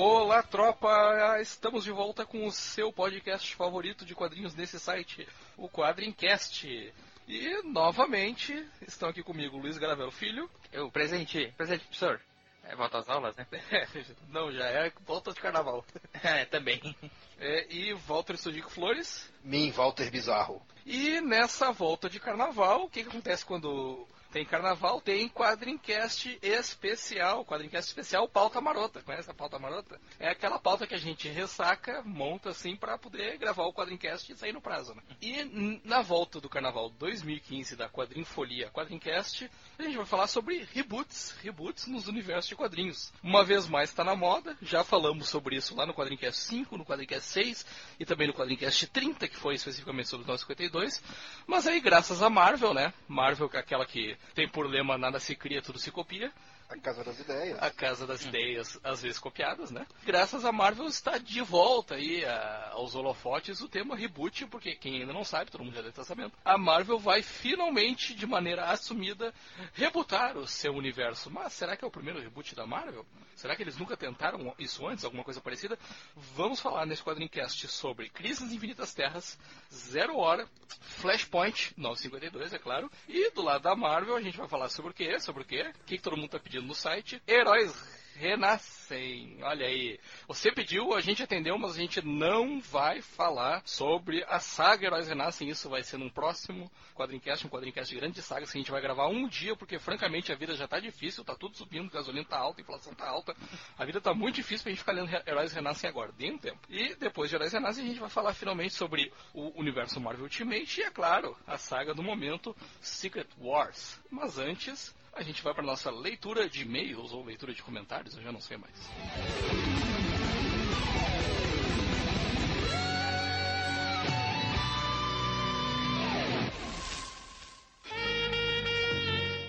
Olá, tropa! Estamos de volta com o seu podcast favorito de quadrinhos nesse site, o Quadrincast. E, novamente, estão aqui comigo Luiz Gravelo Filho. Eu, presente, presente, professor. É, volta às aulas, né? Não, já é volta de carnaval. É, também. É, e Walter Sudico Flores. Mim, Walter Bizarro. E nessa volta de carnaval, o que, que acontece quando tem carnaval? Tem quadrincast especial, quadrincast especial pauta marota. Conhece a pauta marota? É aquela pauta que a gente ressaca, monta assim para poder gravar o quadrincast e sair no prazo. Né? E na volta do carnaval 2015 da Quadrinfolia Quadrincast, a gente vai falar sobre reboots, reboots nos universos de quadrinhos. Uma vez mais está na moda, já falamos sobre isso lá no Quadrincast 5, no Quadrincast 6 e também no Quadrincast 30, que foi especificamente sobre o 952. Mas aí, graças a Marvel, né? Marvel é aquela que tem por lema nada se cria, tudo se copia. A Casa das Ideias. A casa das ideias, às vezes copiadas, né? Graças a Marvel está de volta aí a- aos holofotes o tema reboot, porque quem ainda não sabe, todo mundo já deve estar sabendo, a Marvel vai finalmente, de maneira assumida, rebootar o seu universo. Mas será que é o primeiro reboot da Marvel? Será que eles nunca tentaram isso antes, alguma coisa parecida? Vamos falar nesse quadrincast sobre Crise nas Infinitas Terras, Zero Hora, Flashpoint, 952, é claro. E do lado da Marvel a gente vai falar sobre o quê? Sobre o quê? O que, que todo mundo tá pedindo no site? Heróis renascem. Olha aí. Você pediu, a gente atendeu, mas a gente não vai falar sobre a saga Heróis Renascem. Isso vai ser num próximo quadrincast, um quadrincast grande de sagas que a gente vai gravar um dia, porque francamente a vida já tá difícil, tá tudo subindo, gasolina tá alta, inflação tá alta. A vida tá muito difícil pra gente ficar lendo He- Heróis Renascem agora. Dê um tempo. E depois de Heróis Renascem a gente vai falar finalmente sobre o universo Marvel Ultimate e, é claro, a saga do momento Secret Wars. Mas antes, a gente vai para nossa leitura de e-mails ou leitura de comentários, eu já não sei mais.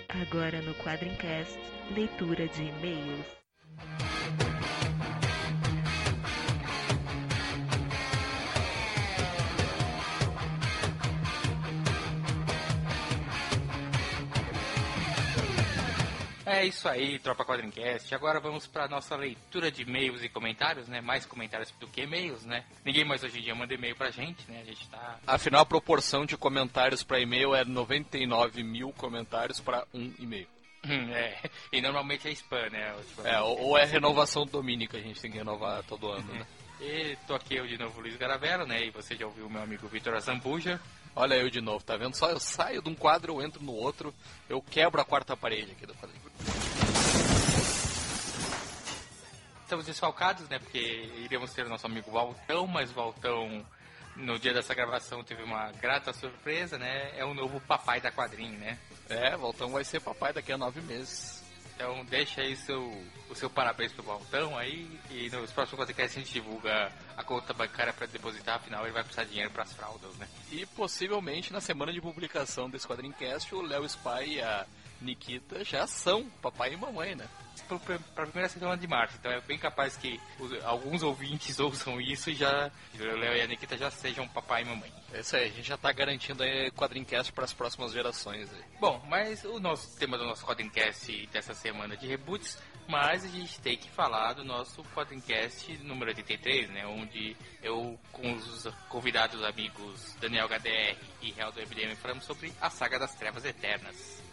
Agora no Quadrincast, leitura de e-mails. É isso aí, Tropa Quadrincast. Agora vamos para nossa leitura de e-mails e comentários, né? Mais comentários do que e-mails, né? Ninguém mais hoje em dia manda e-mail pra gente, né? A gente tá... Afinal, a proporção de comentários para e-mail é 99 mil comentários para um e-mail. Hum, é. E normalmente é spam, né? É, ou, ou é renovação do domínio que a gente tem que renovar todo ano, né? E tô aqui eu de novo, Luiz Garavelo, né? E você já ouviu o meu amigo Vitor Azambuja. Olha eu de novo, tá vendo? Só eu saio de um quadro, eu entro no outro, eu quebro a quarta parede aqui do quadrinho. Estamos desfalcados, né? Porque iríamos ter o nosso amigo Valtão, mas Valtão, no dia dessa gravação, teve uma grata surpresa, né? É o novo papai da quadrinho, né? É, Voltão vai ser papai daqui a nove meses. Então deixa aí seu, o seu parabéns pro Valtão aí e nos próximos podcasts a gente divulga a conta bancária para depositar, afinal ele vai precisar de dinheiro pras fraldas, né? E possivelmente na semana de publicação desse quadrincast, o Léo Spy e a Nikita já são papai e mamãe, né? Para a primeira semana de março, então é bem capaz que os- alguns ouvintes ouçam isso e já o Léo e a Nikita já sejam papai e mamãe. É isso aí, a gente já tá garantindo aí quadrincast para as próximas gerações aí. Bom, mas o nosso tema do nosso Quadrincast dessa semana de reboots, mas a gente tem que falar do nosso Quadrincast número 83, né? Onde eu, com os convidados amigos Daniel HDR e Real do MDM, falamos sobre a saga das Trevas Eternas.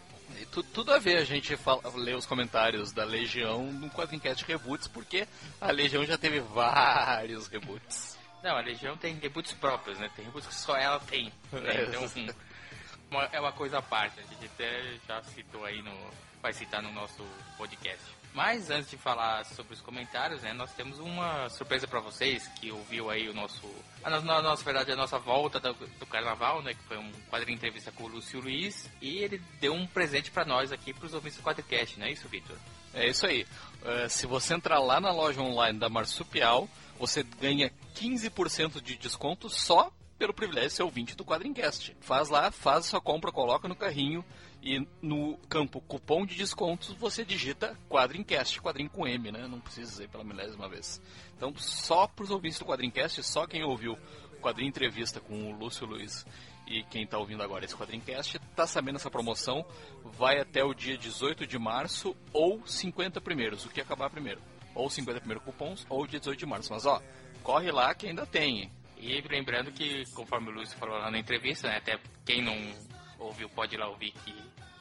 Tu- tudo a ver a gente fala, ler os comentários da Legião no quadrincast reboots, porque a Legião já teve vários reboots. Não, a Legião tem reboots próprios, né? Tem reboots que só ela tem. né? É. Então, uma- é uma coisa à parte. A gente até já citou aí no. Vai citar no nosso podcast. Mas antes de falar sobre os comentários, né, nós temos uma surpresa para vocês que ouviu aí o nosso, a nossa, na nossa verdade, a nossa volta do, do carnaval, né, que foi um quadrinho entrevista com o Lúcio Luiz, e ele deu um presente para nós aqui, para os ouvintes do Quadricast, não é isso, Vitor? É isso aí. Uh, se você entrar lá na loja online da Marsupial, você ganha 15% de desconto só pelo privilégio de ser ouvinte do Quadrincast. Faz lá, faz sua compra, coloca no carrinho e no campo cupom de descontos você digita Quadrincast, quadrinho com M, né? Não precisa dizer pela milésima vez. Então, só para os ouvintes do Quadrincast, só quem ouviu o quadrinho entrevista com o Lúcio Luiz e quem está ouvindo agora esse Quadrincast está sabendo essa promoção. Vai até o dia 18 de março ou 50 primeiros, o que acabar primeiro. Ou 50 primeiros cupons ou dia 18 de março. Mas ó, corre lá que ainda tem. E lembrando que, conforme o Lúcio falou lá na entrevista, né, até quem não ouviu pode ir lá ouvir que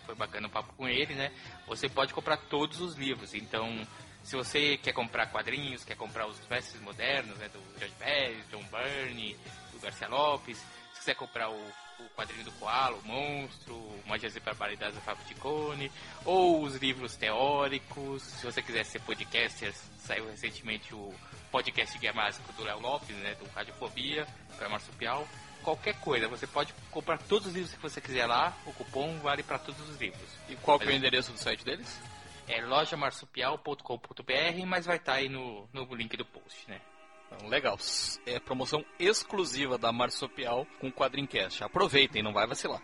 foi bacana o papo com ele, né? Você pode comprar todos os livros. Então, se você quer comprar quadrinhos, quer comprar os mestres modernos, né, do George Pérez, John Byrne, do Garcia Lopes, se quiser comprar o, o quadrinho do Koala, o Monstro, Magias e Barbaridades do Fábio Ticone, ou os livros teóricos, se você quiser ser podcaster, saiu recentemente o podcast Guia Mágico do Léo Lopes, né, do Radiofobia, para Marsupial. Qualquer coisa, você pode comprar todos os livros que você quiser lá, o cupom vale para todos os livros. E qual que é o endereço do site deles? É lojamarsupial.com.br, mas vai estar aí no, no link do post, né? Então, legal. É promoção exclusiva da Marsupial com Quadrincast. Aproveitem, não vai vacilar.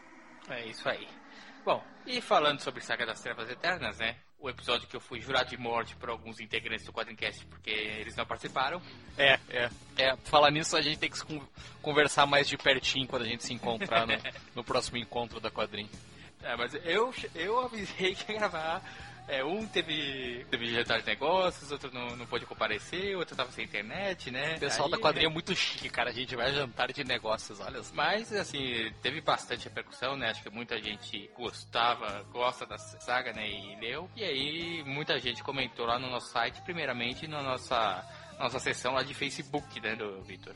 É isso aí. Bom, e falando sobre Saga das Trevas Eternas, né? O episódio que eu fui jurado de morte por alguns integrantes do Quadrincast porque eles não participaram. É, é. é falar nisso, a gente tem que conversar mais de pertinho quando a gente se encontrar no, no próximo encontro da quadrinha. É, mas eu, eu avisei que ia gravar. É, um teve, teve jantar de negócios, outro não, não pôde comparecer, outro tava sem internet, né? O pessoal Aí, da quadrinha é muito chique, cara. A gente vai jantar de negócios, olha só. Mas, assim, teve bastante repercussão, né? Acho que muita gente gostava, gosta da saga, né? E leu. E aí, muita gente comentou lá no nosso site, primeiramente na nossa, nossa sessão lá de Facebook, né, do Vitor.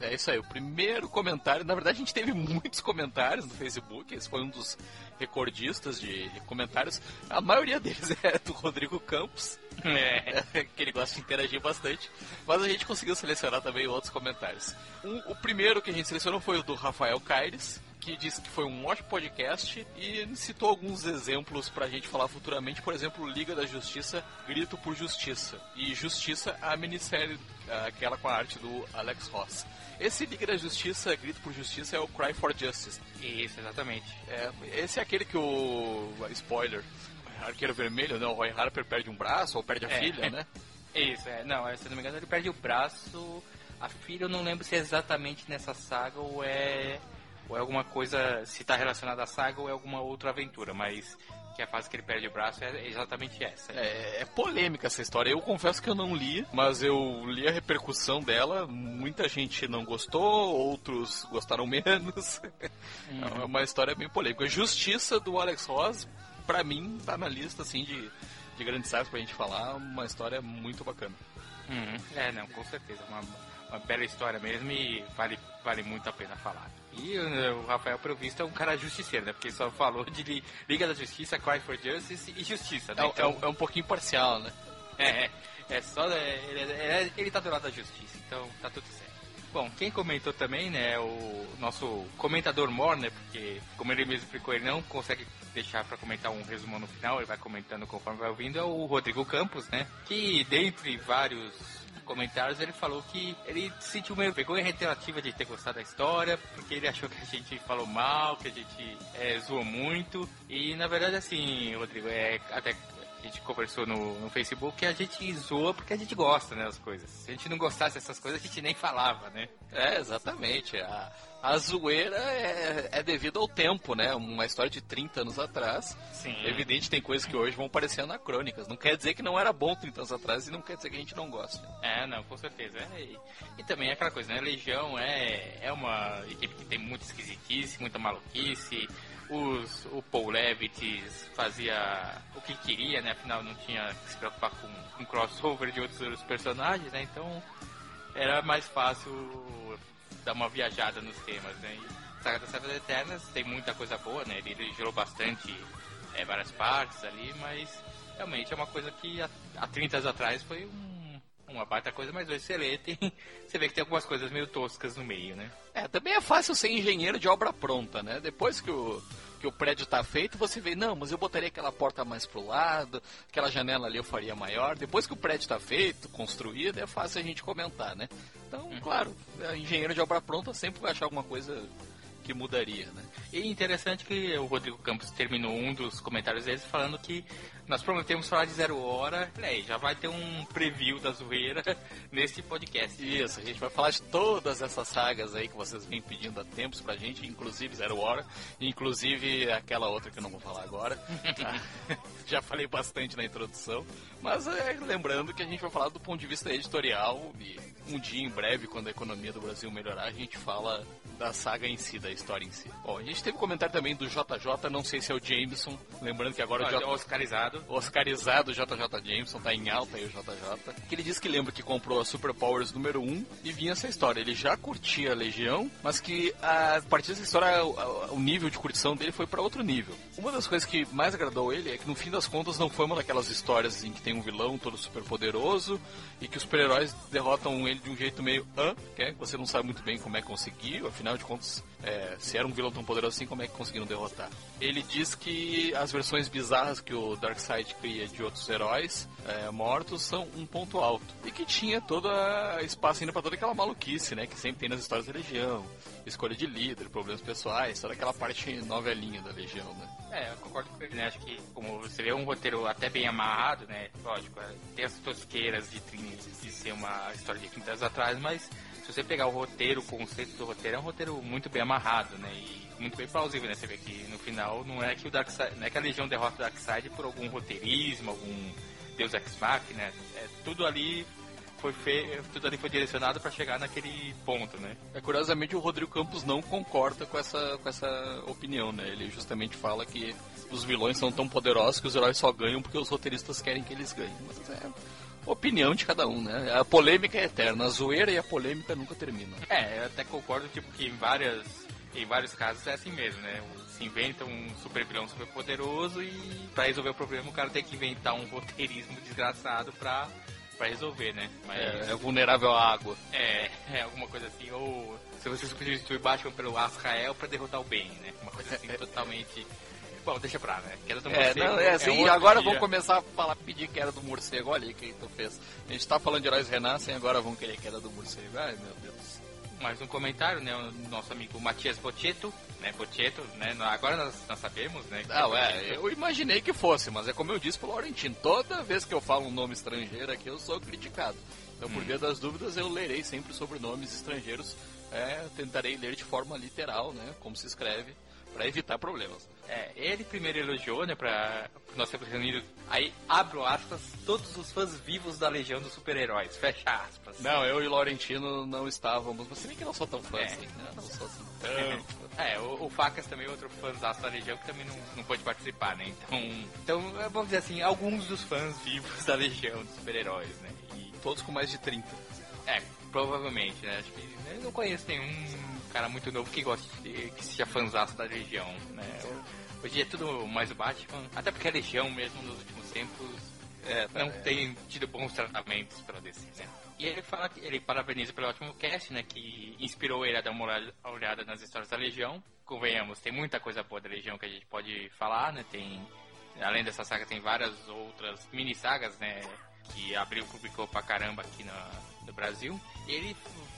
É isso aí, o primeiro comentário. Na verdade, a gente teve muitos comentários no Facebook. Esse foi um dos recordistas de comentários. A maioria deles é do Rodrigo Campos, É. que ele gosta de interagir bastante. Mas a gente conseguiu selecionar também outros comentários. Um- o primeiro que a gente selecionou foi o do Rafael Caires, que disse que foi um ótimo podcast e citou alguns exemplos pra gente falar futuramente. Por exemplo, Liga da Justiça, Grito por Justiça. E Justiça, a minissérie, aquela com a arte do Alex Ross. Esse Liga da Justiça, Grito por Justiça, é o Cry for Justice. Isso, exatamente. É, esse é aquele que o. Spoiler. Arqueiro Vermelho, né? O Roy Harper perde um braço ou perde a É. filha, né? Isso, é. Não, se eu não me engano, ele perde o braço. A filha, eu não lembro se é exatamente nessa saga ou é. Ou é alguma coisa. Se tá relacionada à saga ou é alguma outra aventura, mas que a fase que ele perde o braço é exatamente essa. É, é polêmica essa história. Eu confesso que eu não li, mas eu li a repercussão dela. Muita gente não gostou, outros gostaram menos. É uma história bem polêmica. Justiça do Alex Ross, pra mim, tá na lista assim de, de grandes sagas pra gente falar. Uma história muito bacana. Uhum. É, não, com certeza. Uma, uma bela história mesmo e vale, vale muito a pena falar. E uh, o Rafael, pelo visto, é um cara justiceiro, né? Porque só falou de Li- Liga da Justiça, Cry for Justice e Justiça, né? É, Então- é um, é um pouquinho parcial, né? É, é, só. é, ele, ele tá do lado da justiça, então tá tudo certo. Bom, quem comentou também, né, é o nosso comentador mor, né, porque, como ele mesmo explicou, ele não consegue deixar pra comentar um resumo no final, ele vai comentando conforme vai ouvindo, é o Rodrigo Campos, né, que dentre vários comentários ele falou que ele sentiu meio vergonha retroativa de ter gostado da história, porque ele achou que a gente falou mal, que a gente é, zoou muito, e na verdade assim, Rodrigo, é até a gente conversou no, no Facebook que a gente zoa porque a gente gosta, né, das coisas. Se a gente não gostasse dessas coisas, a gente nem falava, né? É, exatamente. A, a zoeira é, é devido ao tempo, né? Uma história de 30 anos atrás. Sim. É evidente, tem coisas que hoje vão parecer anacrônicas. Não quer dizer que não era bom 30 anos atrás e não quer dizer que a gente não gosta. É, não, com certeza. É, e, e também é aquela coisa, né? Legião é, é uma equipe que tem muita esquisitice, muita maluquice. Os, o Paul Levitt fazia o que queria, né? Afinal, não tinha que se preocupar com um crossover de outros personagens, né? Então, era mais fácil dar uma viajada nos temas, né? E Saga das Trevas Eternas tem muita coisa boa, né? Ele, ele gerou bastante é, várias partes ali, mas realmente é uma coisa que há, há 30 anos atrás foi um, uma baita coisa, mas hoje você lê, tem, você vê que tem algumas coisas meio toscas no meio, né? É, também é fácil ser engenheiro de obra pronta, né? Depois que o, que o prédio está feito, você vê, não, mas eu botaria aquela porta mais pro lado, aquela janela ali eu faria maior. Depois que o prédio está feito, construído, é fácil a gente comentar, né? Então, claro, engenheiro de obra pronta sempre vai achar alguma coisa que mudaria, né? E interessante que o Rodrigo Campos terminou um dos comentários deles falando que nós prometemos falar de Zero Hora. Aí, já vai ter um preview da zoeira nesse podcast. Isso, a gente vai falar de todas essas sagas aí que vocês vêm pedindo há tempos pra gente, inclusive Zero Hora, inclusive aquela outra que eu não vou falar agora. já falei bastante na introdução, mas é, lembrando que a gente vai falar do ponto de vista editorial e um dia em breve, quando a economia do Brasil melhorar, a gente fala da saga em si, da história em si. Bom, a gente teve comentário também do JJ, não sei se é o Jameson, lembrando que agora o J... Oscarizado. Oscarizado JJ Jameson, tá em alta aí o JJ. Que ele disse que lembra que comprou a Super Powers número 1 e vinha essa história. Ele já curtia a Legião, mas que a partir dessa história o, o nível de curtição dele foi para outro nível. Uma das coisas que mais agradou ele é que no fim das contas não foi uma daquelas histórias em que tem um vilão todo super poderoso e que os super-heróis derrotam ele de um jeito meio hã, que é, você não sabe muito bem como é que conseguiu, afinal de contas, é, se era um vilão tão poderoso assim, como é que conseguiram derrotar? Ele diz que as versões bizarras que o Darkseid cria de outros heróis é, mortos são um ponto alto. E que tinha todo espaço ainda para toda aquela maluquice, né? Que sempre tem nas histórias da Legião. Escolha de líder, problemas pessoais, toda aquela parte novelinha da Legião, né? É, eu concordo com ele, né? Acho que, como você vê, um roteiro até bem amarrado, né? Lógico, é, tem as tosqueiras de, de ser uma história de 30 anos atrás, mas se você pegar o roteiro, o conceito do roteiro, é um roteiro muito bem amarrado, né? E muito bem plausível, né? Você vê que no final não é que o Darkseid, não é que a Legião derrota o Darkseid por algum roteirismo, algum Deus Ex Machina? É, tudo ali foi fe... tudo ali foi direcionado para chegar naquele ponto, né? É, curiosamente, o Rodrigo Campos não concorda com essa, com essa opinião, né? Ele justamente fala que os vilões são tão poderosos que os heróis só ganham porque os roteiristas querem que eles ganhem. Mas é opinião de cada um, né? A polêmica é eterna, a zoeira e a polêmica nunca terminam. É, eu até concordo tipo, que em, várias, em vários casos é assim mesmo, né? Se inventa um super vilão super poderoso e pra resolver o problema o cara tem que inventar um roteirismo desgraçado pra, pra resolver, né? Mas É, é vulnerável à água. é, é alguma coisa assim, ou se você substituir Batman pelo Azrael pra derrotar o bem, né? Uma coisa assim totalmente. Bom, deixa pra, né? Queda do É, morcego não, é assim, um e outro agora vamos começar a falar, pedir queda do morcego. Olha aí quem tu fez. A gente tá falando de heróis renascem, agora vamos querer queda do morcego. Ai, meu Deus. Mais um comentário, né? O nosso amigo Matias Bochetto, né? Bochetto, né? Agora nós, nós sabemos, né? Não, é, Bochetto- eu imaginei que fosse, mas é como eu disse pro Laurentino, toda vez que eu falo um nome estrangeiro aqui, eu sou criticado. Então, por via das dúvidas, eu lerei sempre sobrenomes estrangeiros, é, tentarei ler de forma literal, né, como se escreve, para evitar problemas. É, ele primeiro elogiou, né, pra nós sermos reunidos. Aí, abro aspas, todos os fãs vivos da Legião dos Super-Heróis. Fecha aspas. Não, eu e o Laurentino não estávamos, você nem que não sou tão fã É. assim, né, não sou assim tão. É, o, o Facas também, outro fãzaço da Legião, que também não, não pôde participar, né? Então, então, é, vamos dizer assim, alguns dos fãs vivos da Legião dos Super-Heróis, né? E, Todos com mais de 30. é, provavelmente, né? Acho que né, eu não conheço nenhum cara muito novo que goste de, que seja fãzaço da Legião, né? Hoje é tudo mais Batman, até porque a Legião mesmo nos últimos tempos É, não tem tido bons tratamentos pela DC, né? E ele fala que ele parabeniza pelo ótimo cast, né? Que inspirou ele a dar uma olhada- nas histórias da Legião. Convenhamos, tem muita coisa boa da Legião que a gente pode falar, né? Tem, além dessa saga, tem várias outras mini sagas, né? Que abriu publicou pra caramba aqui na, no Brasil. E ele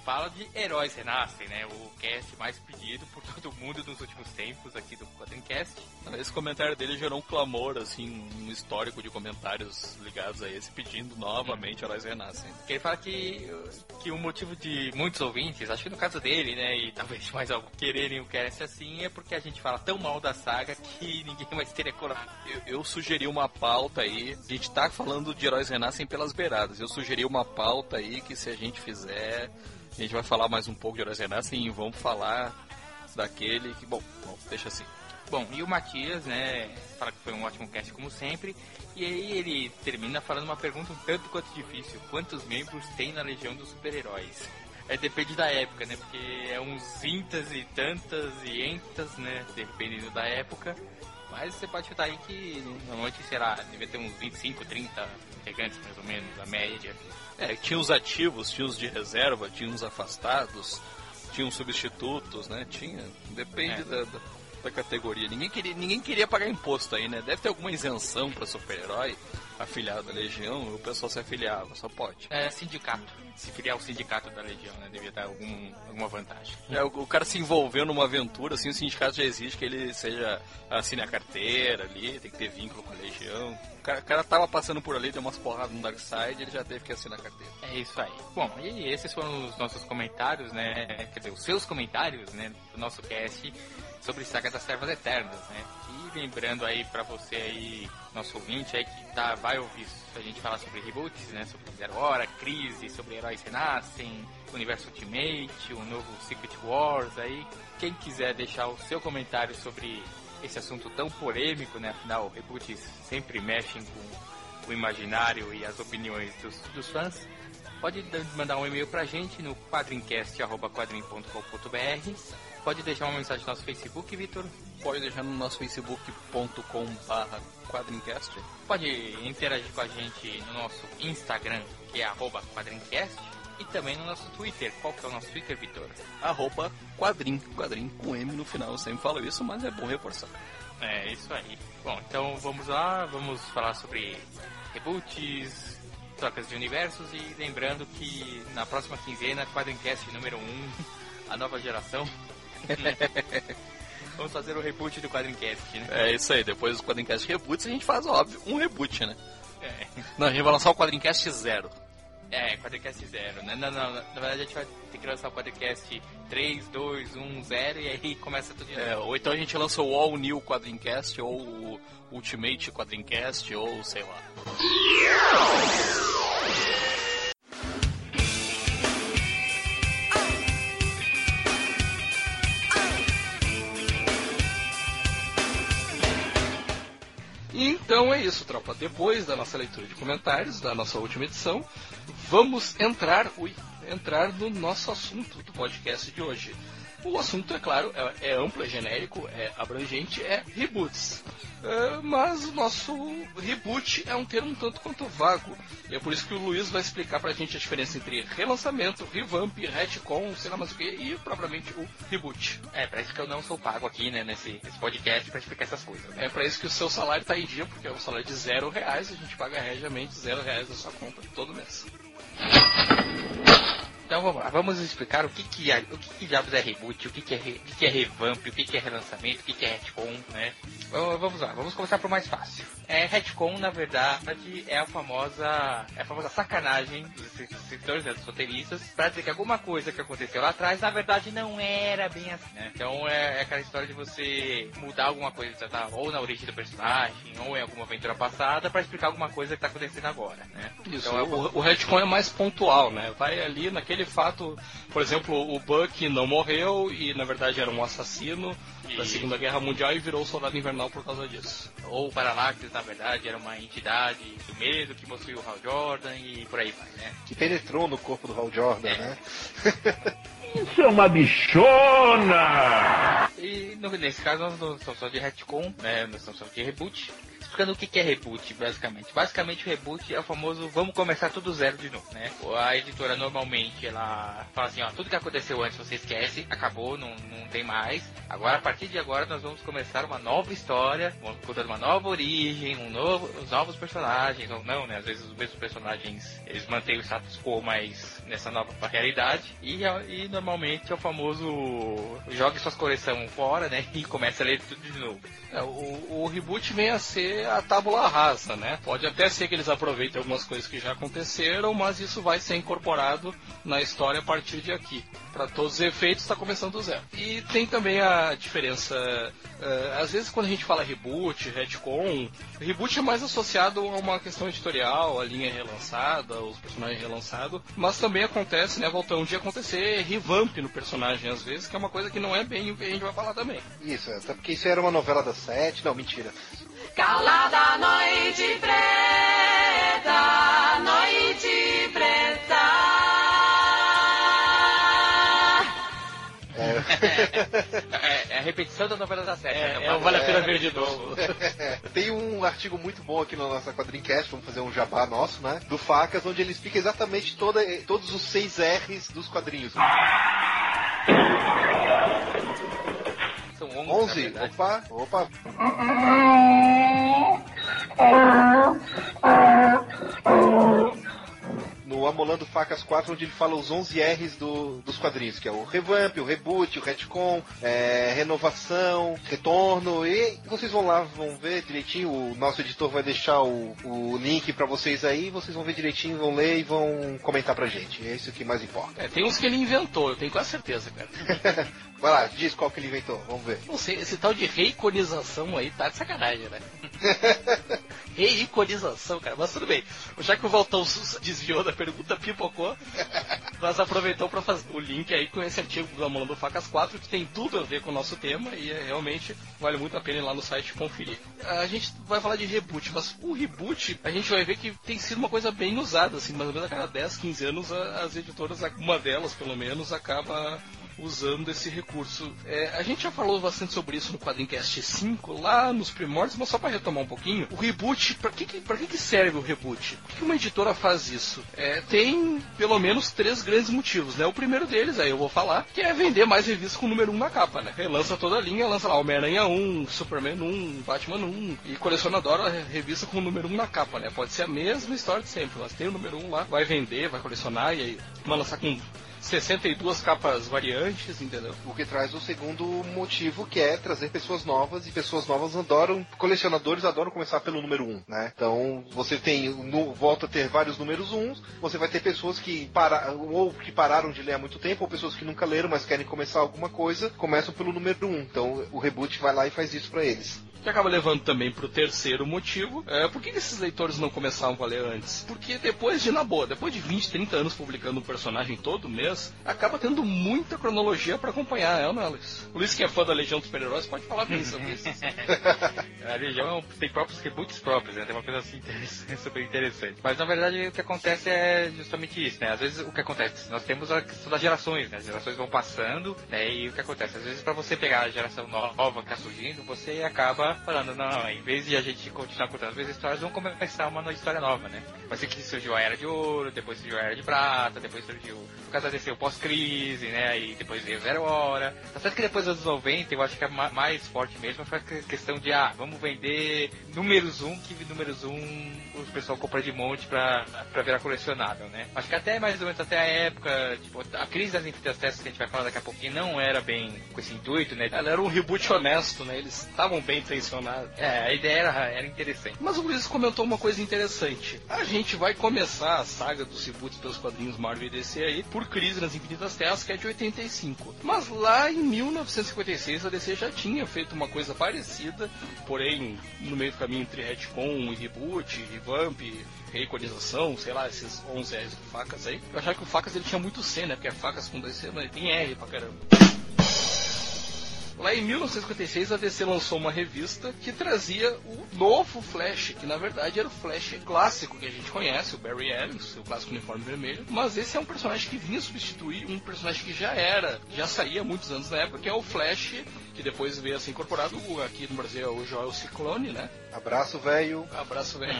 fala de Heróis Renascem, né? O cast mais pedido por todo mundo nos últimos tempos aqui do Quadrincast. Esse comentário dele gerou um clamor, assim, um histórico de comentários ligados a esse, pedindo novamente Heróis Renascem. Que ele fala que, que o motivo de muitos ouvintes, acho que no caso dele, né, e talvez mais algum, quererem o cast assim, é porque a gente fala tão mal da saga que ninguém mais teria coragem. Eu, eu sugeri uma pauta aí. A gente tá falando de heróis renascem pelas beiradas. Eu sugeri uma pauta aí que se a gente fizer, a gente vai falar mais um pouco de renascem e vamos falar daquele que. Bom, bom deixa assim. Bom, e o Matias, né, fala que foi um ótimo cast como sempre, e aí ele termina falando uma pergunta um tanto quanto difícil. Quantos membros tem na Legião dos Super-Heróis? É, depende da época, né, porque é uns intas e tantas e entas, né, dependendo da época. Mas você pode chutar aí que normalmente, sei lá, devia ter uns 25, 30 integrantes mais ou menos, a média. É, tinha os ativos, tinha os de reserva, tinha os afastados, tinha os substitutos, né? Tinha. Depende É. da, da, da categoria. Ninguém queria, ninguém queria pagar imposto aí, né? Deve ter alguma isenção para super-herói afiliado à Legião, o pessoal se afiliava, só pode. É, sindicato. Se filiar ao sindicato da Legião, né? Devia dar algum, alguma vantagem. É, o, o cara se envolveu numa aventura, assim, o sindicato já exige que ele seja assine a carteira ali, tem que ter vínculo com a Legião. O cara, o cara tava passando por ali, deu umas porradas no Darkseid, ele já teve que assinar a carteira. É isso aí. Bom, e esses foram os nossos comentários, né? Quer dizer, os seus comentários, né? Do nosso cast sobre Saga das Servas Eternas, né? E lembrando aí pra você aí, nosso ouvinte aí que tá, vai ouvir a gente falar sobre reboots, né? Sobre Zero Hora, Crise, sobre Heróis Renascem, Universo Ultimate, o novo Secret Wars aí. Quem quiser deixar o seu comentário sobre esse assunto tão polêmico, né? Afinal, reboots sempre mexem com o imaginário e as opiniões dos, dos fãs, pode mandar um e-mail pra gente no quadrincast.quadrim.com.br Pode deixar uma mensagem no nosso Facebook, Vitor. Pode deixar no nosso facebook.com barra quadrincast. Pode interagir com a gente no nosso Instagram, que é arroba quadrincast. E também no nosso Twitter. Qual que é o nosso Twitter, Vitor? Arroba quadrim, quadrim com M no final. Eu sempre falo isso, mas é bom reforçar. É isso aí. Bom, então vamos lá, vamos falar sobre reboots, trocas de universos e lembrando que na próxima quinzena, Quadrincast número 1, a nova geração. vamos fazer o reboot do Quadrincast, né? É isso aí, depois dos quadrincast reboots a gente faz, óbvio, um reboot, né? É, Não, a gente vai lançar o quadrincast zero. é Quadrincast 0, né? Não, não, na verdade a gente vai ter que lançar o Quadrincast 3, 2, 1, 0 e aí começa tudo de novo. É, ou então a gente lança o All New Quadrincast, ou o Ultimate Quadrincast, ou sei lá. Então é isso, tropa. Depois da nossa leitura de comentários, da nossa última edição, vamos entrar, ui, entrar no nosso assunto do podcast de hoje. O assunto, é claro, é, é amplo, é genérico, é abrangente, é reboots. É, mas o nosso reboot é um termo um tanto quanto vago. E é por isso que o Luiz vai explicar pra gente a diferença entre relançamento, revamp, retcon, sei lá mais o que, e propriamente o reboot. É, pra isso que eu não sou pago aqui, né, nesse, nesse podcast pra explicar essas coisas, né? É pra isso que o seu salário tá em dia, porque é um salário de zero reais, a gente paga regiamente zero reais na sua conta todo mês. Então vamos lá, vamos explicar o que que, é, o que, que diabos é reboot, o que que é, re- o que que é revamp, o que que é relançamento, o que que é retcon, né? Vamos lá, vamos começar por mais fácil. É, retcon, na verdade, é a famosa, é a famosa sacanagem dos escritores, né, dos roteiristas, pra dizer que alguma coisa que aconteceu lá atrás, na verdade, não era bem assim, né? Então é, é aquela história de você mudar alguma coisa, tá? ou na origem do personagem, ou em alguma aventura passada, pra explicar alguma coisa que tá acontecendo agora, né? Isso, Então é o, o retcon é mais pontual, né? Vai ali naquele fato, por exemplo, o Buck não morreu e na verdade era um assassino da E- Segunda Guerra Mundial e virou soldado invernal por causa disso. Ou o Parallax, na verdade, era uma entidade do medo que possuía o Hal Jordan e por aí vai, né? Que penetrou no corpo do Hal Jordan, É. né? Isso é uma bichona! E no- nesse caso nós não estamos só de retcon, né? Nós estamos só de reboot. Explicando o que é reboot, basicamente. Basicamente o reboot é o famoso vamos começar tudo zero de novo, né? A editora normalmente ela fala assim, ó, tudo que aconteceu antes você esquece, acabou, não, não tem mais. Agora, a partir de agora, nós vamos começar uma nova história, contar uma nova origem, um novo, os novos personagens, ou não, né? Às vezes os mesmos personagens, eles mantêm o status quo, mas nessa nova realidade. E, e normalmente é o famoso jogue suas coleções fora, né? E começa a ler tudo de novo. É, o, o reboot vem a ser a tábula rasa, né? Pode até ser que eles aproveitem algumas coisas que já aconteceram, mas isso vai ser incorporado na história a partir de aqui. Para todos os efeitos, está começando do zero. E tem também a diferença. eh, às vezes, quando a gente fala reboot, retcon, reboot é mais associado a uma questão editorial, a linha é relançada, os personagens relançados, mas também acontece, né, Voltão, de acontecer revamp no personagem, às vezes, que é uma coisa que não é bem o que a gente vai falar também. Isso, até porque isso era uma novela das sete. Não, mentira. Calada noite preta, noite preta. É, É, É a repetição da novela da sete. É, né? é o Vale a Pena É. Ver de novo. Tem um artigo muito bom aqui na nossa quadrincast, vamos fazer um jabá nosso, né? Do Facas, onde ele explica exatamente toda, todos os seis R's dos quadrinhos. São 11, 11, na verdade. opa, opa. No Amolando Facas 4, onde ele fala os 11 R's do- dos quadrinhos, que é o revamp, o reboot, o retcon, é, renovação, retorno, e vocês vão lá, vão ver direitinho, o nosso editor vai deixar o, o link pra vocês aí, vocês vão ver direitinho, vão ler e vão comentar pra gente, é isso que mais importa. É, tem uns que ele inventou, eu tenho quase certeza, cara. Vai lá, diz qual que ele inventou, vamos ver. Não sei, esse tal de reiconização aí tá de sacanagem, né? Reiconização, cara, mas tudo bem. Já que o Valtão desviou da pergunta, pipocou, nós aproveitamos para fazer o link aí com esse artigo do Amolando Facas 4, que tem tudo a ver com o nosso tema e é, realmente vale muito a pena ir lá no site conferir. A gente vai falar de reboot, mas o reboot a gente vai ver que tem sido uma coisa bem usada, assim, mais ou menos a cada 10, 15 anos as editoras, uma delas pelo menos, acaba usando esse recurso. É, a gente já falou bastante sobre isso no Quadrincast 5, lá nos primórdios, mas só para retomar um pouquinho, o reboot, para que, que, que, que serve o reboot? Por que, uma editora faz isso? É, tem pelo menos três grandes motivos, né? O primeiro deles, aí eu vou falar, que é vender mais revistas com o número 1 um na capa, né? Lança toda a linha, lança lá Homem-Aranha 1, Superman 1, Batman 1, e coleciona adora revista com o número 1 um na capa, né? Pode ser a mesma história de sempre, mas tem o número 1 um lá, vai vender, vai colecionar, e aí vai lançar com 62 capas variantes, entendeu? O que traz o segundo motivo, que é trazer pessoas novas, e pessoas novas adoram, colecionadores adoram começar pelo número 1, um, né? Então, você tem, no, volta a ter vários números 1, uns, você vai ter pessoas que para, ou que pararam de ler há muito tempo, ou pessoas que nunca leram, mas querem começar alguma coisa, começam pelo número 1. Um. Então, o reboot vai lá e faz isso pra eles. que acaba levando também pro terceiro motivo. É, por que, esses leitores não começaram a ler antes? Porque depois de, na boa, depois de 20, 30 anos publicando um personagem todo mês, acaba tendo muita cronologia pra acompanhar, é ou não, é, Luiz? O Luiz que é fã da Legião dos Super-Heróis pode falar bem sobre isso. A Legião tem próprios reboots próprios, né? Tem uma coisa assim interessante, super interessante. Mas na verdade o que acontece é justamente isso, né? Às vezes o que acontece, nós temos a questão das gerações, né? As gerações vão passando, né? E o que acontece? Às vezes pra você pegar a geração nova que tá surgindo, você acaba falando, não, não, em vez de a gente continuar contando as mesmas histórias, vamos começar uma nova história nova, né? Vai ser que surgiu a Era de Ouro, depois surgiu a Era de Prata, depois surgiu, caso o pós-crise, né? E depois veio Zero Hora. Tá certo que depois dos anos 90, eu acho que a ma- mais forte mesmo foi a que- questão de, ah, vamos vender números 1, que números 1 o pessoal compra de monte pra, pra virar colecionável, né? Acho que até mais ou menos até a época, tipo, a crise das infinitas testas que a gente vai falar daqui a pouquinho não era bem com esse intuito, né? Ela era um reboot honesto, né? Eles estavam bem intencionados. É, a ideia era, era interessante. Mas o Luiz comentou uma coisa interessante. A gente vai começar a saga dos reboots pelos quadrinhos Marvel e DC aí por Crise nas Infinitas Terras, que é de 85. Mas lá em 1956 a DC já tinha feito uma coisa parecida, porém no meio do caminho entre retcon reboot, revamp, reiconização, sei lá, esses 11 R's do Facas aí. Eu achava que o Facas ele tinha muito C, né? Porque é Facas com dois C, mas ele tem R pra caramba. Lá em 1956 a DC lançou uma revista que trazia o novo Flash, que na verdade era o Flash clássico que a gente conhece, o Barry Allen, seu clássico uniforme vermelho. Mas esse é um personagem que vinha substituir um personagem que já era, já saía há muitos anos na época, que é o Flash, que depois veio a ser incorporado aqui no Brasil é o Joel Ciclone, né? Abraço, velho. Abraço, velho.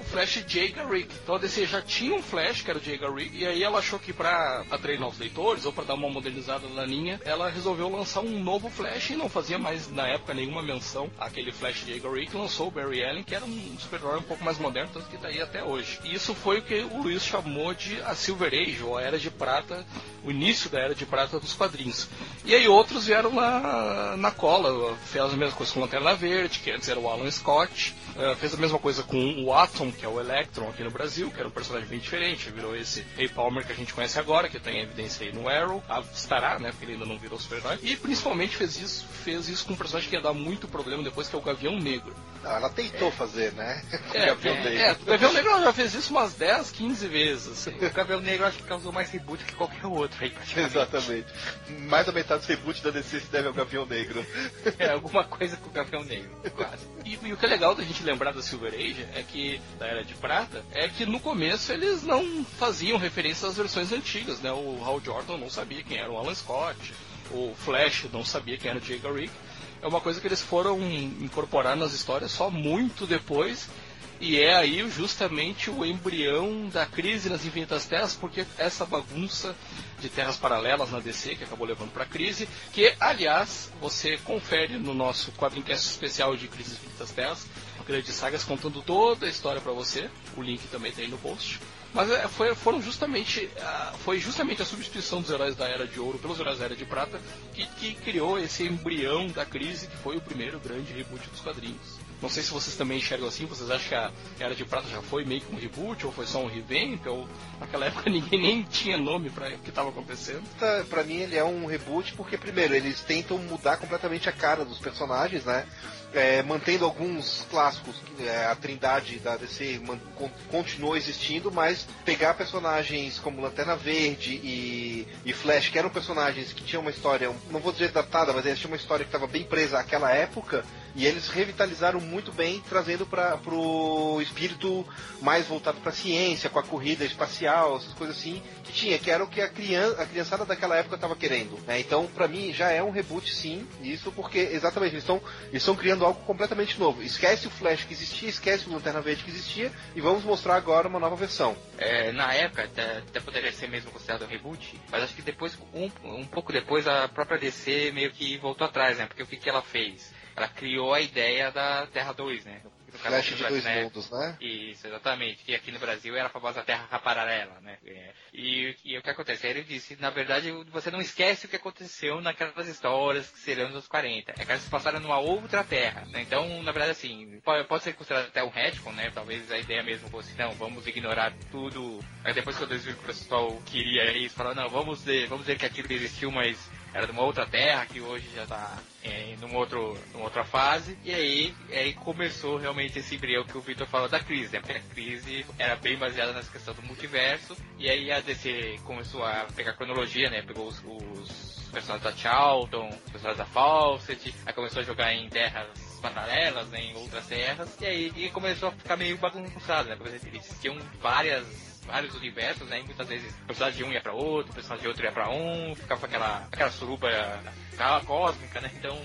o Flash Jay Garrick. Então a DC já tinha um Flash, que era o Jay Garrick, e aí ela achou que pra atrair novos leitores, ou pra dar uma modernizada na linha, ela resolveu lançar um novo Flash e não fazia mais, na época, nenhuma menção àquele Flash Jay Garrick, lançou o Barry Allen, que era um super-herói um pouco mais moderno, tanto que tá aí até hoje. E isso foi o que o Luiz chamou de a Silver Age, ou a Era de Prata, o início da Era de Prata dos quadrinhos. E aí outros vieram na, na cola, fez a mesma coisa com Lanterna Verde, que antes era o Alan Scott, Scott eh, fez a mesma coisa com o Atom, que é o Electron aqui no Brasil, que era um personagem bem diferente, virou esse Ray Palmer que a gente conhece agora, que tem evidência aí no Arrow, ah, estará, né, porque ele ainda não virou super-herói, e principalmente fez isso, fez isso com um personagem que ia dar muito problema depois, que é o Gavião Negro. Não, ela tentou fazer, né? É, Gavião é, Negro. é, o Gavião Negro já fez isso umas 10, 15 vezes, assim. O Cabelo Negro acho que causou mais reboot que qualquer outro aí, praticamente. Exatamente. Mais da metade dos reboots da DC se deve ao Gavião Negro. É alguma coisa com o Gavião Negro, quase. E, e o que é legal da gente lembrar da Silver Age é que, da Era de Prata, é que no começo eles não faziam referência às versões antigas, né? O Hal Jordan não sabia quem era o Alan Scott. o Flash não sabia quem era o Jay Garrick. É uma coisa que eles foram incorporar nas histórias só muito depois. E é aí justamente o embrião da crise nas Infinitas Terras, porque essa bagunça de terras paralelas na DC que acabou levando para a crise, que aliás você confere no nosso quadrincast especial de Crises Infinitas Terras, grandes sagas contando toda a história para você. O link também tem no post. Mas é, foi, foram justamente, foi justamente a substituição dos heróis da Era de Ouro pelos heróis da Era de Prata que, que criou esse embrião da crise que foi o primeiro grande reboot dos quadrinhos. Não sei se vocês também enxergam assim, vocês acham que a Era de Prata já foi meio que um reboot, ou foi só um revamp, ou naquela época ninguém nem tinha nome para o que estava acontecendo? Tá, pra mim ele é um reboot porque, primeiro, eles tentam mudar completamente a cara dos personagens, né? é, mantendo alguns clássicos, é, a trindade da DC continuou existindo, mas pegar personagens como Lanterna Verde e, e, Flash, que eram personagens que tinham uma história, não vou dizer datada, mas eles tinham uma história que estava bem presa àquela época, e eles revitalizaram muito bem, trazendo para o espírito mais voltado para a ciência, com a corrida espacial, essas coisas assim, que tinha, que era o que a, criança, a criançada daquela época estava querendo. Né? Então, para mim, já é um reboot, sim, isso, porque exatamente, eles estão criando algo completamente novo. Esquece o Flash que existia, esquece o Lanterna Verde que existia, e vamos mostrar agora uma nova versão. É, na época, até, até, poderia ser mesmo considerado um reboot, mas acho que depois, um, um pouco depois, a própria DC meio que voltou atrás, né? Porque o que, que ela fez? Ela criou a ideia da Terra 2, né? Flash de dois né? mundos, né? Isso, exatamente. Que aqui no Brasil era a famosa Terra Paralela, né? É. E, e, o que acontece? Ele disse, na verdade, você não esquece o que aconteceu naquelas histórias que seriam nos anos 40. É que elas se passaram numa outra Terra. Né? Então, na verdade, assim, pode, pode ser considerado até um retcon, né? Talvez a ideia mesmo fosse, não, vamos ignorar tudo. Aí depois que eu desvi que o pessoal queria isso, falou, não, vamos dizer, vamos dizer que aquilo existiu, mas era de uma outra terra que hoje já está em numa, outro, numa outra fase. E aí, aí começou realmente esse embrião que o Victor falou da crise, né? Porque a crise era bem baseada nessa questão do multiverso. E aí a DC começou a pegar cronologia, né? Pegou os, os personagens da Charlton, os personagens da Fawcett, aí começou a jogar em terras paralelas, né, em outras terras, e aí e começou a ficar meio bagunçado, né? Porque eles tinham várias vários universos, né? E muitas vezes o personagem de um ia pra outro, o personagem de outro ia pra um, ficava aquela, aquela suruba cósmica, né? Então,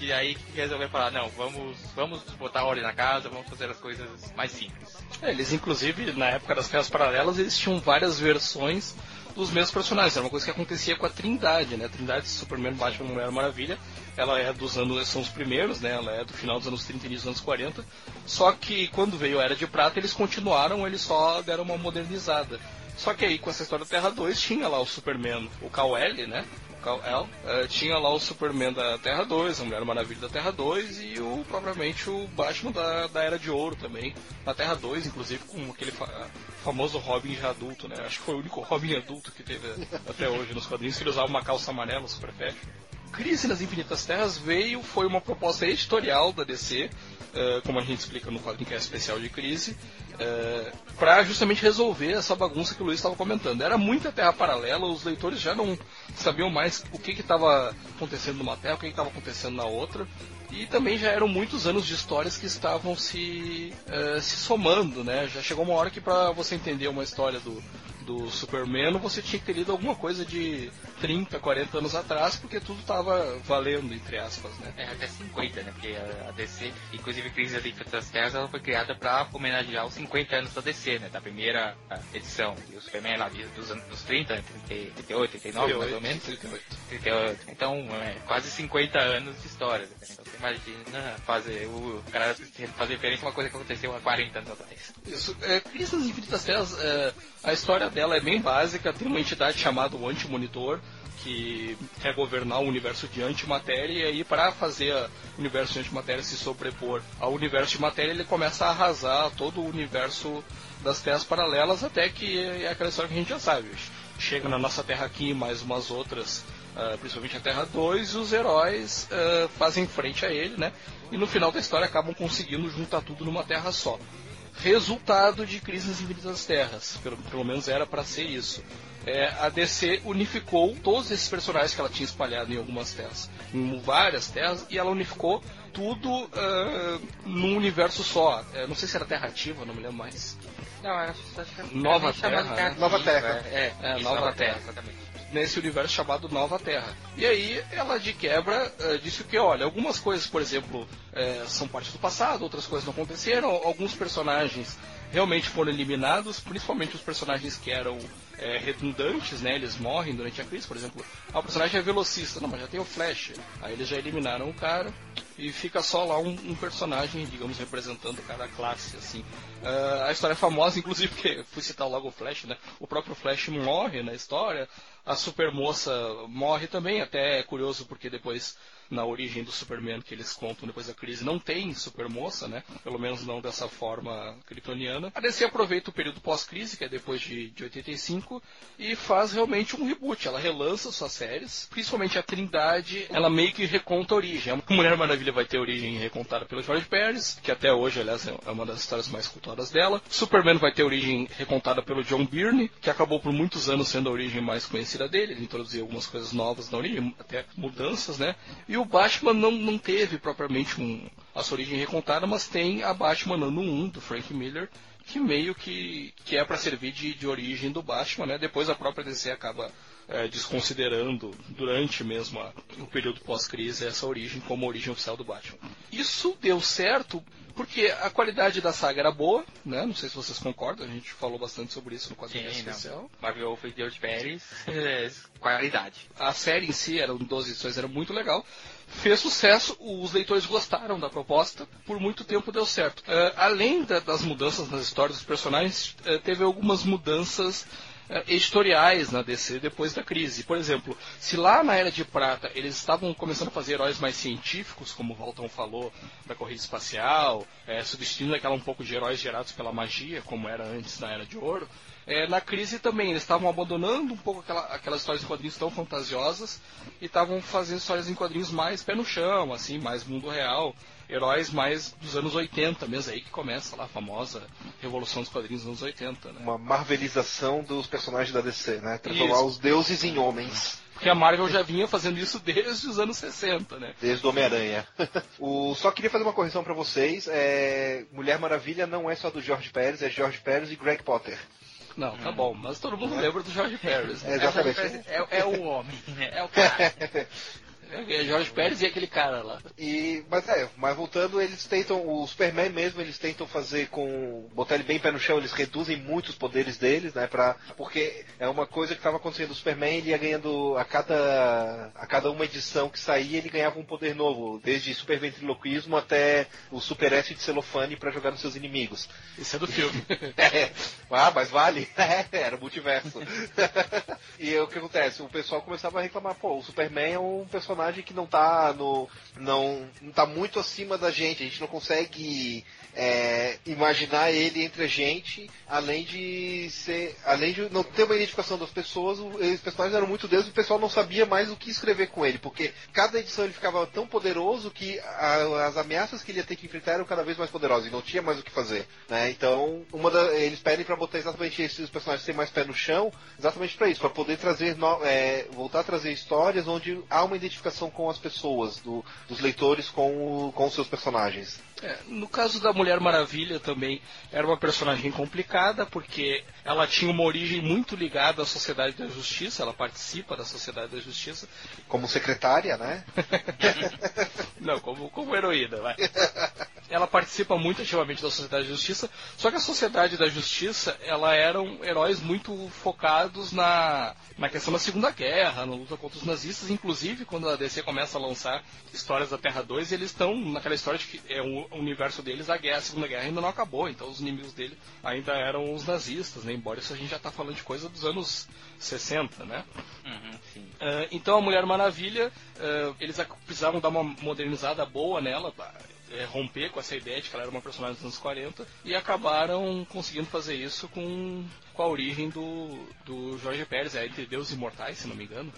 e aí resolveu falar, não, vamos, vamos botar ordem na casa, vamos fazer as coisas mais simples. É, eles inclusive, na época das Terras Paralelas, eles tinham várias versões dos mesmos personagens. Era uma coisa que acontecia com a Trindade, né? A Trindade, Superman, Batman, Mulher Maravilha, ela é dos anos, são os primeiros, né? Ela é do final dos anos 30 e dos anos 40. Só que quando veio a Era de Prata, eles continuaram, eles só deram uma modernizada. Só que aí com essa história da Terra 2 tinha lá o Superman, o Kal-El, né? Kal-El, uh, tinha lá o Superman da Terra 2, a Mulher Maravilha da Terra 2 e o propriamente o Batman da, da Era de Ouro também, na Terra 2, inclusive com aquele fa famoso Robin já adulto, né? Acho que foi o único Robin adulto que teve até hoje nos quadrinhos, que ele usava uma calça amarela super fashion. Crise nas Infinitas Terras veio, foi uma proposta editorial da DC, uh, eh, como a gente explica no quadrinho que é especial de crise, uh, eh, para justamente resolver essa bagunça que o Luiz estava comentando. Era muita terra paralela, os leitores já não sabiam mais o que estava acontecendo numa terra, o que estava acontecendo na outra. E também já eram muitos anos de histórias que estavam se, uh, se somando, né? Já chegou uma hora que para você entender uma história do, do Superman, você tinha que ter lido alguma coisa de 30, 40 anos atrás, porque tudo estava valendo, entre aspas, né? É, até 50, né? Porque a DC, inclusive a Crise das Terras, ela foi criada para homenagear os 50 anos da DC, né? Da primeira edição. E o Superman lá dos anos 30, 38, 39, 38, mais ou menos. 38. 38. Então, é, quase 50 anos de história. Né? Então você imagina fazer o cara fazer referência a uma coisa que aconteceu há 40 anos atrás. Isso. É, Crise das Infinitas Terras, é, a história dela é bem básica, tem uma entidade chamada o Anti-Monitor, que quer governar o universo de antimatéria, e aí para fazer o universo de antimatéria se sobrepor ao universo de matéria, ele começa a arrasar todo o universo das terras paralelas, até que é aquela história que a gente já sabe. Chega na nossa Terra aqui mais umas outras, uh, principalmente a Terra 2, e os heróis uh, fazem frente a ele, né? E no final da história acabam conseguindo juntar tudo numa Terra só resultado de Crise nas Infinitas Terras. Pelo, pelo menos era para ser isso. É, a DC unificou todos esses personagens que ela tinha espalhado em algumas terras, em várias terras, e ela unificou tudo uh, num universo só. É, não sei se era Terra Ativa, não me lembro mais. Não, acho, acho que Nova Terra. Né? Nova Terra. É, é, é Nova, Nova, Terra, terra exatamente. Nesse universo chamado Nova Terra. E aí ela de quebra eh, disse que, olha, algumas coisas, por exemplo, eh, são parte do passado, outras coisas não aconteceram, alguns personagens realmente foram eliminados, principalmente os personagens que eram é, redundantes, né? Eles morrem durante a crise, por exemplo. Ah, o personagem é velocista, não, mas já tem o Flash. Aí eles já eliminaram o cara e fica só lá um, um personagem, digamos, representando cada classe, assim. Uh, a história é famosa, inclusive, porque fui citar logo o Flash, né? O próprio Flash morre na história, a Supermoça morre também, até é curioso porque depois na origem do Superman que eles contam depois da crise, não tem supermoça, né? Pelo menos não dessa forma kryptoniana. A DC aproveita o período pós-crise, que é depois de, de 85, e faz realmente um reboot. Ela relança suas séries, principalmente a Trindade, ela meio que reconta a origem. A Mulher Maravilha vai ter origem recontada pelo George Pérez, que até hoje, aliás, é uma das histórias mais cultuadas dela. Superman vai ter origem recontada pelo John Byrne, que acabou por muitos anos sendo a origem mais conhecida dele. Ele introduziu algumas coisas novas na origem, até mudanças, né? E o Batman não, não teve propriamente um, a sua origem recontada, mas tem a Batman ano 1 do Frank Miller, que meio que, que é para servir de, de origem do Batman, né? Depois a própria DC acaba é, desconsiderando durante mesmo a, o período pós-crise essa origem como origem oficial do Batman. Isso deu certo porque a qualidade da saga era boa, né? Não sei se vocês concordam, a gente falou bastante sobre isso no quadrinho especial. Marvel foi George Pérez, é, qualidade. A série em si, eram 12 edições, era muito legal fez sucesso, os leitores gostaram da proposta, por muito tempo deu certo. Uh, além da, das mudanças nas histórias dos personagens, uh, teve algumas mudanças editoriais na DC depois da crise. Por exemplo, se lá na Era de Prata eles estavam começando a fazer heróis mais científicos, como o Valtão falou, da corrida espacial, substituindo aquela um pouco de heróis gerados pela magia, como era antes na Era de Ouro, é, na crise também, eles estavam abandonando um pouco aquela, aquelas histórias em quadrinhos tão fantasiosas e estavam fazendo histórias em quadrinhos mais pé no chão, assim, mais mundo real. Heróis mais dos anos 80 mesmo, aí que começa lá a famosa revolução dos quadrinhos dos anos 80. Né? Uma marvelização dos personagens da DC, né? Transformar isso. os deuses em homens. Porque a Marvel já vinha fazendo isso desde os anos 60, né? Desde o Homem-Aranha. o... Só queria fazer uma correção para vocês. É... Mulher Maravilha não é só do George Pérez, é George Pérez e Greg Potter. Não, tá bom, mas todo mundo lembra do George Pérez. Né? É, exatamente. É, é, o homem, é o cara. É Jorge Pérez e aquele cara lá. E, mas é, mas voltando, eles tentam, o Superman mesmo, eles tentam fazer com. botar ele bem pé no chão, eles reduzem muito os poderes deles, né? Pra, porque é uma coisa que estava acontecendo. O Superman ele ia ganhando a cada, a cada uma edição que saía, ele ganhava um poder novo, desde super ventriloquismo até o super S de celofane para jogar nos seus inimigos. Isso é do filme. é. Ah, mas vale. É, era multiverso. e o que acontece? O pessoal começava a reclamar, pô, o Superman é um personagem personagem que não tá no. não, não tá muito acima da gente. A gente não consegue é, imaginar ele entre a gente, além de ser. além de não ter uma identificação das pessoas, os personagens eram muito deuses e o pessoal não sabia mais o que escrever com ele, porque cada edição ele ficava tão poderoso que a, as ameaças que ele ia ter que enfrentar eram cada vez mais poderosas e não tinha mais o que fazer. Né? Então, uma da, eles pedem para botar exatamente esses personagens ter mais pé no chão, exatamente para isso, para poder trazer no, é, voltar a trazer histórias onde há uma identificação com as pessoas, do, dos leitores com, o, com os seus personagens. É, no caso da Mulher Maravilha também era uma personagem complicada, porque ela tinha uma origem muito ligada à Sociedade da Justiça, ela participa da Sociedade da Justiça. Como secretária, né? Não, como, como heroína, vai. Ela participa muito ativamente da Sociedade da Justiça, só que a Sociedade da Justiça, ela eram heróis muito focados na, na questão da Segunda Guerra, na luta contra os nazistas, inclusive quando a DC começa a lançar histórias da Terra 2, eles estão naquela história de que é o universo deles, a guerra, a Segunda Guerra ainda não acabou, então os inimigos dele ainda eram os nazistas, né? Embora isso a gente já está falando de coisa dos anos 60, né? Uhum, uh, então a Mulher Maravilha, uh, eles precisavam dar uma modernizada boa nela, é, romper com essa ideia de que ela era uma personagem dos anos 40 e acabaram conseguindo fazer isso com, com a origem do, do Jorge Pérez, é Entre Deus e Imortais, se não me engano,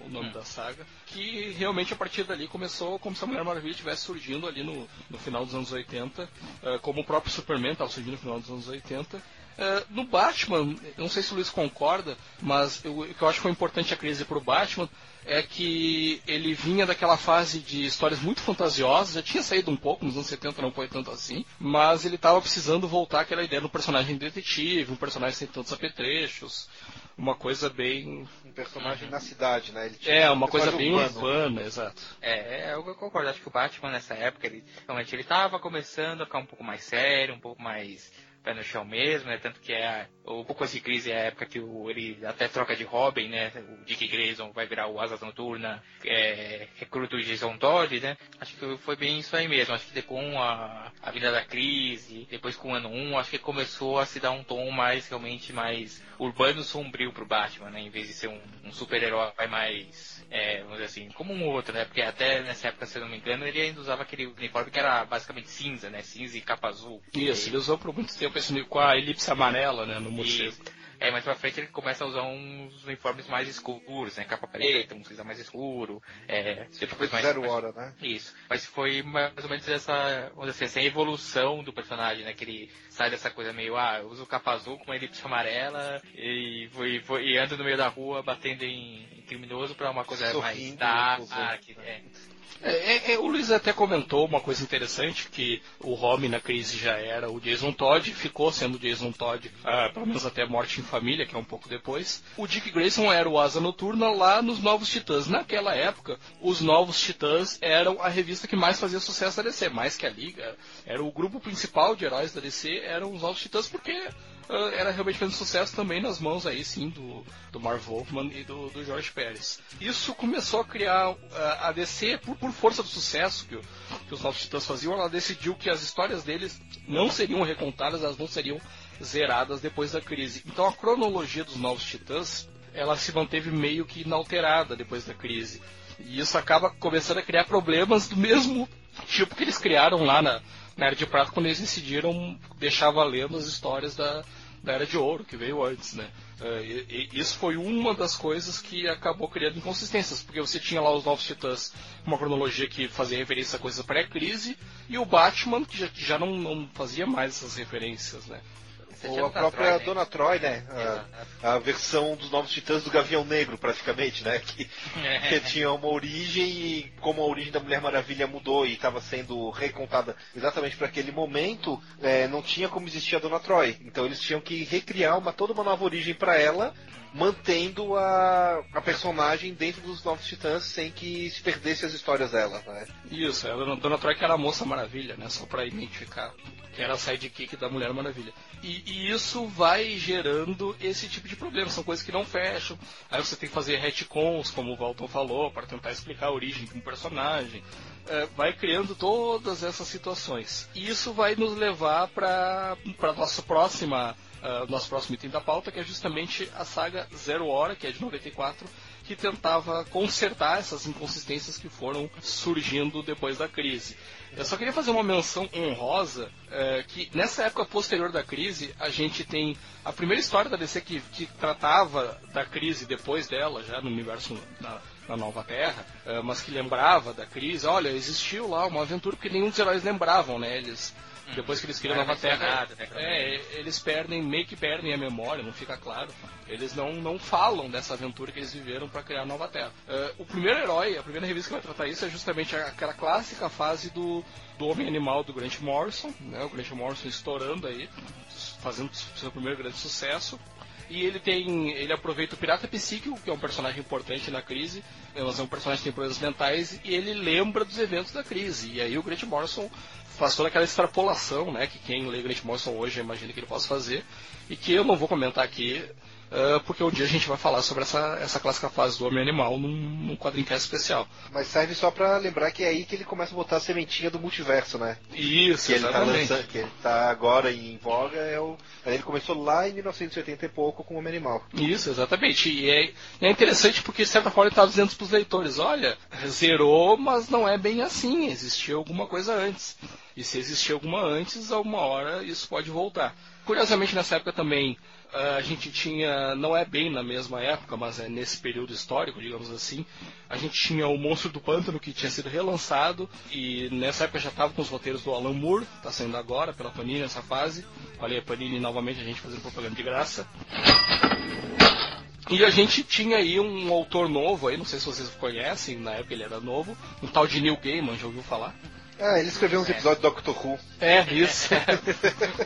o, o, nome hum. da saga, que realmente a partir dali começou como se a Mulher Maravilha estivesse surgindo ali no, no final dos anos 80, uh, eh, como o próprio Superman estava surgindo no final dos anos 80, Uh, no Batman, não sei se o Luiz concorda, mas eu, o que eu acho que foi importante a crise para o Batman é que ele vinha daquela fase de histórias muito fantasiosas, já tinha saído um pouco, nos anos 70 não foi tanto assim, mas ele estava precisando voltar àquela ideia do personagem detetive, um personagem sem tantos apetrechos, uma coisa bem. Um personagem na cidade, né? Ele tinha É, um uma coisa bem urbano. urbana, exato. É, é, eu concordo. Acho que o Batman nessa época, ele realmente ele tava começando a ficar um pouco mais sério, um pouco mais pé no chão mesmo, né? Tanto que é o pouco esse crise é a época que o, ele até troca de Robin, né? O Dick Grayson vai virar o Asa Noturna, é, recruta o Jason Todd, né? Acho que foi bem isso aí mesmo. Acho que com a, a vinda da crise, depois com o ano 1, acho que começou a se dar um tom mais realmente mais urbano sombrio pro Batman, né? Em vez de ser um, um super-herói mais é, vamos dizer assim, como um outro, né? Porque até nessa época, se eu não me engano, ele ainda usava aquele uniforme que era basicamente cinza, né? Cinza e capa azul. Isso, ele usou por muito tempo esse com a elipse amarela, né, no morcego. É, mais pra frente ele começa a usar uns uniformes mais escuros, né? Capa preta, um cinza mais escuro. É, depois mais, Zero mais- hora, né? Isso. Mas foi mais ou menos essa, vamos dizer assim, essa evolução do personagem, né? Que ele sai dessa coisa meio, ah, eu uso capa azul com uma elipse amarela e, foi, foi, e anda no meio da rua batendo em, em criminoso pra uma coisa mais Sorrindo, dark. inclusive. é. É, é, é, o Luiz até comentou uma coisa interessante, que o Robin na crise já era o Jason Todd, ficou sendo o Jason Todd, ah, pelo menos até Morte em Família, que é um pouco depois. O Dick Grayson era o Asa Noturna lá nos Novos Titãs. Naquela época, os Novos Titãs eram a revista que mais fazia sucesso da DC, mais que a Liga. Era o grupo principal de heróis da DC, eram os Novos Titãs, porque era realmente fazendo sucesso também nas mãos aí sim do, do Marv Wolfman e do, do Jorge Pérez. Isso começou a criar ah, a DC por, por força do sucesso que, que os Novos Titãs faziam, ela decidiu que as histórias deles não seriam recontadas, elas não seriam zeradas depois da crise. Então a cronologia dos Novos Titãs ela se manteve meio que inalterada depois da crise. E isso acaba começando a criar problemas do mesmo tipo que eles criaram lá na, na Era de Prata quando eles decidiram deixar valendo as histórias da, da Era de Ouro, que veio antes, né? Eh, e- e isso foi uma das coisas que acabou criando inconsistências, porque você tinha lá os Novos Titãs, uma cronologia que fazia referência a coisas pré-crise, e o Batman, que já, já não, não fazia mais essas referências, né? Ou a própria Troy, né? Dona Troy, né? A, a versão dos Novos Titãs do Gavião Negro, praticamente, né? Que, É. que tinha uma origem e como a origem da Mulher Maravilha mudou e estava sendo recontada exatamente para aquele momento, é, não tinha como existir a Dona Troy. Então eles tinham que recriar uma, toda uma nova origem para ela, mantendo a, a personagem dentro dos Novos Titãs sem que se perdesse as histórias dela, né? Isso, a Dona, que era a Moça Maravilha, né? Só pra identificar. Que era a sidekick da Mulher Maravilha. E, e isso vai gerando esse tipo de problema. São coisas que não fecham. Aí você tem que fazer retcons, como o Walton falou, para tentar explicar a origem de um personagem. É, vai criando todas essas situações. E isso vai nos levar para a nossa próxima. Ah, nosso próximo item da pauta, que é justamente a saga Zero Hora, que é de 94, que tentava consertar essas inconsistências que foram surgindo depois da crise. Eu só queria fazer uma menção honrosa eh, que nessa época posterior da crise a gente tem a primeira história da DC que, que tratava da crise depois dela, já no universo na, na Nova Terra, eh, mas que lembrava da crise. Olha, existiu lá uma aventura que nenhum dos heróis lembravam, né? Eles depois que eles criam a Nova Terra, né, é, eles perdem, meio que perdem a memória, não fica claro. Eles não, não falam dessa aventura que eles viveram para criar a Nova Terra. Eh, o primeiro herói, a primeira revista que vai tratar isso é justamente aquela clássica fase do, do Homem Animal do Grant Morrison, né? O Grant Morrison estourando aí, fazendo seu primeiro grande sucesso. E ele tem. ele aproveita o Pirata Psíquico, que é um personagem importante na crise, mas é um personagem que tem problemas mentais, e ele lembra dos eventos da crise. E aí o Grant Morrison faz toda aquela extrapolação, né, que quem lê Grant Morrison hoje imagina que ele possa fazer, e que eu não vou comentar aqui, ah, porque um dia a gente vai falar sobre essa, essa clássica fase do Homem Animal num, num quadrincast especial. Mas serve só pra lembrar que é aí que ele começa a botar a sementinha do multiverso, né? Isso, que ele tá exatamente. lançando, que ele tá agora em voga é o. Ele começou lá em 1980 e pouco com o Homem Animal. Isso, exatamente. E é, é interessante porque, de certa forma, ele está dizendo para os leitores: olha, zerou, mas não é bem assim. Existia alguma coisa antes. E se existia alguma antes, a uma hora isso pode voltar. Curiosamente, nessa época também, a gente tinha, não é bem na mesma época, mas é nesse período histórico, digamos assim, a gente tinha o Monstro do Pântano, que tinha sido relançado, e nessa época já estava com os roteiros do Alan Moore, está saindo agora pela Panini nessa fase. Olha aí, Panini novamente, a gente fazendo propaganda de graça. E a gente tinha aí um autor novo aí, não sei se vocês conhecem, na época ele era novo, um tal de Neil Gaiman, já ouviu falar? Ah, ele escreveu uns episódios do Doctor Who. É, isso.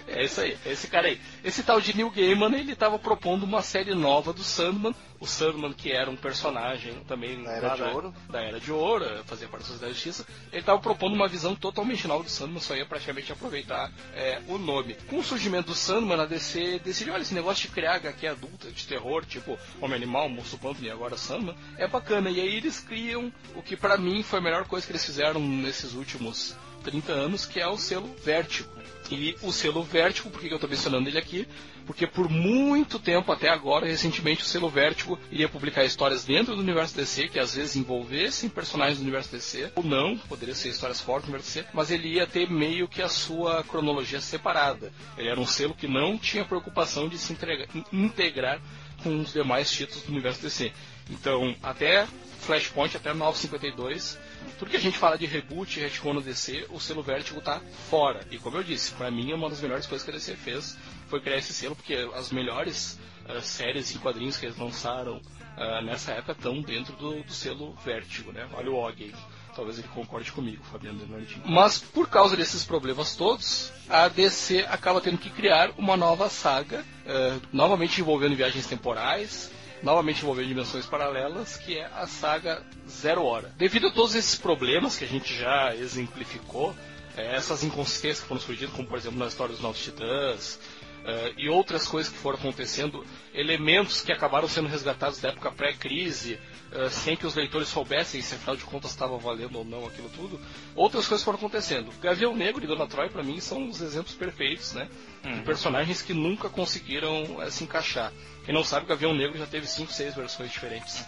é isso aí, é esse cara aí. Esse tal de Neil Gaiman, ele estava propondo uma série nova do Sandman. O Sandman, que era um personagem também Da Era de Ouro. da Era de Ouro, fazia parte da Sociedade da Justiça. Ele estava propondo uma visão totalmente nova do Sandman, só ia praticamente aproveitar é, o nome. Com o surgimento do Sandman, a DC decidiu, olha, esse negócio de criar HQ adulta, de terror, tipo Homem-Animal, Monstro Pântano e agora Sandman, é bacana. E aí eles criam o que pra mim foi a melhor coisa que eles fizeram nesses últimos 30 anos, que é o selo Vértigo. E o selo Vértigo, por que eu estou mencionando ele aqui? Porque por muito tempo, até agora, recentemente, o selo Vértigo iria publicar histórias dentro do universo DC, que às vezes envolvessem personagens do universo DC, ou não, poderia ser histórias fora do universo DC, mas ele ia ter meio que a sua cronologia separada. Ele era um selo que não tinha preocupação de se entregar- integrar com os demais títulos do universo DC. Então, até Flashpoint, até 952, tudo que a gente fala de reboot e retcon no DC, o selo Vertigo tá fora. E como eu disse, pra mim uma das melhores coisas que a DC fez foi criar esse selo, porque as melhores ah, séries e quadrinhos que eles lançaram ah, nessa época estão dentro do, do selo Vertigo, né? Olha o Og aí. Talvez ele concorde comigo, Fabiano Bernardino. Mas por causa desses problemas todos, a DC acaba tendo que criar uma nova saga, eh, novamente envolvendo viagens temporais, novamente envolvendo dimensões paralelas, que é a saga Zero Hora. Devido a todos esses problemas que a gente já exemplificou, eh, essas inconsistências que foram surgindo, como por exemplo na história dos Novos Titãs, eh, e outras coisas que foram acontecendo, elementos que acabaram sendo resgatados da época pré-crise, eh, sem que os leitores soubessem se afinal de contas estava valendo ou não aquilo tudo, outras coisas foram acontecendo. Gavião Negro e Dona Troy, para mim, são os exemplos perfeitos, né? De personagens que nunca conseguiram eh, se encaixar. Quem não sabe, Gavião Negro já teve 5, 6 versões diferentes.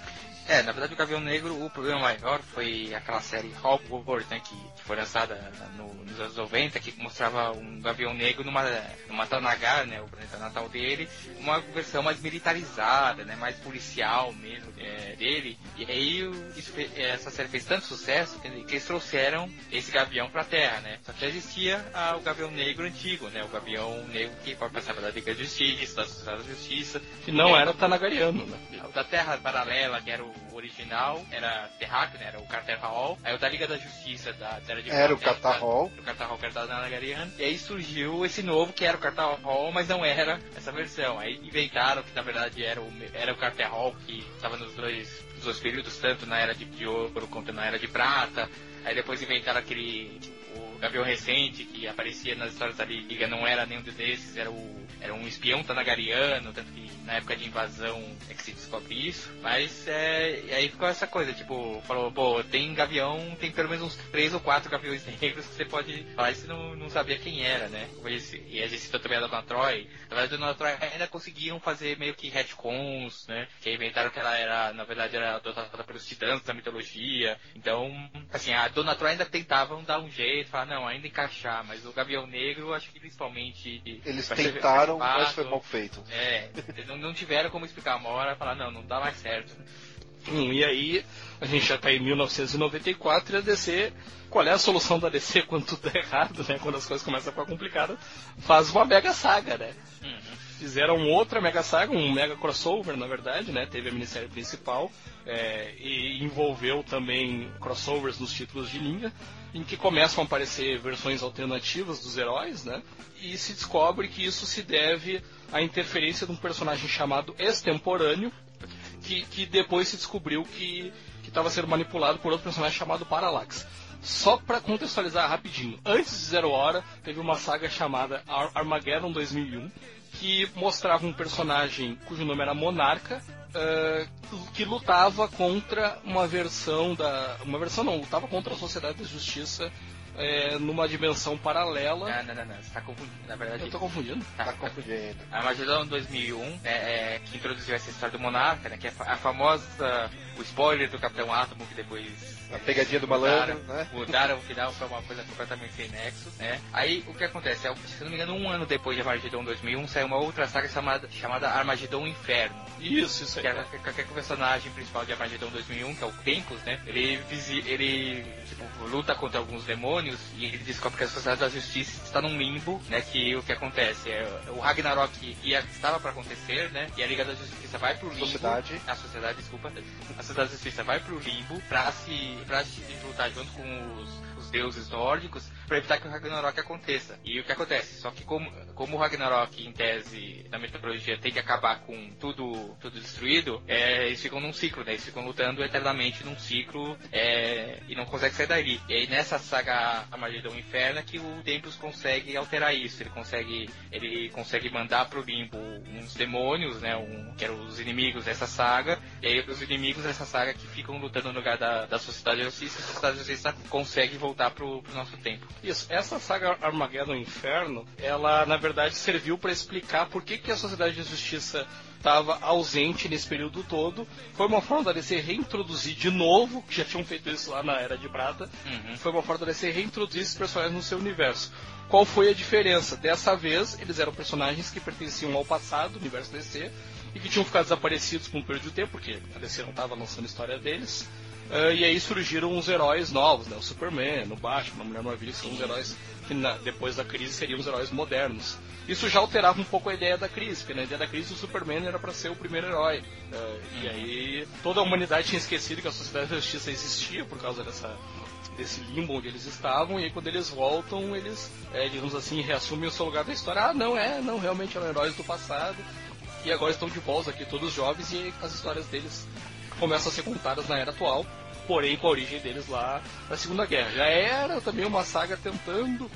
É, na verdade o Gavião Negro, o problema maior foi aquela série Hogwarts, né, que, que foi lançada no- nos anos 90, que mostrava um Gavião Negro numa, numa Tanagar, né, o planeta natal dele, uma versão mais militarizada, né, mais policial mesmo é, dele. E aí o- isso fe- essa série fez tanto sucesso que, que eles trouxeram esse Gavião pra Terra, né. Só que já existia ah, o Gavião Negro antigo, né, o Gavião Negro que participava da Liga da Justiça, da Sociedade da Justiça. Que não era Tanagariano, né? Da Terra Paralela, que era o original, era Terráqueo, né? Era o Carter Hall. Aí o da Liga da Justiça, da Terra de Era o Terra- Catarrol. O Carter que era da Nagarian. E aí surgiu esse novo, que era o Carter Hall, mas não era essa versão. Aí inventaram que na verdade era o, era o Carter Hall que estava nos dois, nos dois períodos, tanto na Era de, de Ouro quanto na Era de Prata. Aí depois inventaram aquele. Gavião Recente, que aparecia nas histórias da Liga, não era nenhum desses, era, o, era um espião tanagariano, tanto que na época de invasão é que se descobre isso. Mas é, aí ficou essa coisa, tipo, falou, pô, tem gavião, tem pelo menos uns três ou quatro gaviões negros que você pode falar e você não, não sabia quem era, né? E a gente citou também a Dona Troy. Na verdade, a Dona Troy ainda conseguiam fazer meio que retcons, né? Que inventaram que ela era, na verdade, era adotada pelos titãs da mitologia. Então, assim, a Dona Troy ainda tentavam dar um jeito, falar, não, ainda encaixar, mas o Gavião Negro, acho que principalmente. Eles tentaram, mas foi mal feito. É, eles não, não tiveram como explicar uma hora, falar, não, não dá mais certo. Hum, e aí, a gente já está em 1994 e a DC, qual é a solução da DC quando tudo dá errado, né? Quando as coisas começam a ficar complicadas? Faz uma mega saga, né? Fizeram outra mega saga, um mega crossover, na verdade, né? Teve a minissérie principal é, e envolveu também crossovers nos títulos de linha, em que começam a aparecer versões alternativas dos heróis, né? E se descobre que isso se deve à interferência de um personagem chamado Extemporâneo, que, que depois se descobriu que estava sendo manipulado por outro personagem chamado Parallax. Só para contextualizar rapidinho, antes de Zero Hora, teve uma saga chamada Ar- Armageddon 2001, que mostrava um personagem cujo nome era Monarca, eh, que lutava contra uma versão da. Uma versão não, lutava contra a Sociedade da Justiça eh, numa dimensão paralela. Não, não, não, não, você tá confundindo, na verdade. Eu tô confundindo? Tá confundindo. A Armagedon 2001, é, é, que introduziu essa história do Monarca, né, que é a fa- a famosa, o spoiler do Capitão Átomo, que depois... A pegadinha do malandro, mudaram, né? Mudaram o final pra uma coisa completamente sem nexo, né? Aí, o que acontece? É, se não me engano, um ano depois de Armagedon 2001, saiu uma outra saga chamada, chamada Armagedon Inferno. Isso, isso aí. Que é, que é- que é o personagem principal de Armagedon 2001, que é o Tempus, né? Ele, ele tipo, luta contra alguns demônios, e ele descobre que a Sociedade da Justiça está num limbo, né? Que o que acontece é o Ragnarok ia, estava para acontecer, né? E a Liga da Justiça vai pro limbo. Sociedade. A sociedade, desculpa. A Sociedade da Justiça vai pro limbo pra se, pra se lutar junto com os, os deuses nórdicos para evitar que o Ragnarok aconteça. E o que acontece? Só que como, como o Ragnarok, em tese, na mitologia, tem que acabar com tudo, tudo destruído, é, eles ficam num ciclo, né? Eles ficam lutando eternamente num ciclo é, e não conseguem sair dali. E aí nessa saga Armagedon Inferno é que o Tempus consegue alterar isso. Ele consegue, ele consegue mandar pro limbo uns demônios, né? Um, que eram os inimigos dessa saga. E aí os inimigos dessa saga que ficam lutando no lugar da, da Sociedade da Justiça, a Sociedade da Justiça consegue voltar pro, pro nosso tempo. Isso, essa saga Armageddon Inferno, ela na verdade serviu para explicar por que, que a Sociedade de Justiça estava ausente nesse período todo. Foi uma forma da DC reintroduzir de novo, que já tinham feito isso lá na Era de Prata, Uhum. foi uma forma da DC reintroduzir esses personagens no seu universo. Qual foi a diferença? Dessa vez, eles eram personagens que pertenciam ao passado, do universo DC, e que tinham ficado desaparecidos por um período de tempo, porque a DC não estava lançando a história deles. Ah, e aí surgiram os heróis novos, né? O Superman, o Batman, a Mulher Maravilha, são os heróis que na- depois da crise seriam os heróis modernos. Isso já alterava um pouco a ideia da crise, porque na ideia da crise o Superman era para ser o primeiro herói. Ah, e aí toda a humanidade tinha esquecido que a Sociedade da Justiça existia por causa dessa desse limbo onde eles estavam, e aí quando eles voltam, eles, é, digamos assim, reassumem o seu lugar da história. Ah, não, é, não, realmente eram heróis do passado, e agora estão de volta aqui todos jovens, e as histórias deles começam a ser contadas na era atual, porém com a origem deles lá na Segunda Guerra. Já era também uma saga tentando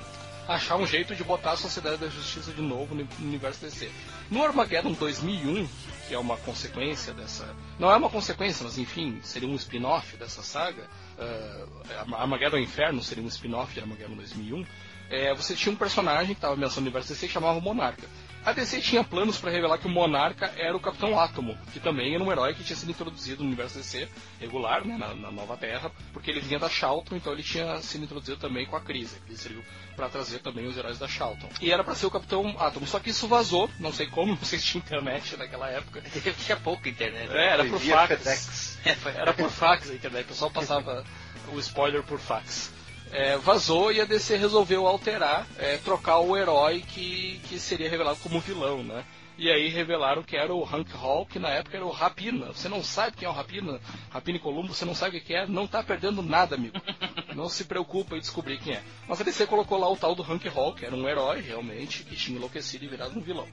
achar um jeito de botar a Sociedade da Justiça de novo no universo DC. No Armageddon 2001, que é uma consequência dessa... Não é uma consequência, mas enfim, seria um spin-off dessa saga, uh, Armageddon Inferno seria um spin-off de Armageddon 2001, é, você tinha um personagem que estava mencionando no universo DC que chamava Monarca. A DC tinha planos para revelar que o Monarca era o Capitão Átomo, que também era um herói que tinha sido introduzido no universo DC regular, né, na, na Nova Terra, porque ele vinha da Charlton, então ele tinha sido introduzido também com a crise. Ele serviu para trazer também os heróis da Charlton. E era para ser o Capitão Átomo, só que isso vazou, não sei como, não sei se tinha internet naquela época. Tinha pouca internet. É, era Via fax. FedEx. É, Era por fax a internet, o pessoal passava o spoiler por fax. É, vazou e a DC resolveu alterar, é, trocar o herói que, que seria revelado como vilão, né? E aí revelaram que era o Hank Hall, que na época era o Rapina. Você não sabe quem é o Rapina? Rapina e Columbo, você não sabe o que é? Não tá perdendo nada, amigo. Não se preocupa em descobrir quem é. Mas a DC colocou lá o tal do Hank Hall, que era um herói, realmente, que tinha enlouquecido e virado um vilão.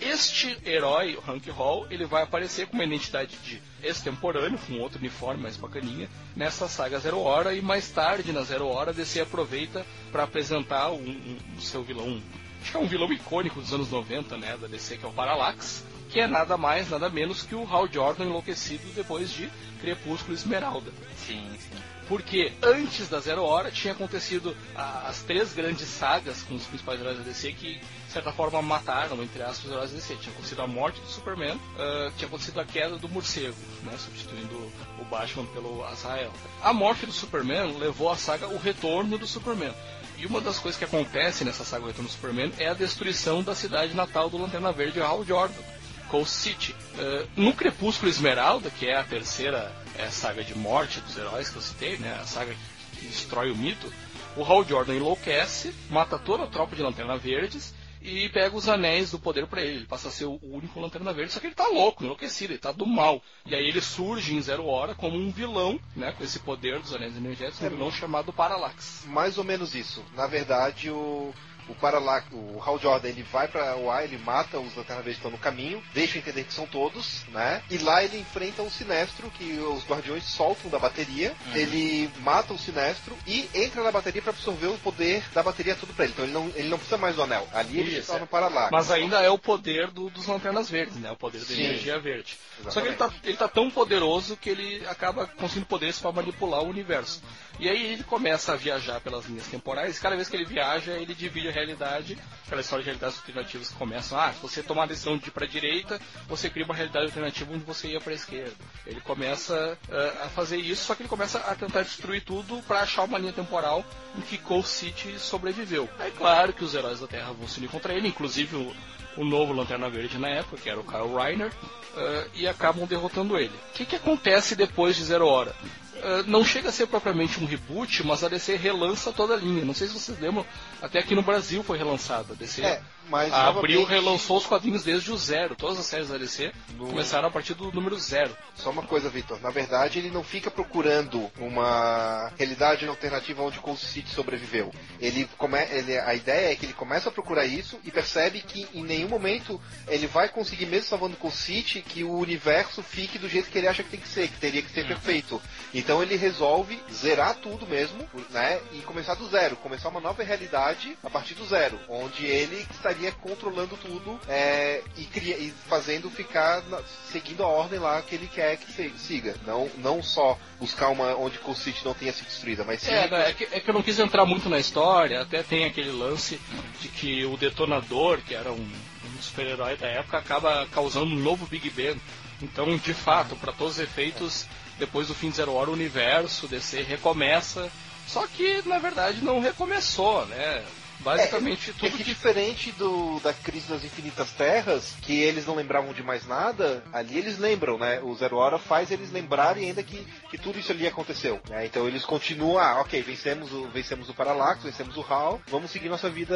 Este herói, o Hank Hall, ele vai aparecer com uma identidade de extemporâneo, com outro uniforme mais bacaninha, nessa saga Zero Hora, e mais tarde, na Zero Hora, a DC aproveita para apresentar um, um- o seu vilão, acho que é um vilão icônico dos anos 90, né, da DC, que é o Parallax, que é nada mais, nada menos que o Hal Jordan enlouquecido depois de Crepúsculo Esmeralda. Sim, sim. Porque antes da Zero Hora tinha acontecido a- as três grandes sagas com os principais heróis da DC que, de certa forma, mataram, entre aspas, os heróis da DC. Tinha acontecido a morte do Superman, ah, tinha acontecido a queda do morcego, né, substituindo o Batman pelo Azrael. A morte do Superman levou a saga O Retorno do Superman. E uma das coisas que acontece nessa saga Retorno do Superman é a destruição da cidade natal do Lanterna Verde, Hal Jordan. Coast City. Eh, no Crepúsculo Esmeralda, que é a terceira eh, saga de morte dos heróis que eu citei, né, a saga que destrói o mito, o Hal Jordan enlouquece, mata toda a tropa de Lanterna Verdes e pega os anéis do poder pra ele. Ele passa a ser o único Lanterna Verde, só que ele tá louco, enlouquecido, ele tá do mal. E aí ele surge em Zero Hora como um vilão, né, com esse poder dos anéis energéticos, um vilão chamado Parallax. Mais ou menos isso. Na verdade, o, o Parallax, o Hal Jordan, ele vai pra UA, ele mata os Lanterna Verde que estão no caminho, deixa entender que são todos, né? E lá ele enfrenta o Sinestro, que os Guardiões soltam da bateria. Ele mata o Sinestro e entra na bateria pra absorver o poder da bateria tudo pra ele. Então ele não, ele não precisa mais do anel. Ali ele Isso, está é. no Parallax. Mas ainda é o poder do- dos Lanternas Verdes, né? O poder da Sim. energia verde. Exatamente. Só que ele tá, ele tá tão poderoso que ele acaba conseguindo poderes para manipular o universo. E aí ele começa a viajar pelas linhas temporais. E cada vez que ele viaja, ele divide a realidade. Aquela história de realidades alternativas que começam. Ah, se você tomar a decisão de ir pra direita, você cria uma realidade alternativa onde você ia pra esquerda. Ele começa ah, a fazer isso, só que ele começa a tentar destruir tudo para achar uma linha temporal em que Cold City sobreviveu. É claro que os heróis da Terra vão se unir contra ele, inclusive o, o novo Lanterna Verde na época, que era o Kyle Reiner, eh, e acabam derrotando ele. O que, que acontece depois de Zero Hora? Uh, não chega a ser propriamente um reboot, mas a DC relança toda a linha. Não sei se vocês lembram, até aqui no Brasil foi relançada. A DC É, mas a Abril novamente- relançou os quadrinhos desde o zero. Todas as séries da DC No- começaram a partir do número zero. Só uma coisa, Vitor. Na verdade, ele não fica procurando uma realidade alternativa onde Cold City sobreviveu. Ele come... ele... A ideia é que ele começa a procurar isso e percebe que em nenhum momento ele vai conseguir, mesmo salvando Cold City, que o universo fique do jeito que ele acha que tem que ser, que teria que ser perfeito. Então ele resolve zerar tudo mesmo, né? E começar do zero, começar uma nova realidade a partir do zero, onde ele estaria controlando tudo é, e, cria... e fazendo ficar na- seguindo a ordem lá que ele quer que se- siga. Não, não só buscar uma onde Cold City não tenha sido destruída, mas sim. É, é que, é que eu não quis entrar muito na história, até tem aquele lance de que o detonador, que era um, um super-herói da época, acaba causando um novo Big Bang. Então, de fato, para todos os efeitos, depois do fim de Zero Hora, o universo DC recomeça. Só que, na verdade, não recomeçou, né? Basicamente, É tudo que que diferente do, da crise das infinitas terras, que eles não lembravam de mais nada, ali eles lembram, né? O Zero Hora faz eles lembrarem ainda que, que tudo isso ali aconteceu. né? Então eles continuam, ah, ok, vencemos o, vencemos o Parallax, vencemos o HAL, vamos seguir nossa vida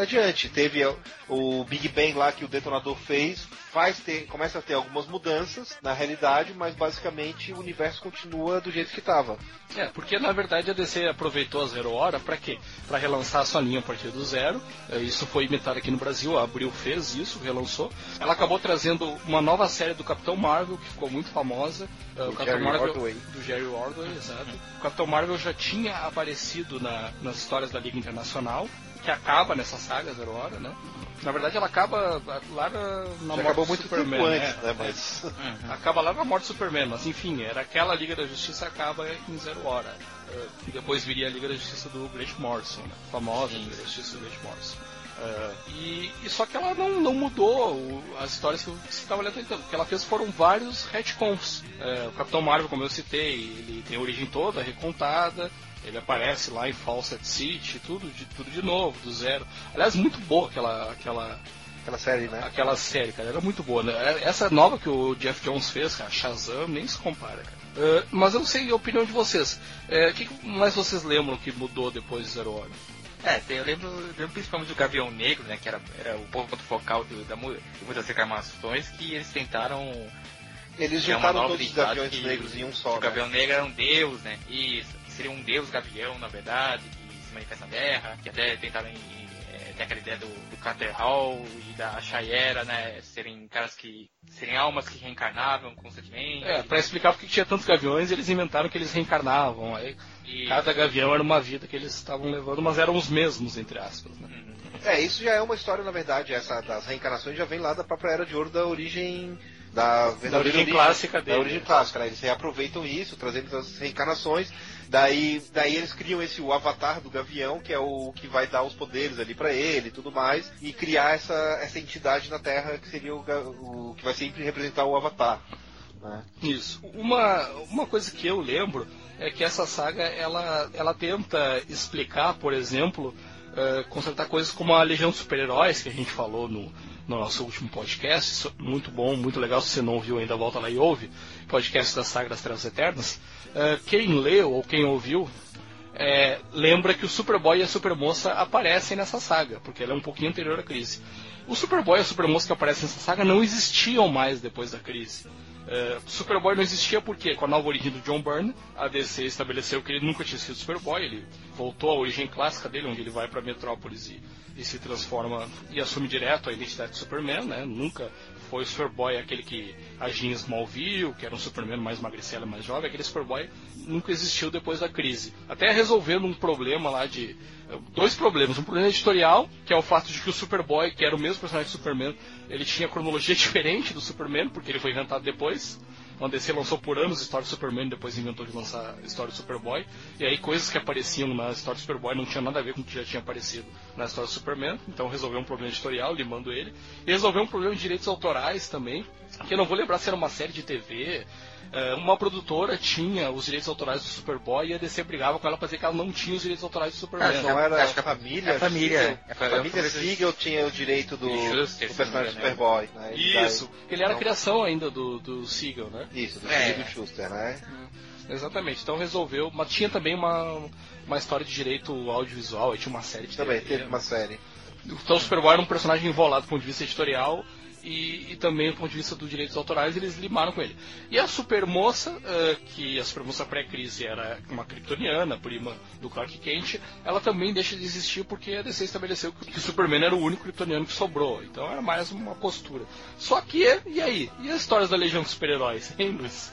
adiante. Teve o, o Big Bang lá que o detonador fez, faz ter, começa a ter algumas mudanças na realidade, mas basicamente o universo continua do jeito que estava. É, porque na verdade a DC aproveitou a Zero Hora para quê? Para relançar a sua linha a partir do zero. É, Isso foi imitado aqui no Brasil, a Abril fez isso, relançou. Ela acabou trazendo uma nova série do Capitão Marvel, que ficou muito famosa. É, O Do Capitão Jerry Marvel Ordway. do Jerry Ordway, exato. O Capitão Marvel já tinha aparecido na- nas histórias da Liga Internacional, que acaba nessa saga Zero Hora, né? Na verdade ela acaba lá na, morte do muito Superman, tempo antes, né? né? Mas. Acaba lá na morte do Superman, mas enfim, era aquela Liga da Justiça acaba em Zero Hora. Eh, depois viria a Liga da Justiça do Grant Morrison, né? a famosa Liga da Justiça do Grant Morrison. Eh, e, e só que ela não, não mudou o- as histórias que você estava olhando então. O que ela fez foram vários retcons. Eh, o Capitão Marvel, como eu citei, ele tem a origem toda recontada. Ele aparece lá em Fawcett City, tudo de, tudo de novo, do zero. Aliás, muito boa aquela, aquela, Aquela série, né? Aquela série, cara, era muito boa, né? Essa nova que o Jeff Jones fez, cara, Shazam, nem se compara, cara. Eh, mas eu não sei a opinião de vocês. Eh, O que que mais vocês lembram que mudou depois de Zero Hora? É, eu lembro, eu lembro principalmente do Gavião Negro, né? Que era, era o ponto focal do- da, de muitas reclamações que eles tentaram Eles uma juntaram todos os gaviões que- negros em um que só. O né? Gavião Negro era um deus, né? Isso, seria um deus gavião, na verdade, que se manifesta na Terra, que até tentaram em- é, ter aquela ideia do, do Carter Hall e da Shayera, né? Serem caras que. serem almas que reencarnavam constantemente. É, pra explicar porque tinha tantos gaviões, eles inventaram que eles reencarnavam. Aí E- cada gavião era uma vida que eles estavam levando, mas eram os mesmos, entre aspas. Né? É, isso já é uma história, na verdade, essa das reencarnações já vem lá da própria Era de Ouro da origem. Da, verdadeira origem clássica Da dele. origem clássica, né? Eles reaproveitam isso, trazendo as reencarnações. Daí, daí eles criam esse o avatar do Gavião, que é o que vai dar os poderes ali pra ele e tudo mais, e criar essa, essa entidade na Terra que seria o, o que vai sempre representar o avatar. Né? Isso. Uma, uma coisa que eu lembro é que essa saga ela, ela tenta explicar, por exemplo, eh, consertar coisas como a Legião dos Super-Heróis, que a gente falou no, no nosso último podcast. É muito bom, muito legal. Se você não ouviu ainda, volta lá e ouve. Podcast das Trevas Eternas. Eh, quem leu ou quem ouviu é, lembra que o Superboy e a Supermoça aparecem nessa saga, porque ela é um pouquinho anterior à crise. O Superboy e a Supermoça que aparecem nessa saga não existiam mais depois da crise. O Superboy não existia porque, com a nova origem do John Byrne, a DC estabeleceu que ele nunca tinha sido Superboy, ele voltou à origem clássica dele, onde ele vai para Metrópolis e, e se transforma e assume direto a identidade de Superman, né? Nunca foi o Superboy aquele que agia em Smallville, que era um Superman mais magricelo, mais jovem, aquele Superboy nunca existiu depois da crise. Até resolvendo um problema lá de. Dois problemas. Um problema editorial, que é o fato de que o Superboy, que era o mesmo personagem do Superman, ele tinha cronologia diferente do Superman, porque ele foi inventado depois. A DC lançou por anos a história do Superman, depois inventou de lançar a história do Superboy. E aí coisas que apareciam na história do Superboy não tinham nada a ver com o que já tinha aparecido na história do Superman, então resolveu um problema editorial, limando ele. E resolveu um problema de direitos autorais também, que eu não vou lembrar se era uma série de TV. É, Uma produtora tinha os direitos autorais do Superboy e a DC brigava com ela pra dizer que ela não tinha os direitos autorais do Superman. Mas não era acho que a família. a família, é, A família Siegel tinha o direito do, do personagem me engano, Superboy. Né? Isso, ele era a Então- criação ainda do, do Siegel, né? daí- Isso, do É. filho do Schuster, né? Exatamente, então resolveu, mas tinha também uma, uma história de direito audiovisual, aí tinha uma série de Também TV, teve uma série. Então o Superboy era um personagem envolado do ponto de vista editorial e, e também do ponto de vista dos direitos autorais, eles limaram com ele. E a Supermoça, eh, que a Supermoça pré-crise era uma kryptoniana, prima do Clark Kent, ela também deixa de existir porque a DC estabeleceu que o Superman era o único kryptoniano que sobrou. Então era mais uma postura. Só que, e aí? E as histórias da Legião dos Super-Heróis, hein, Luiz?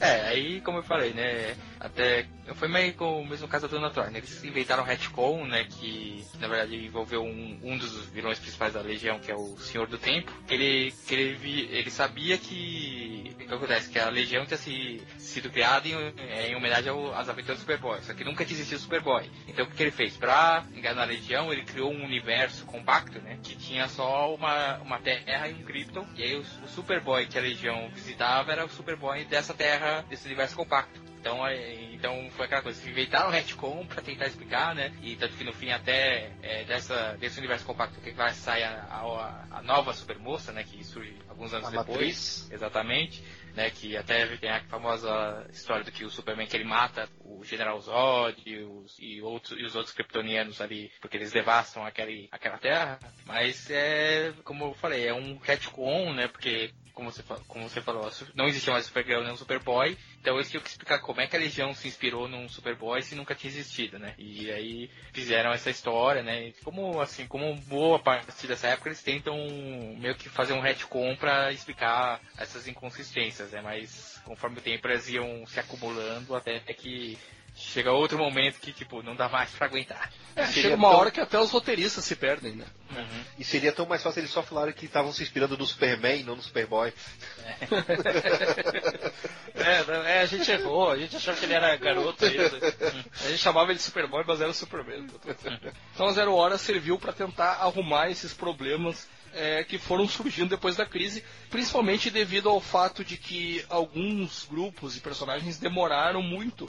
É, aí como eu falei, né? Até. Foi meio com o mesmo caso da Dona Thor, né? Eles inventaram o retcon, né? Que na verdade envolveu um, um dos vilões principais da Legião, que é o Senhor do Tempo. Ele, que ele, ele sabia que. O que acontece? Que a Legião tinha se, sido criada em, em homenagem ao- às aventuras do Superboy. Só que nunca tinha existido o Superboy. Então o que, que ele fez? Pra enganar a Legião, ele criou um universo compacto, né? Que tinha só uma, uma Terra e um Krypton. E aí o, o Superboy que a Legião visitava era o Superboy dessa Terra, desse universo compacto. Então, é, então foi aquela coisa, inventaram o retcon pra tentar explicar, né? E tanto que no fim até é, dessa, desse universo compacto que vai sair a, a, a nova supermoça, né? Que surge alguns anos A depois. Matriz. Exatamente. Né, que até tem a famosa história do que o Superman que ele mata o General Zod e os, e outros, e os outros kryptonianos ali, porque eles devastam aquele, aquela terra. Mas é, como eu falei, é um retcon, né? Porque como você, como você falou, não existia mais Supergirl nem Superboy, então eles tinham que explicar como é que a Legião se inspirou num Superboy se nunca tinha existido, né? E aí fizeram essa história, né? Como assim, como boa parte dessa época eles tentam meio que fazer um retcon pra explicar essas inconsistências, né? Mas conforme o tempo elas iam se acumulando até que chega outro momento que tipo não dá mais pra aguentar. É, chega uma tão- hora que até os roteiristas se perdem, né? E seria tão mais fácil eles só falarem que estavam se inspirando no Superman e não no Superboy. É, né, é, a gente errou, a gente achava que ele era garoto ainda. A gente chamava ele de Superboy, mas era o Superman. Então a Zero Hora serviu para tentar arrumar esses problemas é, que foram surgindo depois da crise, principalmente devido ao fato de que alguns grupos e personagens demoraram muito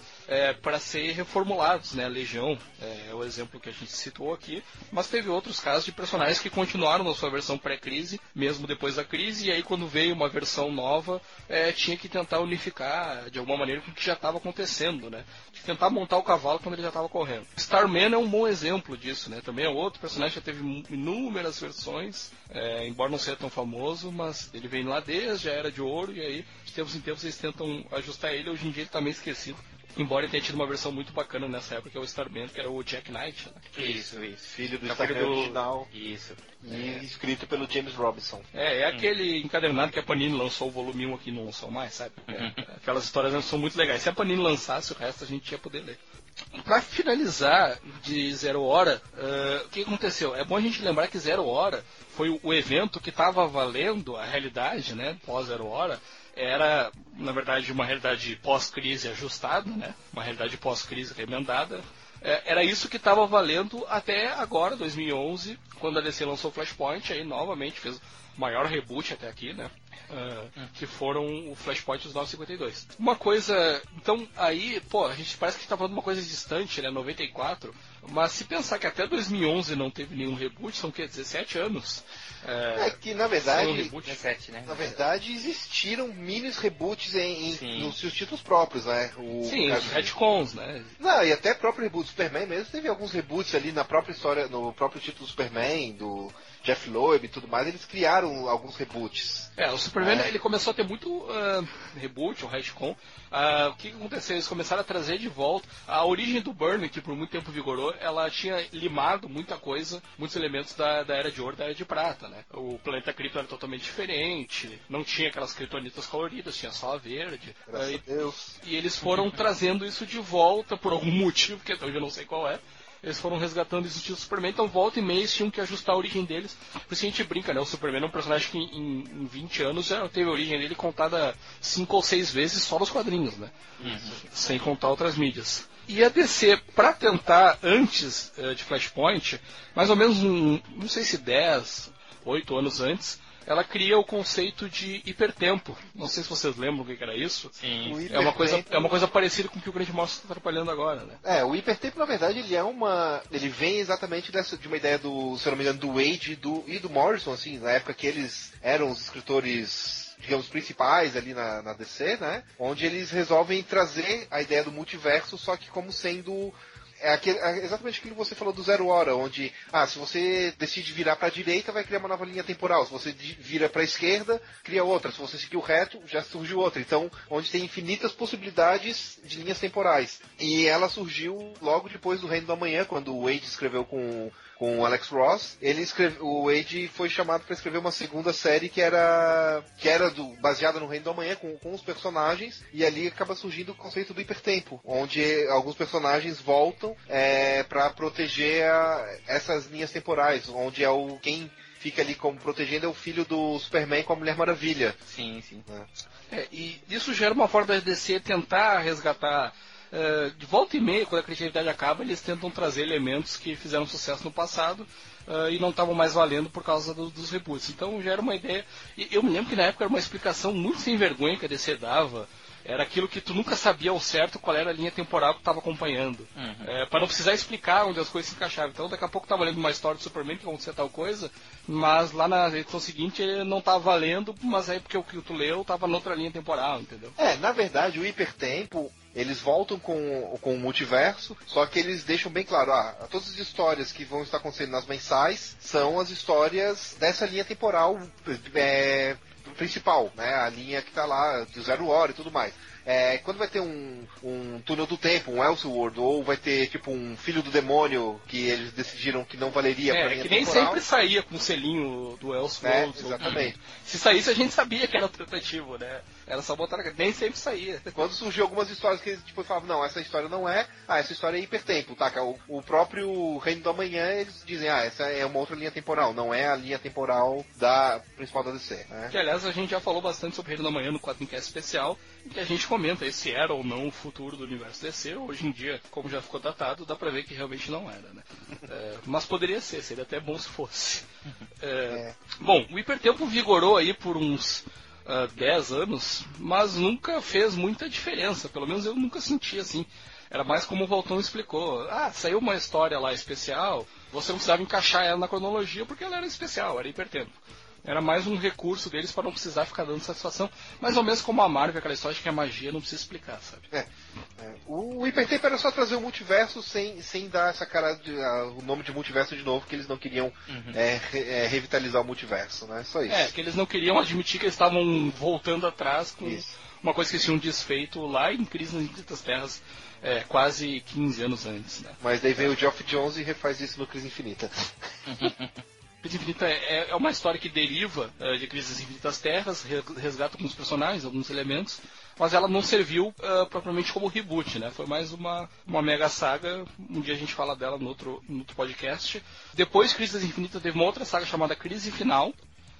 para ser reformulados, né? Legião é o exemplo que a gente citou aqui, mas teve outros casos de personagens que continuaram na sua versão pré-crise, mesmo depois da crise, e aí quando veio uma versão nova, é, tinha que tentar unificar de alguma maneira com o que já estava acontecendo, né? De tentar montar o cavalo quando ele já estava correndo. Starman é um bom exemplo disso, né? Também é outro personagem que já teve inúmeras versões, é, embora não seja tão famoso, mas ele vem lá desde a Era de Ouro, e aí de tempos em tempos eles tentam ajustar ele, hoje em dia ele está meio esquecido. Embora ele tenha tido uma versão muito bacana nessa época, que é o Starman, que era o Jack Knight, né? Isso, isso. Filho do É Starman do- original Isso. e escrito pelo James Robinson. É, é aquele encadernado que a Panini lançou o volume 1 aqui não lançou mais, sabe? É, aquelas histórias não são muito legais. Se a Panini lançasse o resto, a gente ia poder ler. Pra finalizar de Zero Hora, eh, o que aconteceu? É bom a gente lembrar que Zero Hora foi o- o evento que estava valendo a realidade, né? Pós Zero Hora. Era, na verdade, uma realidade pós-crise ajustada, né? Uma realidade pós-crise remendada. É, era isso que estava valendo até agora, 2011, quando a DC lançou Flashpoint, aí novamente fez o maior reboot até aqui, né? Ah, que foram o Flashpoint dos 952. Uma coisa, então aí, pô, a gente parece que está falando de uma coisa distante, né? 94, mas se pensar que até 2011 não teve nenhum reboot, são o quê? 17 anos? É É, que, na sem um verdade, reboot. 17, né? na verdade, existiram mini reboots em, em- nos seus títulos próprios, né? O, Sim, os retcons, né? Não, e até próprio reboot do Superman mesmo teve alguns reboots ali na própria história, no próprio título do Superman, do Jeff Loeb e tudo mais, eles criaram alguns reboots. É, o Superman É. ele começou a ter muito ah, reboot, ou retcon. Ah, o que, aconteceu? Eles começaram a trazer de volta a origem do Burn, que por muito tempo vigorou, ela tinha limado muita coisa, muitos elementos da, da Era de Ouro, da Era de Prata, né? O planeta Krypton era totalmente diferente, não tinha aquelas kryptonitas coloridas, tinha só a verde. Ah, a Deus. e eles foram trazendo isso de volta por algum motivo, que até hoje eu não sei qual é. Eles foram resgatando isso do Superman, então volta e meia eles tinham que ajustar a origem deles. Por isso a gente brinca, né? O Superman é um personagem que em, em 20 anos já teve a origem dele contada cinco ou seis vezes só nos quadrinhos, né? Sem contar outras mídias. E a DC, para tentar, antes uh, de Flashpoint, mais ou menos, um, não sei se 10, 8 anos antes, ela cria o conceito de hipertempo. Não sei se vocês lembram o que era isso. Sim. É uma coisa, é uma coisa parecida com o que o Grande Monstro está trabalhando agora, né? É, o hipertempo, na verdade, ele é uma. Ele vem exatamente dessa, de uma ideia do, se eu não me engano, do Wade e do, e do Morrison, assim, na época que eles eram os escritores digamos, principais ali na, na DC, né? Onde eles resolvem trazer a ideia do multiverso, só que como sendo é, aquele, é exatamente aquilo que você falou do Zero Hora, onde, ah, se você decide virar para a direita, vai criar uma nova linha temporal. Se você vira para a esquerda, cria outra. Se você seguir o reto, já surge outra. Então, onde tem infinitas possibilidades de linhas temporais. E ela surgiu logo depois do Reino do Amanhã, quando o Wade escreveu com com o Alex Ross. Ele escreve, o Wade foi chamado para escrever uma segunda série que era que era do, baseada no Reino do Amanhã com, com os personagens e ali acaba surgindo o conceito do hipertempo, onde alguns personagens voltam é, para proteger a, essas linhas temporais, onde é o quem fica ali como protegendo é o filho do Superman com a Mulher Maravilha. Sim, sim. É. É, e isso gera uma forma da DC tentar resgatar Uh, de volta e meia, quando a criatividade acaba, eles tentam trazer elementos que fizeram sucesso no passado uh, e não estavam mais valendo por causa do, dos reboots. Então já era uma ideia. E eu me lembro que na época era uma explicação muito sem vergonha que a DC dava era aquilo que tu nunca sabia ao certo qual era a linha temporal que estava acompanhando. Uhum. É, para não precisar explicar onde as coisas se encaixavam. Então daqui a pouco estava lendo uma história do Superman que acontecia tal coisa, mas lá na edição seguinte ele não estava valendo, mas aí porque o que tu leu estava noutra linha temporal, entendeu? É, na verdade o hipertempo eles voltam com, com o multiverso, só que eles deixam bem claro, ah, todas as histórias que vão estar acontecendo nas mensais são as histórias dessa linha temporal é, principal, né? A linha que está lá do zero hora e tudo mais. É, quando vai ter um, um túnel do tempo, um Elseworld, ou vai ter tipo um filho do demônio que eles decidiram que não valeria é, pra linha que nem temporal. sempre saía com o selinho do Elseworld. É, exatamente. Se saísse a gente sabia que era tentativo, né? Era só botar nem sempre saía. Quando surgiu algumas histórias que eles tipo, falavam, não, essa história não é, ah, essa história é hipertempo, tá? O, o próprio Reino do Amanhã, eles dizem, ah, essa é uma outra linha temporal, não é a linha temporal da principal da DC, né? Que aliás a gente já falou bastante sobre o Reino do Amanhã no Quadrincast especial, em que a gente comenta se era ou não o futuro do universo DC. Hoje em dia, como já ficou datado, dá pra ver que realmente não era, né? É, mas poderia ser, seria até bom se fosse. É, é. Bom, o hipertempo vigorou aí por uns uh, 10 anos, mas nunca fez muita diferença. Pelo menos eu nunca senti assim. Era mais como o Voltão explicou. Ah, saiu uma história lá especial, você não precisava encaixar ela na cronologia porque ela era especial, era hipertempo. Era mais um recurso deles para não precisar ficar dando satisfação. Mais ou menos como a Marvel, aquela história de que a magia não precisa explicar, sabe? É. é. O Hipertempo era só trazer o multiverso sem, sem dar essa cara de, uh, o nome de multiverso de novo, que eles não queriam uhum. é, re, é, revitalizar o multiverso, né? Só isso. É, que eles não queriam admitir que eles estavam voltando atrás com isso. uma coisa que eles tinham desfeito lá em Crise nas Infinitas Terras. É, quase 15 anos antes, né? Mas daí veio o Geoff Jones e refaz isso no Crise Infinita. Crise Infinita é, é, uma história que deriva uh, de Crises Infinitas Terras, resgata alguns personagens, alguns elementos, mas ela não serviu uh, propriamente como reboot, né? Foi mais uma, uma mega saga. Um dia a gente fala dela no outro, no outro podcast. Depois, Crises Infinita teve uma outra saga chamada Crise Final,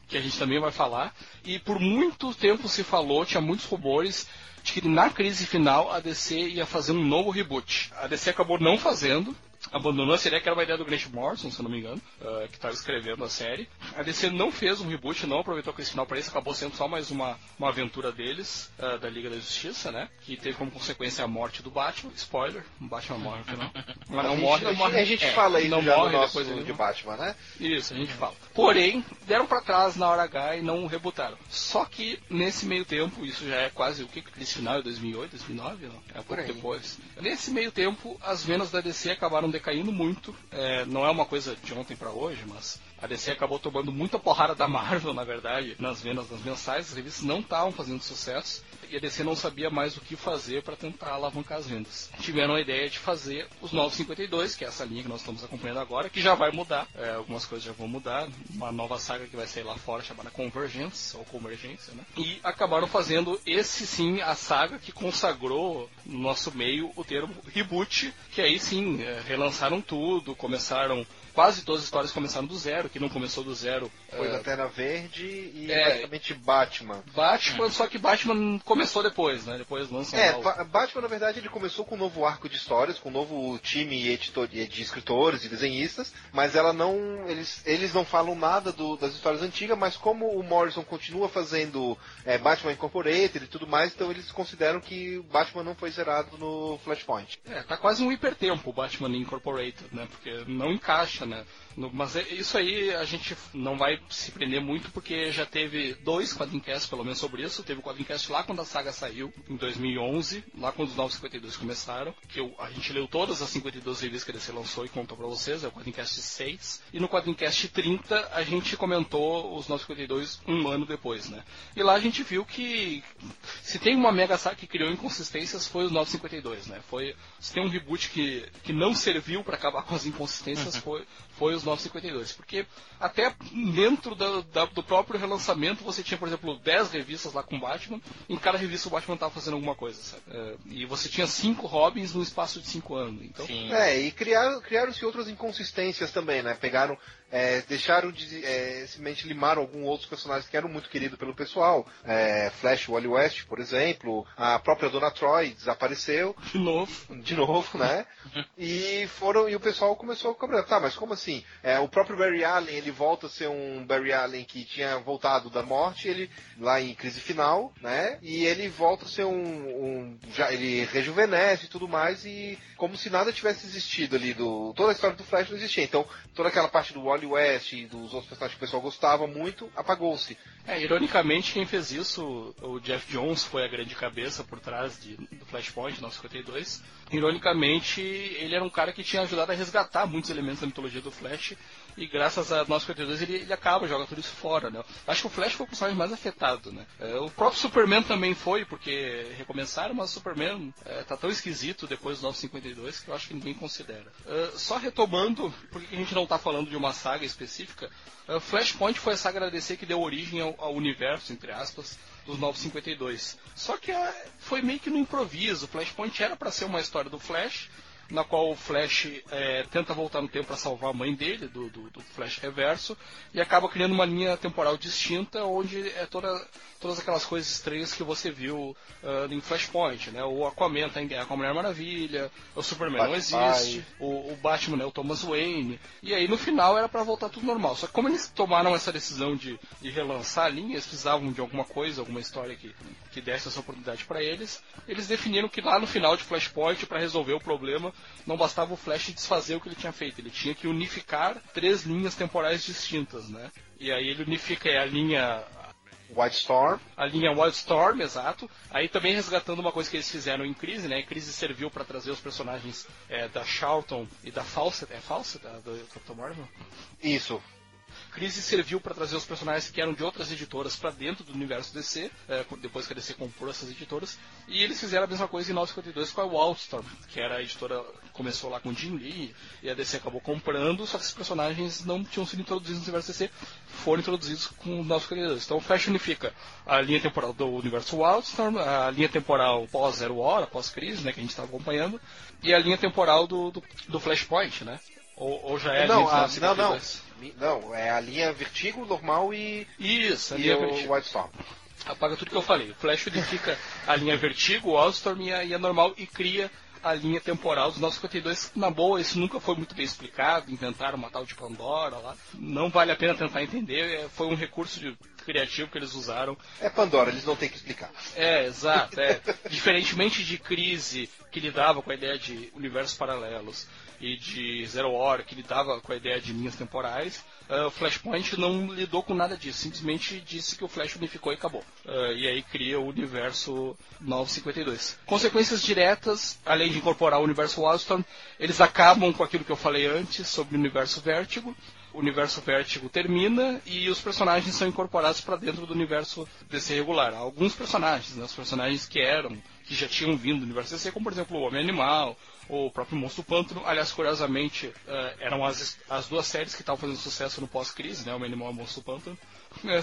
que a gente também vai falar. E por muito tempo se falou, tinha muitos rumores de que na crise final a DC ia fazer um novo reboot. A DC acabou não fazendo, abandonou a série, que era uma ideia do Grant Morrison, se eu não me engano, uh, que estava escrevendo a série. A DC não fez um reboot, não aproveitou aquele final para isso, acabou sendo só mais uma, uma aventura deles, uh, da Liga da Justiça, né? Que teve como consequência a morte do Batman. Spoiler, o Batman morre no final. Mas não morre, não morre. A gente é, fala isso não morre no depois de Batman, né? Isso, a gente fala. Porém, deram para trás na hora H e não rebutaram. Só que nesse meio tempo, isso já é quase o que? Esse final é 2008, 2009? Não? É pouco depois. Nesse meio tempo, as vendas da DC acabaram decaindo muito é, não é uma coisa de ontem para hoje, mas a DC acabou tomando muita porrada da Marvel, na verdade, nas vendas das mensais. As revistas não estavam fazendo sucesso e a DC não sabia mais o que fazer para tentar alavancar as vendas. Tiveram a ideia de fazer os Novos 52, que é essa linha que nós estamos acompanhando agora, que já vai mudar. É, algumas coisas já vão mudar. Uma nova saga que vai sair lá fora chamada Convergence, ou Convergência, né? E acabaram fazendo esse sim a saga que consagrou no nosso meio o termo reboot, que aí sim é, relançaram tudo, começaram. Quase todas as histórias começaram do zero, que não começou do zero. Foi é, Lanterna Verde e É. basicamente Batman. Batman, só que Batman começou depois, né? Depois lançam É, o- Ba- Batman, na verdade, ele começou com um novo arco de histórias, com um novo time editor, de escritores e desenhistas, mas ela não. Eles, eles não falam nada do- das histórias antigas, mas como o Morrison continua fazendo é, Batman Incorporated e tudo mais, então eles consideram que Batman não foi zerado no Flashpoint. É, tá quase um hipertempo o Batman Incorporated, né? Porque não encaixa, né? No- mas é- isso aí a gente não vai se prender muito porque já teve dois quadrincasts, pelo menos, sobre isso. Teve o quadrincast lá quando a saga saiu, em 2011, lá quando os 952 começaram, que eu- a gente leu todas as 52 revistas que a DC lançou e contou pra vocês, é o quadrincast 6. E no quadrincast 30 a gente comentou os 952 um ano depois, né? E lá a gente viu que se tem uma mega saga que criou inconsistências foi os 952, né? Foi, se tem um reboot que, que não serviu para acabar com as inconsistências foi, foi os 952. Porque até dentro da- da- do próprio relançamento você tinha, por exemplo, 10 revistas lá com Batman, em cada revista o Batman estava fazendo alguma coisa, sabe? É, e você tinha cinco Robins no espaço de cinco anos. Então. É, e criaram, criaram-se outras inconsistências também, né? Pegaram, é, deixaram de, é, simplesmente limaram alguns outros personagens que eram muito queridos pelo pessoal. É, Flash Wally West, por exemplo, a própria Dona Troy desapareceu, de novo, de novo, né? E foram e o pessoal começou a cobrar. Tá, mas como assim? É, o próprio Barry Allen, ele volta a ser um Barry Allen que tinha voltado da morte, ele lá em crise final, né? E ele volta a ser um, um- já ele rejuvenesce e tudo mais e como se nada tivesse existido ali do toda a história do Flash não existia. Então, toda aquela parte do Wally West e dos outros personagens que o pessoal gostava muito, apagou-se. É, ironicamente, quem fez isso, o Jeff Jones foi a grande cabeça por trás de- do Flashpoint 952. Ironicamente, ele era um cara que tinha ajudado a resgatar muitos elementos da mitologia do Flash. E graças a 952 ele, ele acaba, joga tudo isso fora, né? Acho que o Flash foi o personagem mais afetado, né? É, o próprio Superman também foi, porque recomeçaram, mas o Superman é, tá tão esquisito depois do 952 que eu acho que ninguém considera. É, só retomando, porque a gente não tá falando de uma saga específica, é, Flashpoint foi a da DC que deu origem ao, ao universo, entre aspas, dos 952. Só que é, foi meio que no improviso. Flashpoint era para ser uma história do Flash, na qual o Flash é, tenta voltar no tempo para salvar a mãe dele, do, do, do Flash Reverso, e acaba criando uma linha temporal distinta, onde é toda, todas aquelas coisas estranhas que você viu ah, em Flashpoint, né? O Aquaman tá em guerra com a Mulher Maravilha, o Superman não existe, o, o Batman é o Thomas Wayne, e aí no final era para voltar tudo normal. Só que como eles tomaram essa decisão de, de relançar a linha, eles precisavam de alguma coisa, alguma história que, que desse essa oportunidade para eles, eles definiram que lá no final de Flashpoint, para resolver o problema, não bastava o Flash desfazer o que ele tinha feito, ele tinha que unificar três linhas temporais distintas, né? E aí ele unifica a linha White Storm, a linha Wildstorm, exato. Aí também resgatando uma coisa que eles fizeram em Crise, né? Crise serviu para trazer os personagens é, da Charlton e da Fawcett, é Fawcett, a do Capitão Marvel? isso. Crise serviu para trazer os personagens que eram de outras editoras para dentro do universo DC, é, depois que a DC comprou essas editoras, e eles fizeram a mesma coisa em 952 com a Wildstorm, que era a editora começou lá com Jim Lee, e a DC acabou comprando, só que esses personagens não tinham sido introduzidos no universo DC, foram introduzidos com 952. Então o Flash unifica a linha temporal do universo Wildstorm, a linha temporal pós Zero Hora, pós Crise, né, que a gente estava acompanhando, e a linha temporal do, do, do Flashpoint, né? Ou, ou já é não, a- não, não. 952? Não, é a linha Vertigo normal e, Isso, a e linha o Vertigo. White Storm. apaga tudo que eu falei. O Flash unifica a linha Vertigo, o Allstorm e a, e a normal e cria a linha temporal dos 952. Na boa, isso nunca foi muito bem explicado. Inventaram uma tal de Pandora lá. Não vale a pena tentar entender. é, Foi um recurso de- criativo que eles usaram. É Pandora, eles não têm que explicar. É, exato. É. Diferentemente de Crise, que lidava com a ideia de universos paralelos, e de Zero Hora, que lidava com a ideia de linhas temporais, ah, o Flashpoint não lidou com nada disso. Simplesmente disse que o Flash unificou e acabou. Ah, e aí cria o universo 952. Consequências diretas, além de incorporar o universo Wildstorm, eles acabam com aquilo que eu falei antes sobre o universo Vértigo. O universo Vértigo termina e os personagens são incorporados para dentro do universo DC regular. Alguns personagens, né, os personagens que eram, que já tinham vindo do universo DC, como por exemplo o Homem Animal, o próprio Monstro Pântano. Aliás, curiosamente, eh, eram as, as duas séries que estavam fazendo sucesso no pós-crise, né? O Animal e o Monstro Pântano.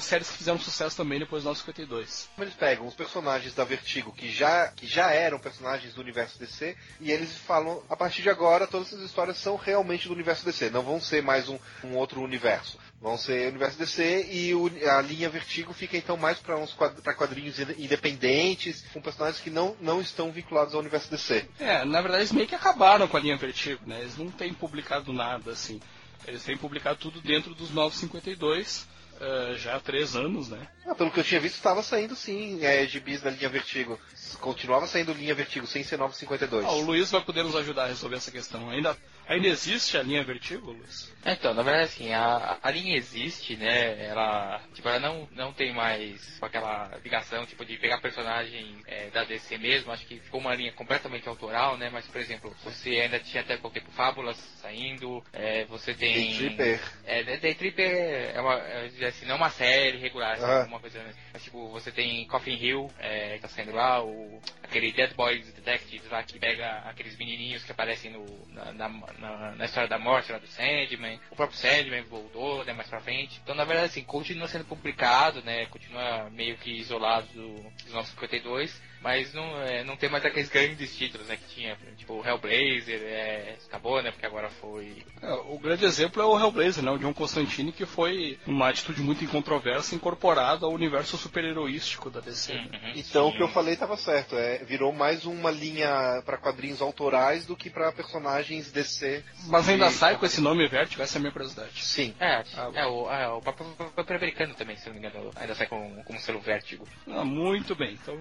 Séries que fizeram sucesso também depois do 952. Eles pegam os personagens da Vertigo que já, que já eram personagens do universo DC e eles falam, a partir de agora, todas essas histórias são realmente do universo DC, não vão ser mais um, um outro universo. Vão ser universo DC e o- a linha Vertigo fica então mais para uns quad- pra quadrinhos inde- independentes, com personagens que não, não estão vinculados ao universo DC. É, na verdade eles meio que acabaram com a linha Vertigo, né? Eles não têm publicado nada, assim. Eles têm publicado tudo dentro dos 952, eh, já há três anos, né? Ah, pelo que eu tinha visto, estava saindo sim é, gibis da linha Vertigo. Continuava saindo linha Vertigo, sem ser 952. Ah, o Luiz vai poder nos ajudar a resolver essa questão. Ainda, ainda existe a linha Vertigo, Luiz? Então, na verdade, assim, a, a linha existe, né? Ela, tipo, ela não, não tem mais aquela ligação, tipo, de pegar personagem é, da DC mesmo. Acho que ficou uma linha completamente autoral, né? Mas, por exemplo, você ainda tinha até pouco tempo Fábulas saindo, é, você tem... Day Tripper. É, Day- Day Tripper é uma, é, assim, não é uma série regular, assim, Ah. alguma coisa, mas, tipo, você tem Coffin Hill, é, que tá saindo lá, o, aquele Dead Boys Detectives lá, que pega aqueles menininhos que aparecem no, na, na, na- na história da morte lá do Sandman, o próprio Sandman voltou, né, mais pra frente. Então, na verdade, assim, continua sendo publicado, né, continua meio que isolado do, dos 952, mas não, é, não tem mais aqueles grandes títulos, né, que tinha, tipo, Hellblazer, é, acabou, né, porque agora foi... É, o grande exemplo é o Hellblazer, né? O John Constantine, que foi uma atitude muito incontroversa incorporada ao universo super-heroístico da DC. né? Uhum. Então o que eu falei estava certo, é, virou mais uma linha para quadrinhos autorais do que para personagens DC. Mas ainda E- sai com esse nome Vertigo, essa é a minha curiosidade. Sim. É, Ah, é, o, é, o próprio próprio americano também, se não me engano, ainda sai com, com selo vértigo. Ah, muito bem, então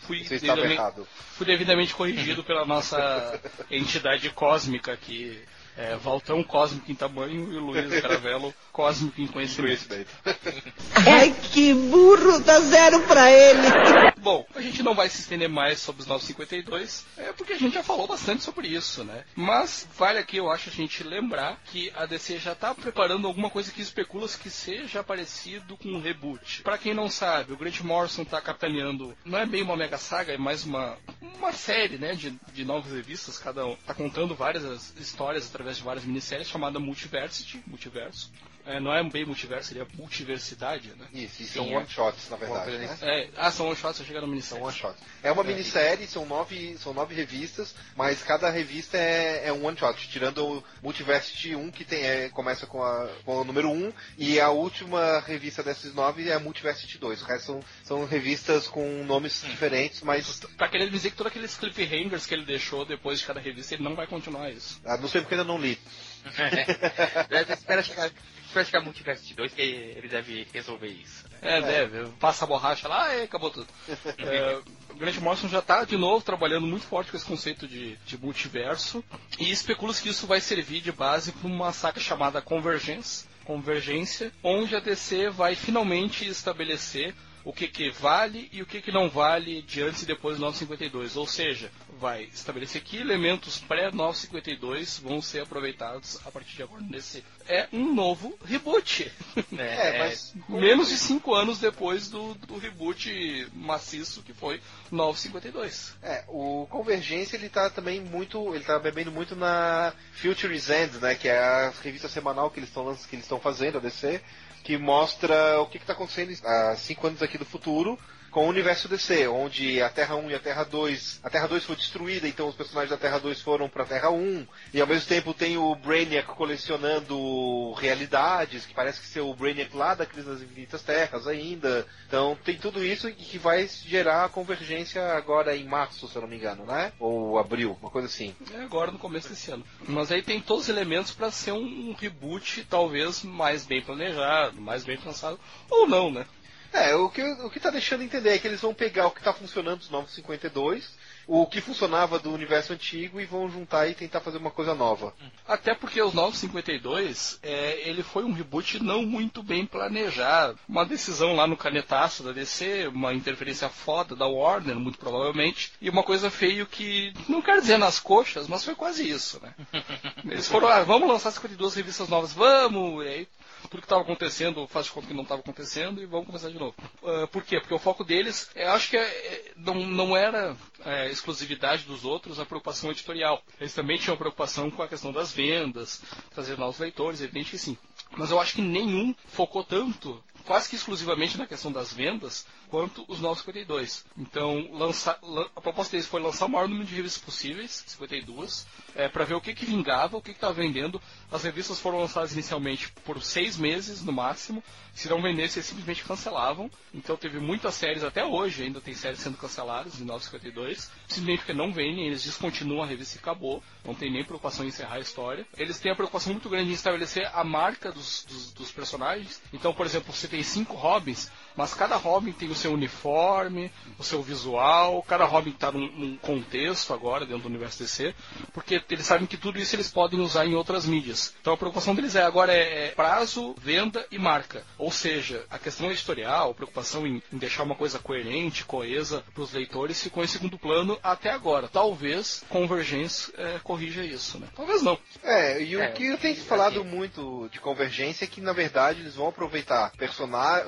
fui Você estava errado. fui devidamente corrigido pela nossa entidade cósmica aqui. É, Valtão cósmico em tamanho e Luiz Caravelo cósmico em conhecimento. Ai, que burro, dá zero pra ele. Bom, a gente não vai se estender mais sobre os 952, é porque a gente já falou bastante sobre isso, né? Mas vale aqui, eu acho, a gente lembrar que a DC já tá preparando alguma coisa que especula-se que seja parecido com um reboot. Pra quem não sabe, o Grant Morrison tá capitaneando, não é bem uma mega saga, é mais uma, uma série, né, de, de novas revistas, cada um tá contando várias histórias através de várias minisséries, chamada Multiversity, Multiverso. É, não é bem multiverso, seria multiversidade, né? Isso, são é. one-shots, na verdade. Né? É, ah, são one shots, eu chegar no São minissérie. one-shot. É uma minissérie, são nove, são nove revistas, mas cada revista é, é um one-shot, tirando o Multiversity 1, que tem, é, começa com, a, com o número 1, e a última revista desses nove é a Multiversity 2. O resto são, são revistas com nomes diferentes, mas Tá querendo dizer que todos aqueles cliffhangers que ele deixou depois de cada revista, ele não vai continuar isso. ah, não sei porque ainda não li. É, espera chegar, espera chegar Multiverse 2 que ele deve resolver isso. né? É, deve. Passa a borracha lá e acabou tudo. É, o Grant Morrison já tá de novo trabalhando muito forte com esse conceito de, de multiverso. E especula-se que isso vai servir de base para uma saga chamada Convergence, Convergência, onde a DC vai finalmente estabelecer o que, que vale e o que, que não vale de antes e depois do 952. Ou seja, vai estabelecer que elementos pré-952 vão ser aproveitados a partir de agora nesse. É um novo reboot. É, mas Menos de cinco anos depois do, do reboot maciço que foi 952. É, o Convergência ele tá também muito, ele tá bebendo muito na Future's End, né, que é a revista semanal que eles estão que eles estão fazendo a DC, que mostra o que está acontecendo há cinco anos aqui do futuro com o universo DC, onde a Terra 1 e a Terra 2, a Terra 2 foi destruída, então os personagens da Terra 2 foram para a Terra 1, e ao mesmo tempo tem o Brainiac colecionando realidades, que parece que ser o Brainiac lá da Crise das Infinitas Terras ainda. Então tem tudo isso que vai gerar a convergência agora em março, se eu não me engano, né? Ou abril, uma coisa assim. É agora no começo desse ano. Mas aí tem todos os elementos para ser um reboot talvez mais bem planejado, mais bem pensado, ou não, né? É, o que, o que tá deixando entender é que eles vão pegar o que tá funcionando dos 952, o que funcionava do universo antigo e vão juntar e tentar fazer uma coisa nova. Até porque os 952, é, ele foi um reboot não muito bem planejado. Uma decisão lá no canetaço da DC, uma interferência foda da Warner, muito provavelmente, e uma coisa feio que, não quero dizer nas coxas, mas foi quase isso, né? Eles foram, ah, vamos lançar 52 revistas novas, vamos, e aí tudo que estava acontecendo, faz de conta que não estava acontecendo e vamos começar de novo. Uh, por quê? Porque o foco deles, eu acho que é, é, não, não era é, exclusividade dos outros a preocupação editorial. Eles também tinham preocupação com a questão das vendas, trazer novos leitores, evidente que sim. Mas eu acho que nenhum focou tanto quase que exclusivamente na questão das vendas, quanto os 952. Então, lançar, a proposta deles foi lançar o maior número de revistas possíveis, 52, é, para ver o que, que vingava, o que estava vendendo. As revistas foram lançadas inicialmente por seis meses, no máximo. Se não vendesse, eles simplesmente cancelavam. Então, teve muitas séries, até hoje ainda tem séries sendo canceladas em 952, simplesmente porque não vendem, eles descontinuam a revista e acabou. Não tem nem preocupação em encerrar a história. Eles têm a preocupação muito grande em estabelecer a marca dos, dos, dos personagens. Então, por exemplo, se 55 hobbies mas cada Robin tem o seu uniforme, o seu visual, cada Robin está num, num, contexto agora dentro do universo DC, porque eles sabem que tudo isso eles podem usar em outras mídias. Então a preocupação deles é agora é, é prazo, venda e marca. Ou seja, a questão editorial, a preocupação em, em deixar uma coisa coerente, coesa para os leitores ficou em segundo plano até agora. Talvez Convergência é, corrija isso, né? Talvez não. É, e o é, que eu tenho falado assim. muito de Convergência é que na verdade eles vão aproveitar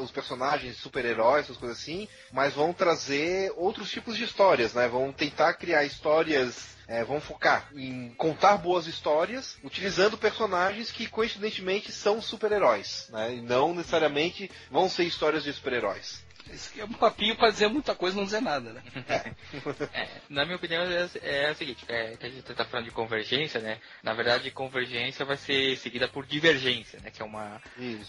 os personagens super-heróis, essas coisas assim, mas vão trazer outros tipos de histórias, né? Vão tentar criar histórias é, vão focar em contar boas histórias utilizando personagens que coincidentemente são super-heróis, né? E não necessariamente vão ser histórias de super-heróis. Isso é um papinho para dizer muita coisa e não dizer nada, né? É, na minha opinião, é, é o seguinte, é, que a gente está falando de convergência, né? Na verdade, convergência vai ser seguida por divergência, né? Que é uma,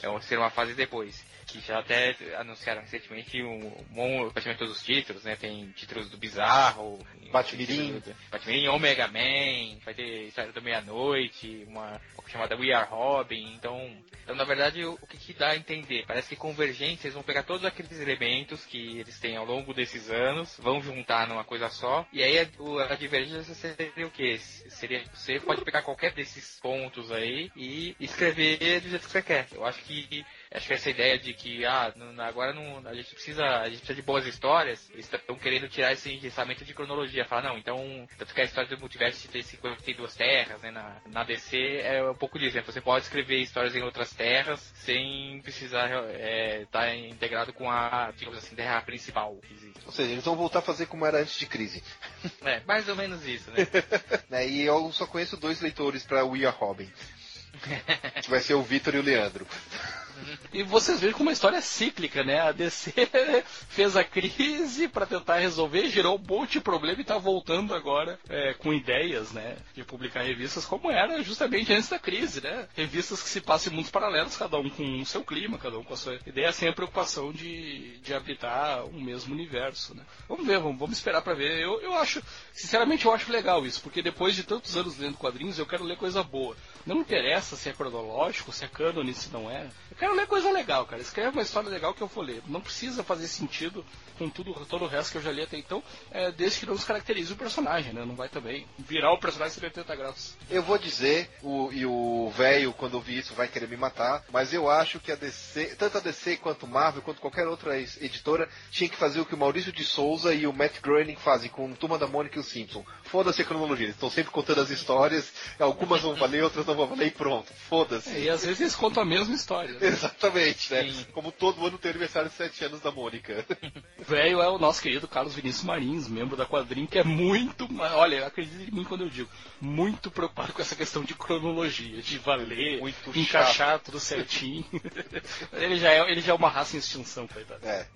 é uma, ser uma fase depois que já até anunciaram recentemente um, um praticamente todos os títulos, né? Tem títulos do Bizarro, Batmirim, Batmirim, Omega Man, vai ter História da Meia-Noite, uma, uma chamada We Are Robin, então, então na verdade o, o que, que dá a entender? Parece que Convergência eles vão pegar todos aqueles elementos que eles têm ao longo desses anos, vão juntar numa coisa só, e aí a, a divergência seria o que? Seria, você pode pegar qualquer desses pontos aí e escrever do jeito que você quer. Eu acho que acho que essa ideia de que ah, não, agora não, a gente precisa a gente precisa de boas histórias, eles estão querendo tirar esse engessamento de cronologia. Falar, não, então, tanto que a história do multiverso tem 52 terras, né, na, na DC é um pouco disso, né? Você pode escrever histórias em outras terras sem precisar estar é, tá integrado com a, digamos assim, terra principal que existe. Ou seja, eles vão voltar a fazer como era antes de crise. É, mais ou menos isso, né? né e eu só conheço dois leitores para We Are Robin. que vai ser o Vitor e o Leandro. E vocês veem como a história é cíclica, né? A DC fez a crise para tentar resolver, gerou um monte de problema e está voltando agora é, com ideias, né? De publicar revistas como era justamente antes da crise, né? Revistas que se passam em mundos paralelos, cada um com o seu clima, cada um com a sua ideia, sem a preocupação de, de habitar um mesmo universo, né? Vamos ver, vamos, vamos esperar para ver. Eu, eu acho, sinceramente, eu acho legal isso, porque depois de tantos anos lendo quadrinhos, eu quero ler coisa boa. Não interessa se é cronológico, se é cânone, se não é. Eu quero ler coisa legal, cara. Escreve uma história legal que eu vou ler. Não precisa fazer sentido com tudo, todo o resto que eu já li até então, é, desde que não descaracterize o personagem, né? Não vai também virar o personagem 180 graus. Eu vou dizer, o, e o velho, quando ouvir isso, vai querer me matar, mas eu acho que a DC, tanto a DC quanto Marvel, quanto qualquer outra editora, tinha que fazer o que o Maurício de Souza e o Matt Groening fazem com Turma da Mônica e o Simpson. Foda-se a cronologia, eles estão sempre contando as histórias, algumas vão valer, outras não vão valer e pronto, foda-se. É, e às vezes eles contam a mesma história. Né? Exatamente, né? Sim. Como todo ano tem aniversário de 7 anos da Mônica. velho é o nosso querido Carlos Vinícius Marins, membro da quadrinha, que é muito, olha, acredite em mim quando eu digo, muito preocupado com essa questão de cronologia, de valer, muito encaixar chato. tudo certinho. ele, já é, ele já é uma raça em extinção, coitado. É.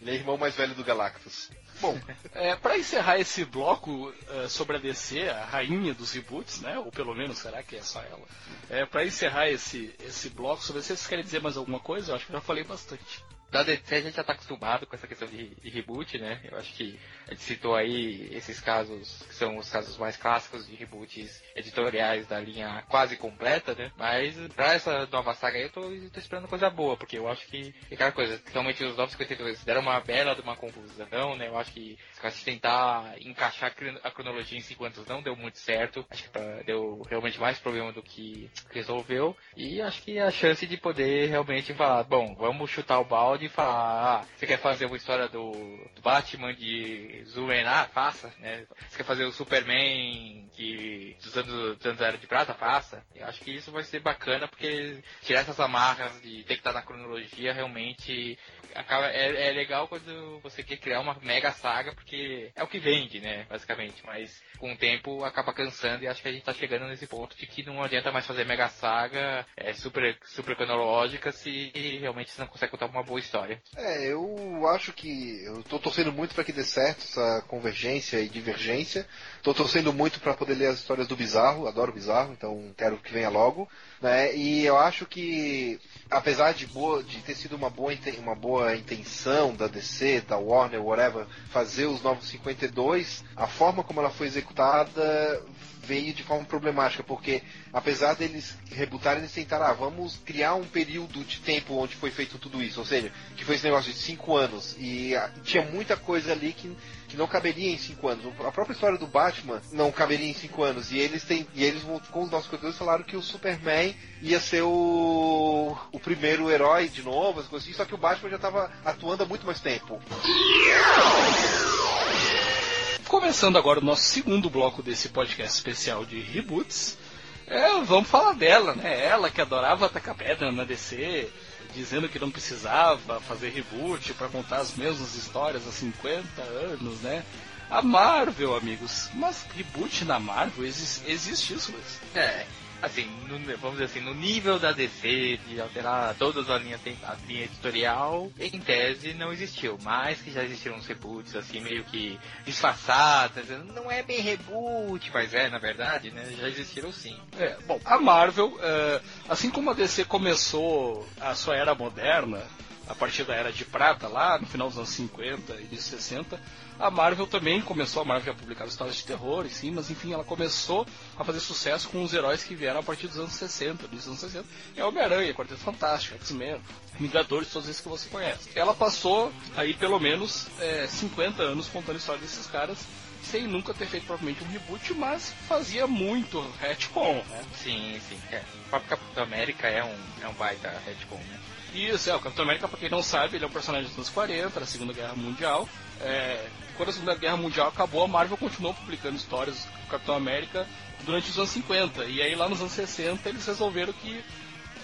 Ele é irmão mais velho do Galactus. Bom, é, para encerrar esse bloco uh, sobre a DC, a rainha dos reboots, né? Ou pelo menos será que é só ela? É, para encerrar esse, esse bloco sobre vocês querem dizer mais alguma coisa? Eu acho que já falei bastante da DC a gente já está acostumado com essa questão de, de, reboot, né? Eu acho que a gente citou aí esses casos que são os casos mais clássicos de reboots editoriais da linha quase completa, né? Mas pra essa nova saga aí eu tô esperando coisa boa, porque eu acho que aquela coisa, realmente os 952 deram uma bela de uma confusão, né? Eu acho que se tentar encaixar a cronologia em 50 não deu muito certo. Acho que pra, deu, realmente mais problema do que resolveu. E acho que a chance de poder realmente falar, bom, vamos chutar o balde e falar, ah, você quer fazer uma história do, do Batman de Zuenar? Faça, né? Você quer fazer o Superman que dos anos, dos anos Era de Prata? Faça. Eu acho que isso vai ser bacana porque tirar essas amarras de ter que estar na cronologia realmente acaba, é, é, legal quando você quer criar uma mega saga, porque é o que vende, né, basicamente. Mas com o tempo acaba cansando e acho que a gente tá chegando nesse ponto de que não adianta mais fazer mega saga é, super, super cronológica se realmente você não consegue contar uma boa história. É, eu acho que eu tô torcendo muito para que dê certo essa convergência e divergência. Tô torcendo muito para poder ler as histórias do Bizarro, adoro Bizarro, então quero que venha logo. Né? E eu acho que, apesar de, boa, de ter sido uma boa, uma boa intenção da DC, da Warner, whatever, fazer os Novos 52, a forma como ela foi executada veio de forma problemática, porque apesar deles rebutarem, eles tentaram, ah, vamos criar um período de tempo onde foi feito tudo isso, ou seja, que foi esse negócio de cinco anos, e ah, tinha muita coisa ali que, que não caberia em cinco anos. A própria história do Batman não caberia em cinco anos, e eles têm, e eles com os nossos contadores falaram que o Superman ia ser o, o primeiro herói de novo, as coisas assim, só que o Batman já estava atuando há muito mais tempo. Começando agora o nosso segundo bloco desse podcast especial de reboots, é, vamos falar dela, né? Ela que adorava atacar pedra na DC, dizendo que não precisava fazer reboot para contar as mesmas histórias há 50 anos, né? A Marvel, amigos. Mas reboot na Marvel, existe, existe isso, Luiz? É, assim, no, vamos dizer assim, no nível da DC de alterar toda a linha, a linha editorial, em tese não existiu, mas que já existiram uns reboots assim meio que disfarçados, não é bem reboot, mas é na verdade, né? Já existiram sim. É, bom, a Marvel, é, assim como a DC começou a sua era moderna, a partir da Era de Prata, lá no final dos anos 50 e de 60, a Marvel também começou, a Marvel a publicar histórias de terror, sim, mas enfim, ela começou a fazer sucesso com os heróis que vieram a partir dos anos 60, dos anos 60. É Homem-Aranha, Quarteto Fantástico, X-Men, Vingadores, todos esses que você conhece. Ela passou aí pelo menos é, 50 anos contando histórias desses caras, sem nunca ter feito propriamente um reboot, mas fazia muito retcon, né? Sim, sim. É. O próprio Capitão América é um, é um baita retcon, né? Isso, é, o Capitão América, pra quem não sabe, ele é um personagem dos anos 40, da Segunda Guerra Mundial. É, quando a Segunda Guerra Mundial acabou, a Marvel continuou publicando histórias do Capitão América durante os anos 50. E aí lá nos anos 60 eles resolveram que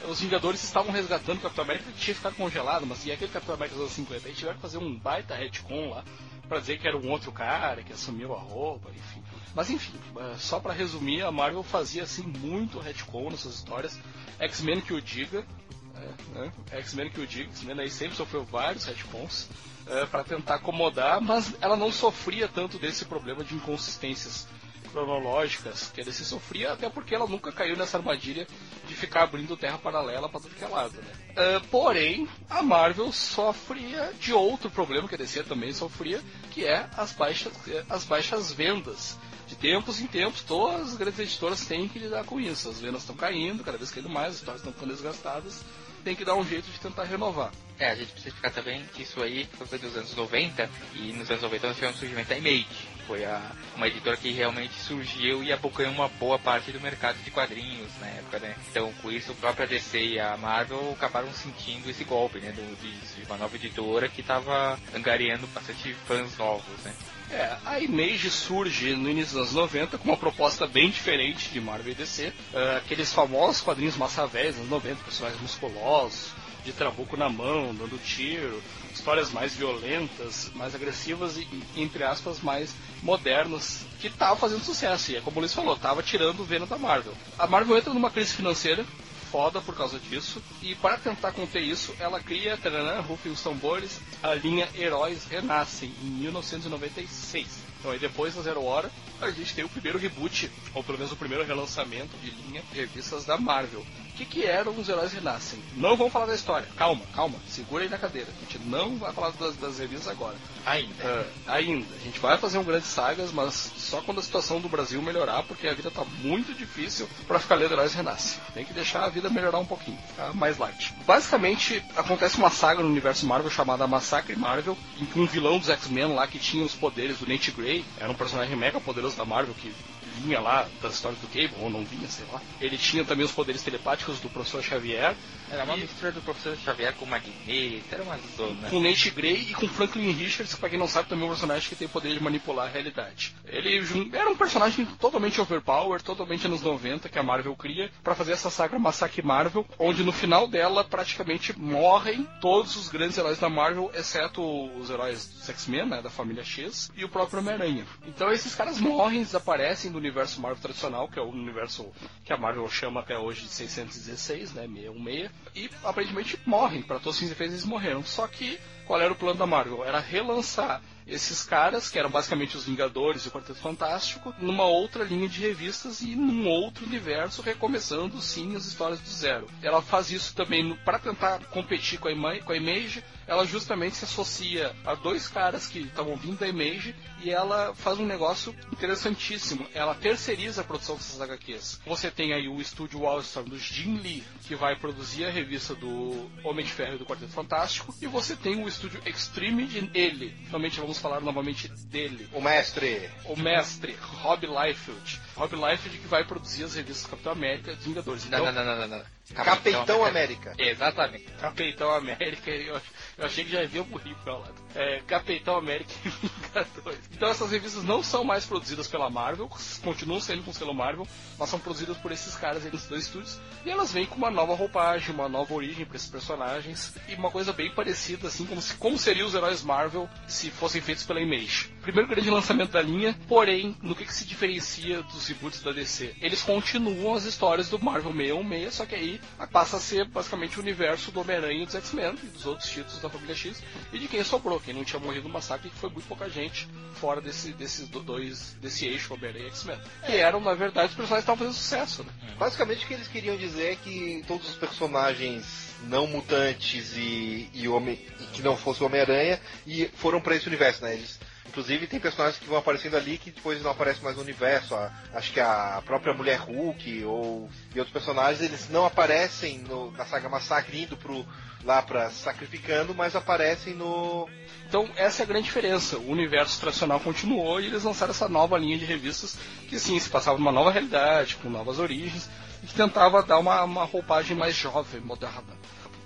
os Vingadores estavam resgatando o Capitão América que tinha ficado congelado, mas e aquele Capitão América dos anos 50? Aí tiveram que fazer um baita retcon lá para dizer que era um outro cara que assumiu a roupa, enfim. Mas enfim, é, só para resumir, a Marvel fazia assim muito retcon nessas histórias. X-Men que o diga, é, né? X-Men que o diga, X-Men aí sempre sofreu vários retcons é, para tentar acomodar, mas ela não sofria tanto desse problema de inconsistências cronológicas que a DC sofria, até porque ela nunca caiu nessa armadilha de ficar abrindo terra paralela para tudo que é lado. Né? Uh, porém, a Marvel sofria de outro problema que a DC também sofria, que é as baixas, as baixas vendas. De tempos em tempos, todas as grandes editoras têm que lidar com isso. As vendas estão caindo, cada vez caindo mais, as histórias estão ficando desgastadas, tem que dar um jeito de tentar renovar. É, a gente precisa explicar também que isso aí foi dos anos 90 e nos anos 90 nós tivemos o surgimento da Image. Foi a, uma editora que realmente surgiu e abocanhou uma boa parte do mercado de quadrinhos na época, né? Então, com isso, a própria DC e a Marvel acabaram sentindo esse golpe, né? De, de uma nova editora que estava angariando bastante fãs novos, né? É, a Image surge no início dos anos 90 com uma proposta bem diferente de Marvel e DC. Uh, aqueles famosos quadrinhos massa velhos, anos 90, personagens musculosos, de trabuco na mão, dando tiro, histórias mais violentas, mais agressivas e, entre aspas, mais modernas, que tava fazendo sucesso. E é como o Luiz falou, tava tirando o Venom da Marvel. A Marvel entra numa crise financeira foda por causa disso, e para tentar conter isso, ela cria, taranã, rufem os tambores, a linha Heróis Renascem, em 1996. Então aí depois da Zero Hora, a gente tem o primeiro reboot, ou pelo menos o primeiro relançamento de linha de revistas da Marvel. O que, que eram os heróis renascem? Não vamos falar da história. Calma, calma. Segura aí na cadeira. A gente não vai falar das, das revistas agora. Ainda. Uh, ainda. A gente vai fazer um grande sagas, mas só quando a situação do Brasil melhorar, porque a vida tá muito difícil para ficar lendo heróis renascem. Tem que deixar a vida melhorar um pouquinho, ficar mais light. Basicamente, acontece uma saga no universo Marvel chamada Massacre Marvel, em que um vilão dos X-Men lá que tinha os poderes do Nate Era um personagem mega poderoso da Marvel que vinha lá das histórias do Cable, ou não vinha, sei lá. Ele tinha também os poderes telepáticos do professor Xavier. Era uma E- mistura do professor Xavier com o Magneto, era uma zona. com Nate Grey e com Franklin Richards, que pra quem não sabe também é um personagem que tem o poder de manipular a realidade. Ele era um personagem totalmente overpower, totalmente anos 90, que a Marvel cria, pra fazer essa saga Massacre Marvel, onde no final dela praticamente morrem todos os grandes heróis da Marvel, exceto os heróis dos X-Men, né, da família X, e o próprio Homem-Aranha. Então esses caras morrem, desaparecem do universo Marvel tradicional, que é o universo que a Marvel chama até hoje de 616, né, 616, e aparentemente morrem, para todos os fins e efeitos eles morreram. Só que qual era o plano da Marvel? Era relançar esses caras, que eram basicamente os Vingadores e o Quarteto Fantástico, numa outra linha de revistas e num outro universo, recomeçando sim as histórias do zero. Ela faz isso também para tentar competir com a, Ima- com a Image. Ela justamente se associa a dois caras que estavam vindo da Image e ela faz um negócio interessantíssimo. Ela terceiriza a produção dessas HQs. Você tem aí o estúdio Wildstorm do Jim Lee, que vai produzir a revista do Homem de Ferro e do Quarteto Fantástico, e você tem o estúdio Extreme de ele. Finalmente vamos falar novamente dele. O mestre. O mestre, Rob Liefeld. Rob Liefeld que vai produzir as revistas Capitão América Vingadores. Não, Então, não, não, não, não, não. Capitão América. Exatamente. Capitão América, eu, eu achei que já havia morrido ao lado. É, Capitão América e Vingadores. Então essas revistas não são mais produzidas pela Marvel, continuam sendo com o selo Marvel, mas são produzidas por esses caras aí nesses dois estúdios. E elas vêm com uma nova roupagem, uma nova origem para esses personagens e uma coisa bem parecida, assim, como, se, como seriam os heróis Marvel se fossem feitos pela Image. Primeiro grande lançamento da linha, porém, no que, que se diferencia dos reboots da DC? Eles continuam as histórias do Marvel 616, só que aí passa a ser basicamente o universo do Homem-Aranha e dos X-Men e dos outros títulos da família X e de quem sobrou, quem não tinha morrido no massacre, que foi muito pouca gente fora desse, desses do- dois, desse eixo Homem-Aranha e X-Men. Que eram, na verdade, os personagens que estavam fazendo sucesso, né? Basicamente o que eles queriam dizer é que todos os personagens não mutantes e, e, homem, e que não fosse o Homem-Aranha e foram para esse universo, né? Eles, inclusive tem personagens que vão aparecendo ali que depois não aparecem mais no universo. A- acho que a própria Mulher Hulk ou e outros personagens eles não aparecem no- na saga Massacre indo pro, lá para sacrificando, mas aparecem no Então, essa é a grande diferença. O universo tradicional continuou e eles lançaram essa nova linha de revistas que, sim, se passava numa nova realidade, com novas origens, e que tentava dar uma, uma roupagem mais jovem, moderna,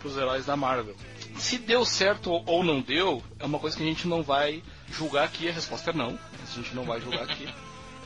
para os heróis da Marvel. Se deu certo ou não deu, é uma coisa que a gente não vai julgar aqui. A resposta é não. A gente não vai julgar aqui.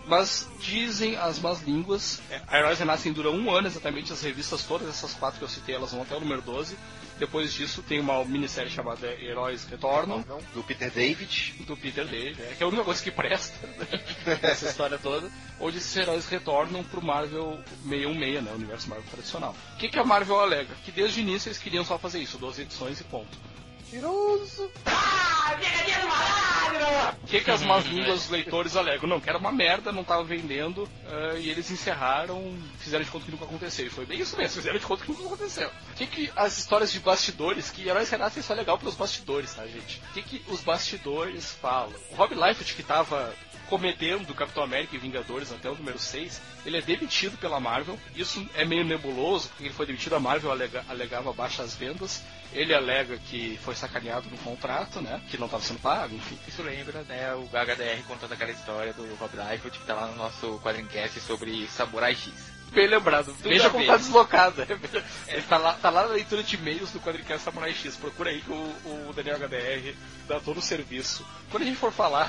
Mas dizem as más línguas, é, a Heróis Renascem dura um ano exatamente, as revistas todas, essas quatro que eu citei, elas vão até o número 12. Depois disso tem uma minissérie chamada Heróis Retornam, do Peter David. do Peter David, é, que é a única coisa que presta né, dessa história toda, onde esses heróis retornam pro Marvel 616, né, o universo Marvel tradicional. O que, que a Marvel alega? Que desde o início eles queriam só fazer isso, 12 edições e ponto. Mentiroso. O que, que as más línguas dos leitores alegam? Não, que era uma merda, não tava vendendo, ah, e eles encerraram, fizeram de conta que nunca aconteceu. E foi bem isso mesmo, fizeram de conta que nunca aconteceu. O que, que as histórias de bastidores, que Heróis Renascem só é legal pelos bastidores, tá, gente? O que, que os bastidores falam? O Rob Liefeld, que tava cometendo Capitão América e Vingadores até o número 6, ele é demitido pela Marvel. Isso é meio nebuloso, porque ele foi demitido, a Marvel alega- alegava baixas vendas. Ele alega que foi sacaneado no contrato, né? Que não estava sendo pago, enfim. Isso lembra, né, o HDR contando aquela história do Rob Liefeld que tá lá no nosso quadrincast sobre Samurai X. Bem lembrado. Veja Veja como tá deslocada. Ele tá lá, tá lá na leitura de e-mails do Quadricast Samurai X. Procura aí que o, o Daniel HDR dá todo o serviço. Quando a gente for falar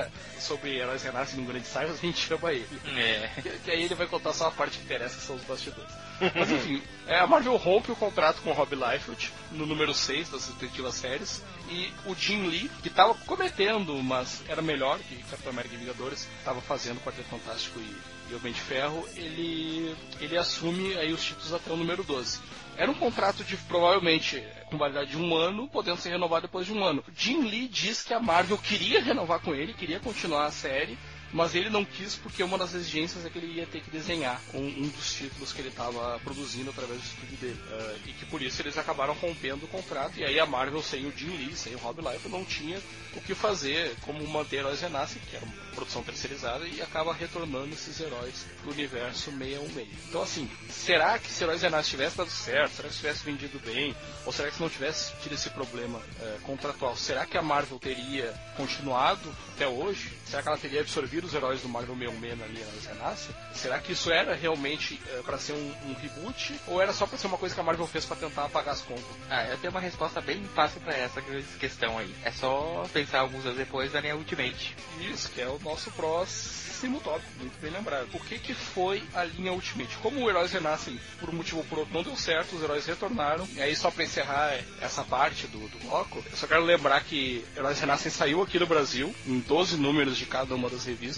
sobre Heróis Renascem num grande saio, a gente chama ele. É. Que, que aí ele vai contar só a parte que interessa, que são os bastidores. Mas enfim, é, a Marvel rompe o contrato com o Rob Liefeld no número 6 das respectivas séries. E o Jim Lee, que estava cometendo, mas era melhor que Capitão América e Vingadores, estava fazendo Quarteto Fantástico e, e Homem de Ferro, ele, ele assume aí os títulos até o número 12. Era um contrato de provavelmente com validade de um ano, podendo ser renovado depois de um ano. Jim Lee diz que a Marvel queria renovar com ele, queria continuar a série, mas ele não quis porque uma das exigências é que ele ia ter que desenhar um, um dos títulos que ele estava produzindo através do estúdio dele. Ah, e que por isso eles acabaram rompendo o contrato. E aí a Marvel, sem o Jim Lee, sem o Rob Liefeld, não tinha o que fazer como manter Heróis Renascem, que era uma produção terceirizada, e acaba retornando esses heróis pro universo 616. Então assim, será que se Heróis Renascem tivesse dado certo, será que tivesse vendido bem, ou será que se não tivesse tido esse problema eh, contratual, será que a Marvel teria continuado até hoje? Será que ela teria absorvido introduzir os heróis do Marvel 66 na linha das Renasce, será que isso era realmente uh, para ser um, um, reboot ou era só para ser uma coisa que a Marvel fez para tentar apagar as contas? Ah, eu tenho uma resposta bem fácil para essa questão aí. É só pensar alguns anos depois da linha Ultimate. Isso, que é o nosso próximo tópico, muito bem lembrado. O que que foi a linha Ultimate? Como os heróis renascem por um motivo ou por outro não deu certo, os heróis retornaram. E aí só para encerrar essa parte do, do bloco, eu só quero lembrar que Heróis Renascem saiu aqui no Brasil, em 12 números de cada uma das revistas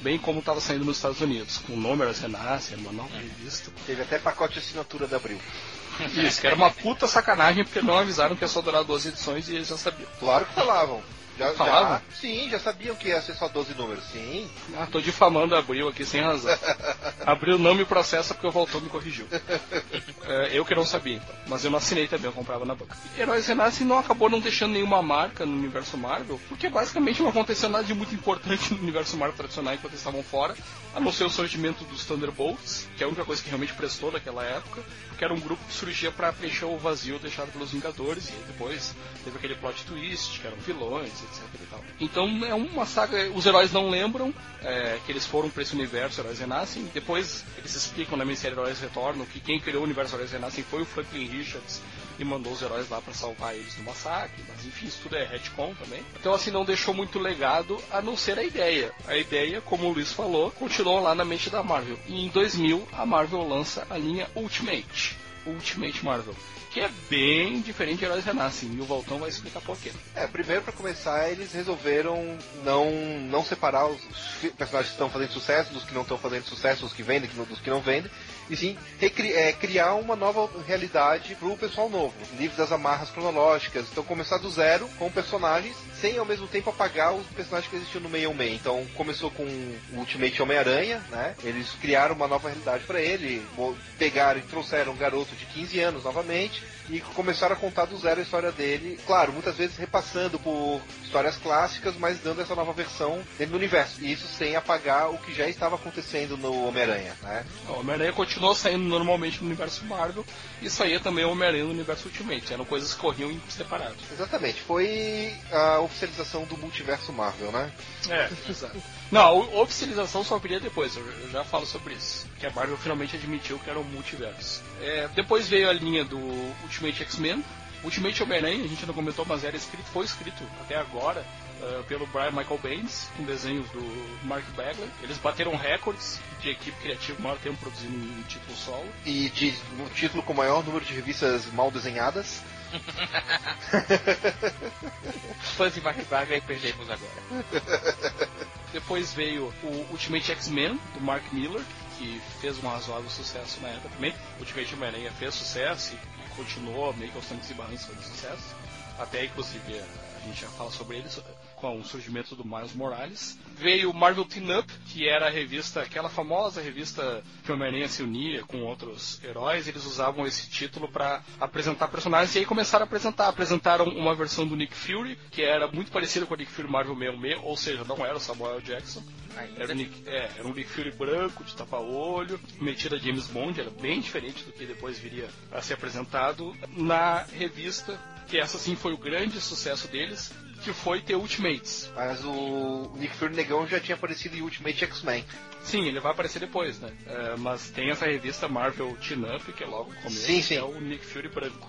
bem como estava saindo nos Estados Unidos, com números Renasce, uma nova revista. Teve até pacote de assinatura da Abril. Isso, que era uma puta sacanagem porque não avisaram que ia só durar 12 edições e eles já sabiam. Claro que falavam. Já, Falavam? já, sim, já sabiam que ia ser só 12 números, sim. Ah, tô difamando a Abril aqui sem razão. Abril não me processa porque o Voltou me corrigiu. É, eu que não sabia, então. Mas eu não assinei também, eu comprava na banca. Heróis Renascem não acabou não deixando nenhuma marca no universo Marvel, porque basicamente não aconteceu nada de muito importante no universo Marvel tradicional enquanto eles estavam fora, a não ser o surgimento dos Thunderbolts, que é a única coisa que realmente prestou naquela época, que era um grupo que surgia para preencher o vazio deixado pelos Vingadores, e depois teve aquele plot twist, que eram vilões, etc. Então é uma saga, os heróis não lembram é, que eles foram para esse universo, heróis renascem, depois eles explicam na minissérie Heróis Retornam que quem criou o universo Heróis Renascem foi o Franklin Richards e mandou os heróis lá para salvar eles do massacre, mas enfim, isso tudo é retcon também. Então assim, não deixou muito legado, a não ser a ideia. A ideia, como o Luiz falou, continuou lá na mente da Marvel. E em 2000, a Marvel lança a linha Ultimate. Ultimate Marvel que é bem diferente de Heróis Renascem, e o Voltão vai explicar por quê. É, primeiro para começar, eles resolveram não, não separar os personagens que estão fazendo sucesso dos que não estão fazendo sucesso, os que vendem dos que não vendem, e sim é, criar uma nova realidade para o pessoal novo, livre das amarras cronológicas. Então começar do zero com personagens, sem ao mesmo tempo apagar os personagens que existiam no meio meio. Então começou com o Ultimate Homem-Aranha, né? Eles criaram uma nova realidade para ele, pegaram e trouxeram um garoto de 15 anos novamente e começaram a contar do zero a história dele. Claro, muitas vezes repassando por histórias clássicas, mas dando essa nova versão dentro do universo. E isso sem apagar o que já estava acontecendo no Homem-Aranha, né? O Homem-Aranha continuou saindo normalmente no universo Marvel e saía também o Homem-Aranha no universo Ultimate. Eram coisas que corriam separados. Exatamente. Foi a oficialização do multiverso Marvel, né? É, exato. Não, a oficialização só viria depois, eu já falo sobre isso. Que a Marvel finalmente admitiu que era um multiverso. É, depois veio a linha do Ultimate X-Men. Ultimate Homem-Aranha, a gente não comentou, mas era escrito, foi escrito até agora uh, pelo Brian Michael Bendis, com desenhos do Mark Bagley. Eles bateram recordes de equipe criativa, maior tempo produzindo um título solo. E de um título com o maior número de revistas mal desenhadas. Fãs de Mark Bagley perdemos agora. Depois veio o Ultimate X-Men, do Mark Miller, que fez um razoável sucesso na época também. O Ultimate Homem-Aranha fez sucesso e continuou meio que aos tanques e barrancos fazendo sucesso. Até inclusive a gente já fala sobre ele com o surgimento do Miles Morales. Veio o Marvel Team Up, que era a revista, aquela famosa revista que o Homem-Aranha se unia com outros heróis. Eles usavam esse título para apresentar personagens e aí começaram a apresentar. Apresentaram uma versão do Nick Fury, que era muito parecida com o Nick Fury Marvel 66, ou seja, não era o Samuel Jackson. Era, Nick, é, era um Nick Fury branco, de tapa-olho, metido a James Bond, era bem diferente do que depois viria a ser apresentado na revista que essa sim foi o grande sucesso deles, que foi ter Ultimates. Mas o Nick Fury Negão já tinha aparecido em Ultimate X-Men. Sim, ele vai aparecer depois, né? É, mas tem essa revista Marvel Teen Up, que é logo o começo, sim, sim. é o Nick Fury branco.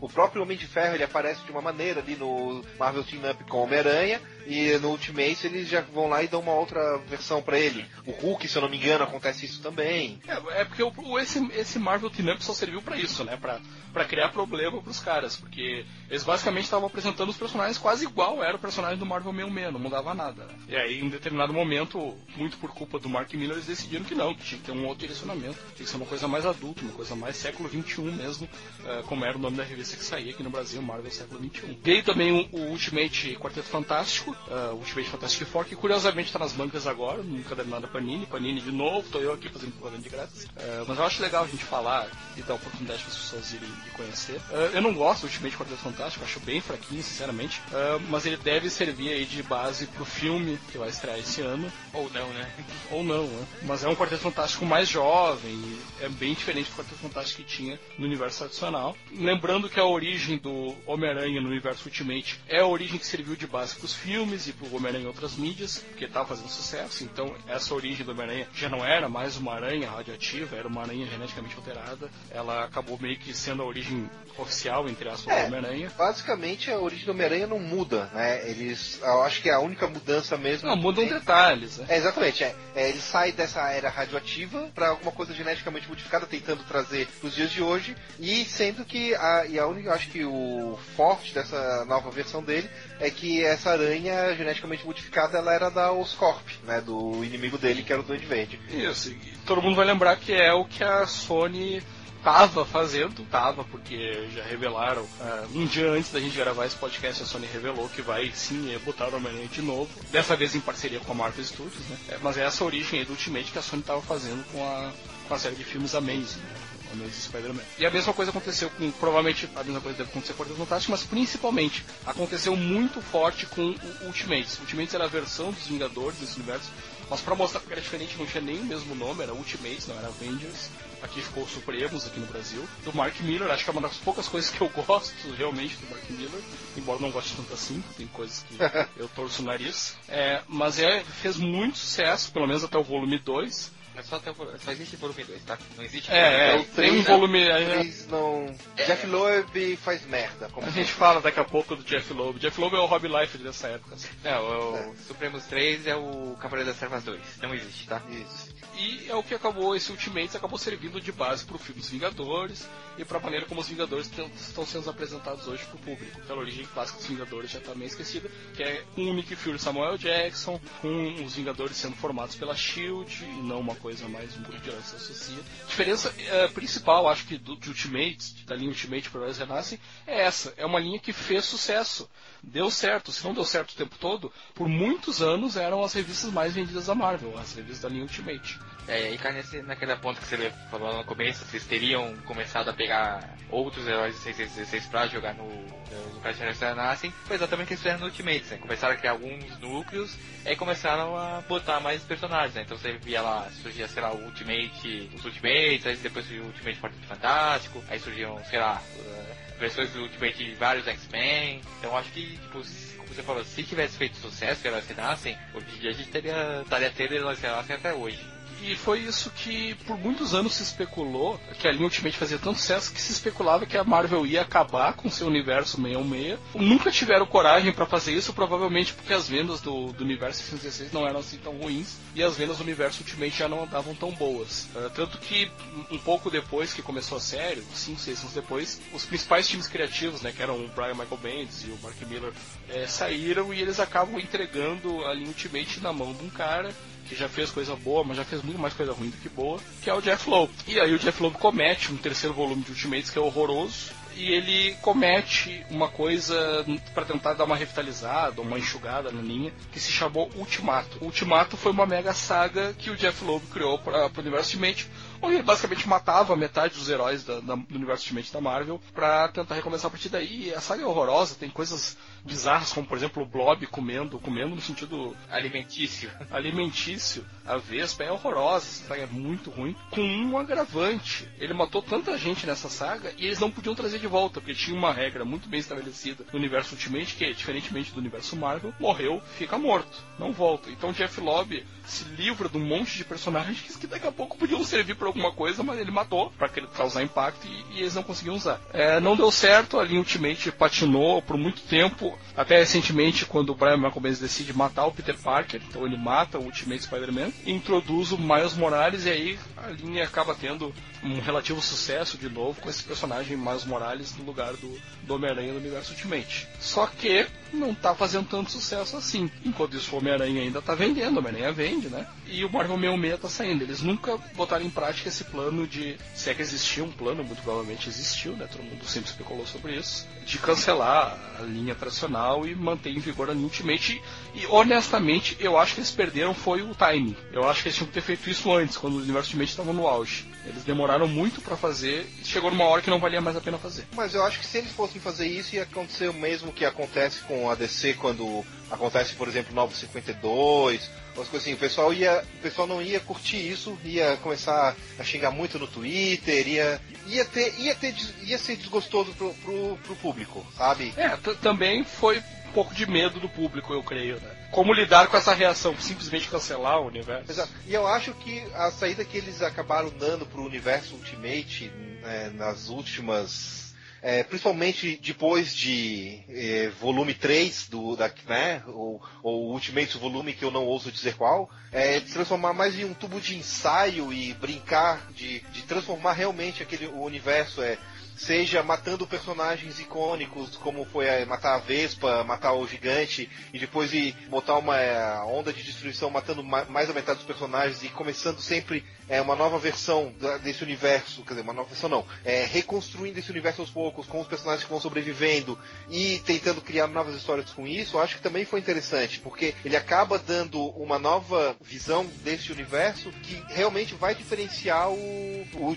O próprio Homem de Ferro ele aparece de uma maneira ali no Marvel Team Up com Homem-Aranha e no Ultimate eles já vão lá e dão uma outra versão para ele. O Hulk, se eu não me engano, acontece isso também. É, é porque o, esse, esse Marvel Team só serviu para isso, né? Pra, pra criar problema pros caras, porque eles basicamente estavam apresentando os personagens quase igual era o personagem do Marvel 66, não mudava nada. Né? E aí, em determinado momento, muito por culpa do Mark Miller, eles decidiram que não, que tinha que ter um outro direcionamento, tinha que ser uma coisa mais adulta, uma coisa mais século XXI mesmo, uh, como era o nome da revista que saía aqui no Brasil, Marvel século XXI. Veio também o, o Ultimate Quarteto Fantástico, uh, Ultimate Fantastic Four, que curiosamente está nas bancas agora, nunca deu nada Panini, Panini de novo, tô eu aqui fazendo propaganda de grátis. Uh, mas eu acho legal a gente falar e dar oportunidade para as pessoas irem conhecer. Uh, eu não gosto do Ultimate Quarteto Fantástico, acho bem fraquinho, sinceramente, mas ele deve servir aí de base pro filme que vai estrear esse ano. Ou não, né? Ou não, né? Mas é um Quarteto Fantástico mais jovem, é bem diferente do Quarteto Fantástico que tinha no universo tradicional. Lembrando que a origem do Homem-Aranha no universo Ultimate é a origem que serviu de base pros filmes filmes e pro Homem-Aranha em outras mídias, porque tava fazendo sucesso. Então, essa origem do Homem-Aranha já não era mais uma aranha radioativa, era uma aranha geneticamente alterada. Ela acabou meio que sendo a origem oficial, entre aspas, É. do Homem-Aranha. Basicamente, a origem do Homem-Aranha não muda, né? Eles, eu acho que a única mudança mesmo. Não, mudam detalhes, né? É, exatamente, é. É, ele sai dessa era radioativa para alguma coisa geneticamente modificada, tentando trazer os dias de hoje, e sendo que a, e a única, acho que o forte dessa nova versão dele é que essa aranha geneticamente modificada ela era da Oscorp, né, do inimigo dele que era o Duende Verde. Isso, e todo mundo vai lembrar que é o que a Sony tava fazendo, tava, porque já revelaram, ah, um dia antes da gente gravar esse podcast, a Sony revelou que vai sim botar o Homem-Aranha de novo, dessa vez em parceria com a Marvel Studios, né? É, mas é essa origem aí do Ultimate que a Sony tava fazendo com a, com a série de filmes Amazing, né? Amazing Spider-Man. E a mesma coisa aconteceu com, provavelmente a mesma coisa deve acontecer com o Fantástico, mas principalmente aconteceu muito forte com o Ultimates. Ultimates era a versão dos Vingadores desse universo, mas pra mostrar que era diferente, não tinha nem o mesmo nome, era Ultimates, não era Avengers. Aqui ficou Supremos aqui no Brasil. Do Mark Miller, acho que é uma das poucas coisas que eu gosto realmente do Mark Miller, embora não goste tanto assim, tem coisas que eu torço o nariz. É, mas é, fez muito sucesso, pelo menos até o volume 2. É só, o vo- só existe volume 2, tá? Não existe É, é, volume tem um dois. volume. Eles não. Jeff Loeb faz merda. Como A gente fala daqui a pouco do Jeff Loeb. Jeff Loeb é o Rob Life dessa época. assim. Não, o Supremos 3 é o Cavaleiro das Servas 2. Não existe, tá? Isso. E é o que acabou, esse Ultimates acabou servindo de base pro filme dos Vingadores e pra maneira como os Vingadores tão- estão sendo apresentados hoje pro público. Aquela origem clássica dos Vingadores já tá meio esquecida, que é com o Nick Fury e Samuel Jackson, com os Vingadores sendo formados pela SHIELD e não uma coisa mais um grupo de se associa. A diferença eh, principal, acho que, do, de Ultimates, da linha Ultimate para Heróis Renascem, é essa. É uma linha que fez sucesso. Deu certo. Se não deu certo o tempo todo, por muitos anos eram as revistas mais vendidas da Marvel, as revistas da linha Ultimate. É, e cai nesse, naquele ponto que você falou no começo, vocês teriam começado a pegar outros heróis de 616 pra jogar no, no da Nascem, foi exatamente o que eles fizeram no Ultimates, né? Começaram a criar alguns núcleos e começaram a botar mais personagens, né? Então você via lá, surgia, sei lá, o Ultimate, os Ultimates, aí depois surgiu o Ultimate Quarteto Fantástico, aí surgiam, sei lá, eh, versões do Ultimate de vários X-Men. Então acho que, tipo, você falou, se tivesse feito sucesso, Heróis Renascem, hoje em dia a gente teria, estaria tendo Heróis Renascem até hoje. E foi isso que por muitos anos se especulou, que a linha Ultimate fazia tanto sucesso que se especulava que a Marvel ia acabar com seu universo 616. Nunca tiveram coragem para fazer isso, provavelmente porque as vendas do, do universo 616 não eram assim tão ruins e as vendas do universo Ultimate já não andavam tão boas. Ah, tanto que um- pouco depois que começou a série, 5, 6 anos depois, os principais times criativos, né, que eram o Brian Michael Bendis e o Mark Miller, eh, saíram e eles acabam entregando a linha Ultimate na mão de um cara que já fez coisa boa, mas já fez muito mais coisa ruim do que boa, que é o Jeff Loeb. E aí o Jeff Loeb comete um terceiro volume de Ultimates que é horroroso, e ele comete uma coisa para tentar dar uma revitalizada, uma enxugada na linha, que se chamou Ultimato. O Ultimato foi uma mega saga que o Jeff Loeb criou para o universo Ultimate, onde ele basicamente matava metade dos heróis da- da- do universo Ultimate da Marvel para tentar recomeçar a partir daí. E a saga é horrorosa, tem coisas bizarras, como por exemplo o Blob comendo, comendo no sentido Alimentício. alimentício. A Vespa é horrorosa, essa saga é muito ruim. Com um agravante. Ele matou tanta gente nessa saga e eles não podiam trazer de volta, porque tinha uma regra muito bem estabelecida no universo Ultimate, que diferentemente do universo Marvel, morreu, fica morto, não volta. Então Jeff Lobb se livra de um monte de personagens que daqui a pouco podiam servir para alguma coisa, mas ele matou para causar impacto e, e eles não conseguiam usar. É, não deu certo, a linha Ultimate patinou por muito tempo, até recentemente quando o Brian Michael Bendis decide matar o Peter Parker, então ele mata o Ultimate Spider-Man, introduz o Miles Morales e aí a linha acaba tendo um relativo sucesso de novo com esse personagem Miles Morales no lugar do, do Homem-Aranha no universo Ultimate. Só que não tá fazendo tanto sucesso assim. Enquanto isso o Homem-Aranha ainda tá vendendo, o Homem-Aranha vende, né? E o Marvel 66 tá saindo. Eles nunca botaram em prática esse plano de. Se é que existia um plano, muito provavelmente existiu, né? Todo mundo sempre especulou sobre isso. De cancelar a linha tradicional e manter em vigor a linha Ultimate. E honestamente, eu acho que eles perderam foi o timing. Eu acho que eles tinham que ter feito isso antes, quando o universo Ultimate estava no auge. Eles demoraram muito pra fazer e chegou numa hora que não valia mais a pena fazer. Mas eu acho que se eles fossem fazer isso, ia acontecer o mesmo que acontece com com a DC quando acontece, por exemplo, 952, umas coisas assim. O pessoal ia, o pessoal não ia curtir isso, ia começar a xingar muito no Twitter, ia, ia ter, ia ter, ia ser desgostoso pro, pro, pro público, sabe? É, também foi um pouco de medo do público, eu creio, né? Como lidar com essa reação? Simplesmente cancelar o universo? Exato. E eu acho que a saída que eles acabaram dando pro universo Ultimate né, nas últimas é, principalmente depois de é, volume 3 do da, né, ou, ou Ultimate volume que eu não ouso dizer qual, é, de transformar mais em um tubo de ensaio e brincar de, de transformar realmente aquele o universo é seja matando personagens icônicos, como foi a, matar a Vespa, matar o gigante, e depois ir botar uma é, onda de destruição matando mais da metade dos personagens e começando sempre é, uma nova versão desse universo, quer dizer, uma nova versão não, é, reconstruindo esse universo aos poucos, com os personagens que vão sobrevivendo e tentando criar novas histórias com isso, eu acho que também foi interessante, porque ele acaba dando uma nova visão desse universo que realmente vai diferenciar o, o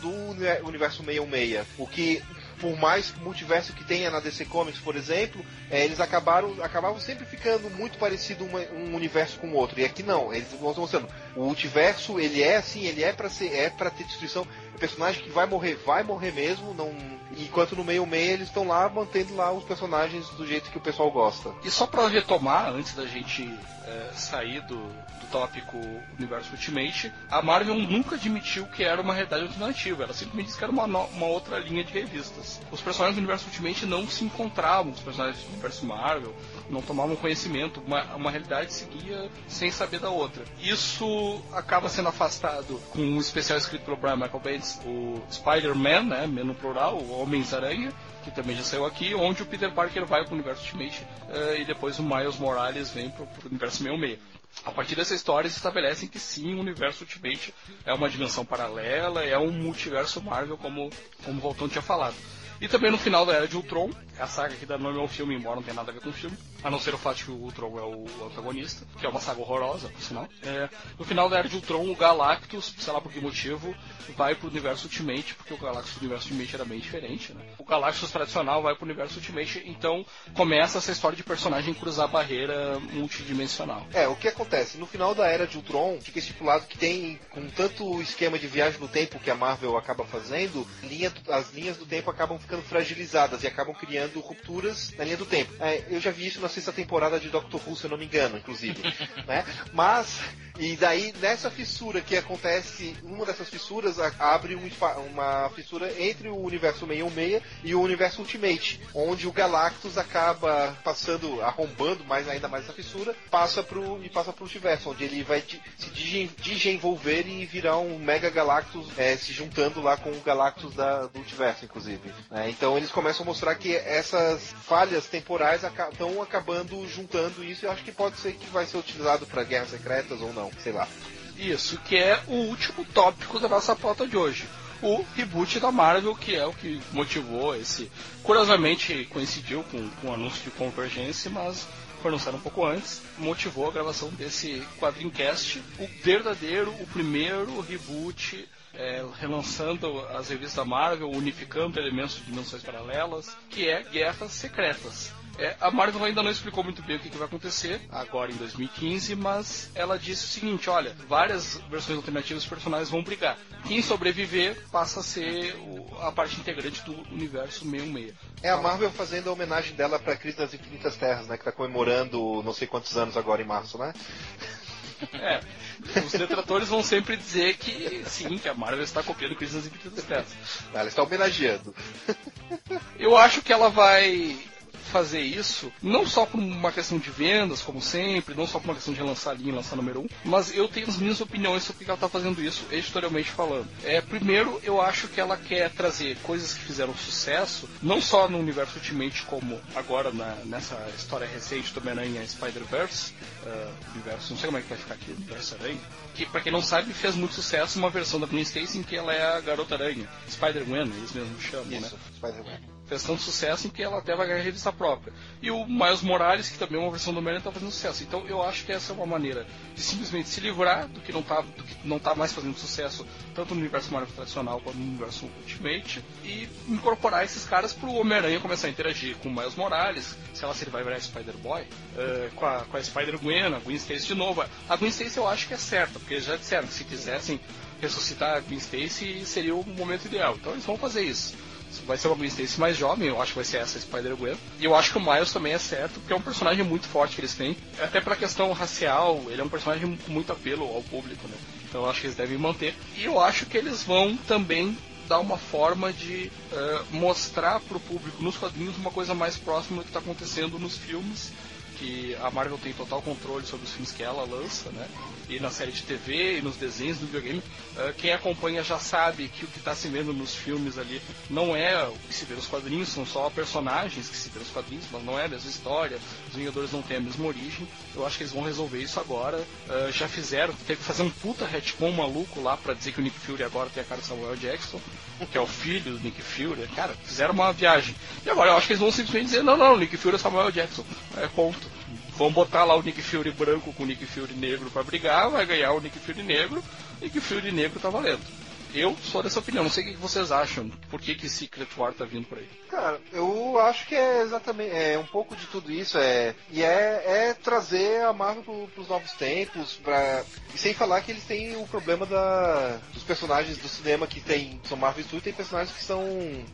do universo 616. O que por mais multiverso que tenha na DC Comics, por exemplo, é, eles acabaram acabavam sempre ficando muito parecido uma, um universo com o outro. E aqui não, eles vão mostrando. O multiverso, ele é assim, ele é para ser, é para ter destruição. O personagem que vai morrer, vai morrer mesmo, não. Enquanto no meio meio eles estão lá mantendo lá os personagens do jeito que o pessoal gosta. E só para retomar, antes da gente é, sair do, tópico Universo Ultimate, a Marvel nunca admitiu que era uma realidade alternativa. Ela simplesmente disse que era uma, uma outra linha de revistas. Os personagens do Universo Ultimate não se encontravam, os personagens do Universo Marvel não tomavam conhecimento. Uma, uma realidade seguia sem saber da outra. Isso acaba sendo afastado com um especial escrito pelo Brian Michael Bendis, o Spider-Man, né, no plural, o Homens-Aranha, que também já saiu aqui, onde o Peter Parker vai para o universo Ultimate uh, e depois o Miles Morales vem para o universo 66. A partir dessa história se estabelecem que sim, o universo Ultimate é uma dimensão paralela, é um multiverso Marvel, como, como o Voltão tinha falado. E também no final da Era de Ultron, a saga que dá nome ao filme, embora não tenha nada a ver com o filme, a não ser o fato que o Ultron é o antagonista, que é uma saga horrorosa, por sinal. É, no final da Era de Ultron, o Galactus, sei lá por que motivo, vai pro universo Ultimate, porque o Galactus do universo Ultimate era bem diferente, né? O Galactus tradicional vai pro universo Ultimate, então começa essa história de personagem cruzar a barreira multidimensional. É, o que acontece? No final da Era de Ultron, fica estipulado que tem, com tanto esquema de viagem no tempo que a Marvel acaba fazendo, linha, as linhas do tempo acabam ficando fragilizadas e acabam criando rupturas na linha do tempo. É, eu já vi isso na sexta temporada de Doctor Who, se eu não me engano, inclusive. né? Mas, e daí nessa fissura que acontece, uma dessas fissuras abre um, uma fissura entre o universo 616 e o universo Ultimate, onde o Galactus acaba passando, arrombando mais ainda mais essa fissura, passa pro, e passa pro multiverso, onde ele vai se desenvolver e virar um Mega Galactus, é, se juntando lá com o Galactus da, do multiverso, inclusive. É, então eles começam a mostrar que essas falhas temporais estão acabando juntando isso e acho que pode ser que vai ser utilizado para guerras secretas ou não, sei lá. Isso, que é o último tópico da nossa pauta de hoje. O reboot da Marvel, que é o que motivou esse. Curiosamente coincidiu com, com o anúncio de Convergência, mas foi anunciado um pouco antes, motivou a gravação desse quadrincast, o verdadeiro, o primeiro reboot é, relançando as revistas da Marvel, unificando elementos de dimensões paralelas, que é Guerras Secretas. É, a Marvel ainda não explicou muito bem o que, que, vai acontecer agora em 2015, mas ela disse o seguinte: olha, várias versões alternativas dos personagens vão brigar. Quem sobreviver passa a ser o, a parte integrante do universo 616. É a Marvel fazendo a homenagem dela para a Crise das Infinitas Terras, né? Que está comemorando não sei quantos anos agora em março, né? É, os detratores vão sempre dizer que sim, que a Marvel está copiando Crise das Infinitas Terras. Ela está homenageando. Eu acho que ela vai fazer isso, não só por uma questão de vendas, como sempre, não só por uma questão de relançar linha lançar número 1, um, mas eu tenho as minhas opiniões sobre que ela está fazendo isso, editorialmente falando. É, primeiro, eu acho que ela quer trazer coisas que fizeram sucesso, não só no universo Ultimate, como agora na, nessa história recente do Homem-Aranha Spider-Verse, uh, universo, não sei como é que vai ficar aqui, universo Aranha, que pra quem não sabe fez muito sucesso uma versão da Gwen Stacy em que ela é a Garota Aranha, Spider-Man, eles mesmos chamam, isso, né? Spider-Man. Fez tanto sucesso em que ela até vai ganhar revista própria. E o Miles Morales, que também é uma versão do Homem-Aranha, tá fazendo sucesso. Então eu acho que essa é uma maneira de simplesmente se livrar do que não tá, não tá mais fazendo sucesso, tanto no universo Marvel tradicional quanto no universo Ultimate, e incorporar esses caras pro Homem-Aranha começar a interagir com o Miles Morales, sei lá se ele vai virar Spider-Boy, uh, com a, com a Spider-Gwen, a Gwen Stacy de novo. A Gwen Stacy eu acho que é certa, porque eles já disseram que se quisessem ressuscitar a Gwen Stacy seria o momento ideal. Então eles vão fazer isso. Vai ser uma Gwen Stacy mais jovem, eu acho que vai ser essa Spider-Gwen. E eu acho que o Miles também é certo, porque é um personagem muito forte que eles têm. Até pela questão racial, ele é um personagem com muito apelo ao público, né? Então eu acho que eles devem manter. E eu acho que eles vão também dar uma forma de uh, mostrar para o público nos quadrinhos uma coisa mais próxima do que está acontecendo nos filmes que a Marvel tem total controle sobre os filmes que ela lança, né? E na série de TV e nos desenhos do videogame, uh, quem acompanha já sabe que o que está se vendo nos filmes ali não é o que se vê nos quadrinhos, são só personagens que se vê nos quadrinhos, mas não é a mesma história, os Vingadores não têm a mesma origem. Eu acho que eles vão resolver isso agora. Uh, já fizeram, teve que fazer um puta retcon maluco lá para dizer que o Nick Fury agora tem a cara de Samuel Jackson, que é o filho do Nick Fury. Cara, fizeram uma viagem. E agora eu acho que eles vão simplesmente dizer: não, não, Nick Fury é Samuel Jackson. É ponto. Vão botar lá o Nick Fury branco com o Nick Fury negro para brigar, vai ganhar o Nick Fury negro, Nick Fury negro tá valendo. Eu sou dessa opinião, não sei o que vocês acham. Por que, que Secret War tá vindo por aí? Cara, eu acho que é exatamente é um pouco de tudo isso, é e é, é trazer a Marvel pro, pros novos tempos, pra, e sem falar que eles têm o problema da, dos personagens do cinema que tem são Marvel Studios, tem personagens que são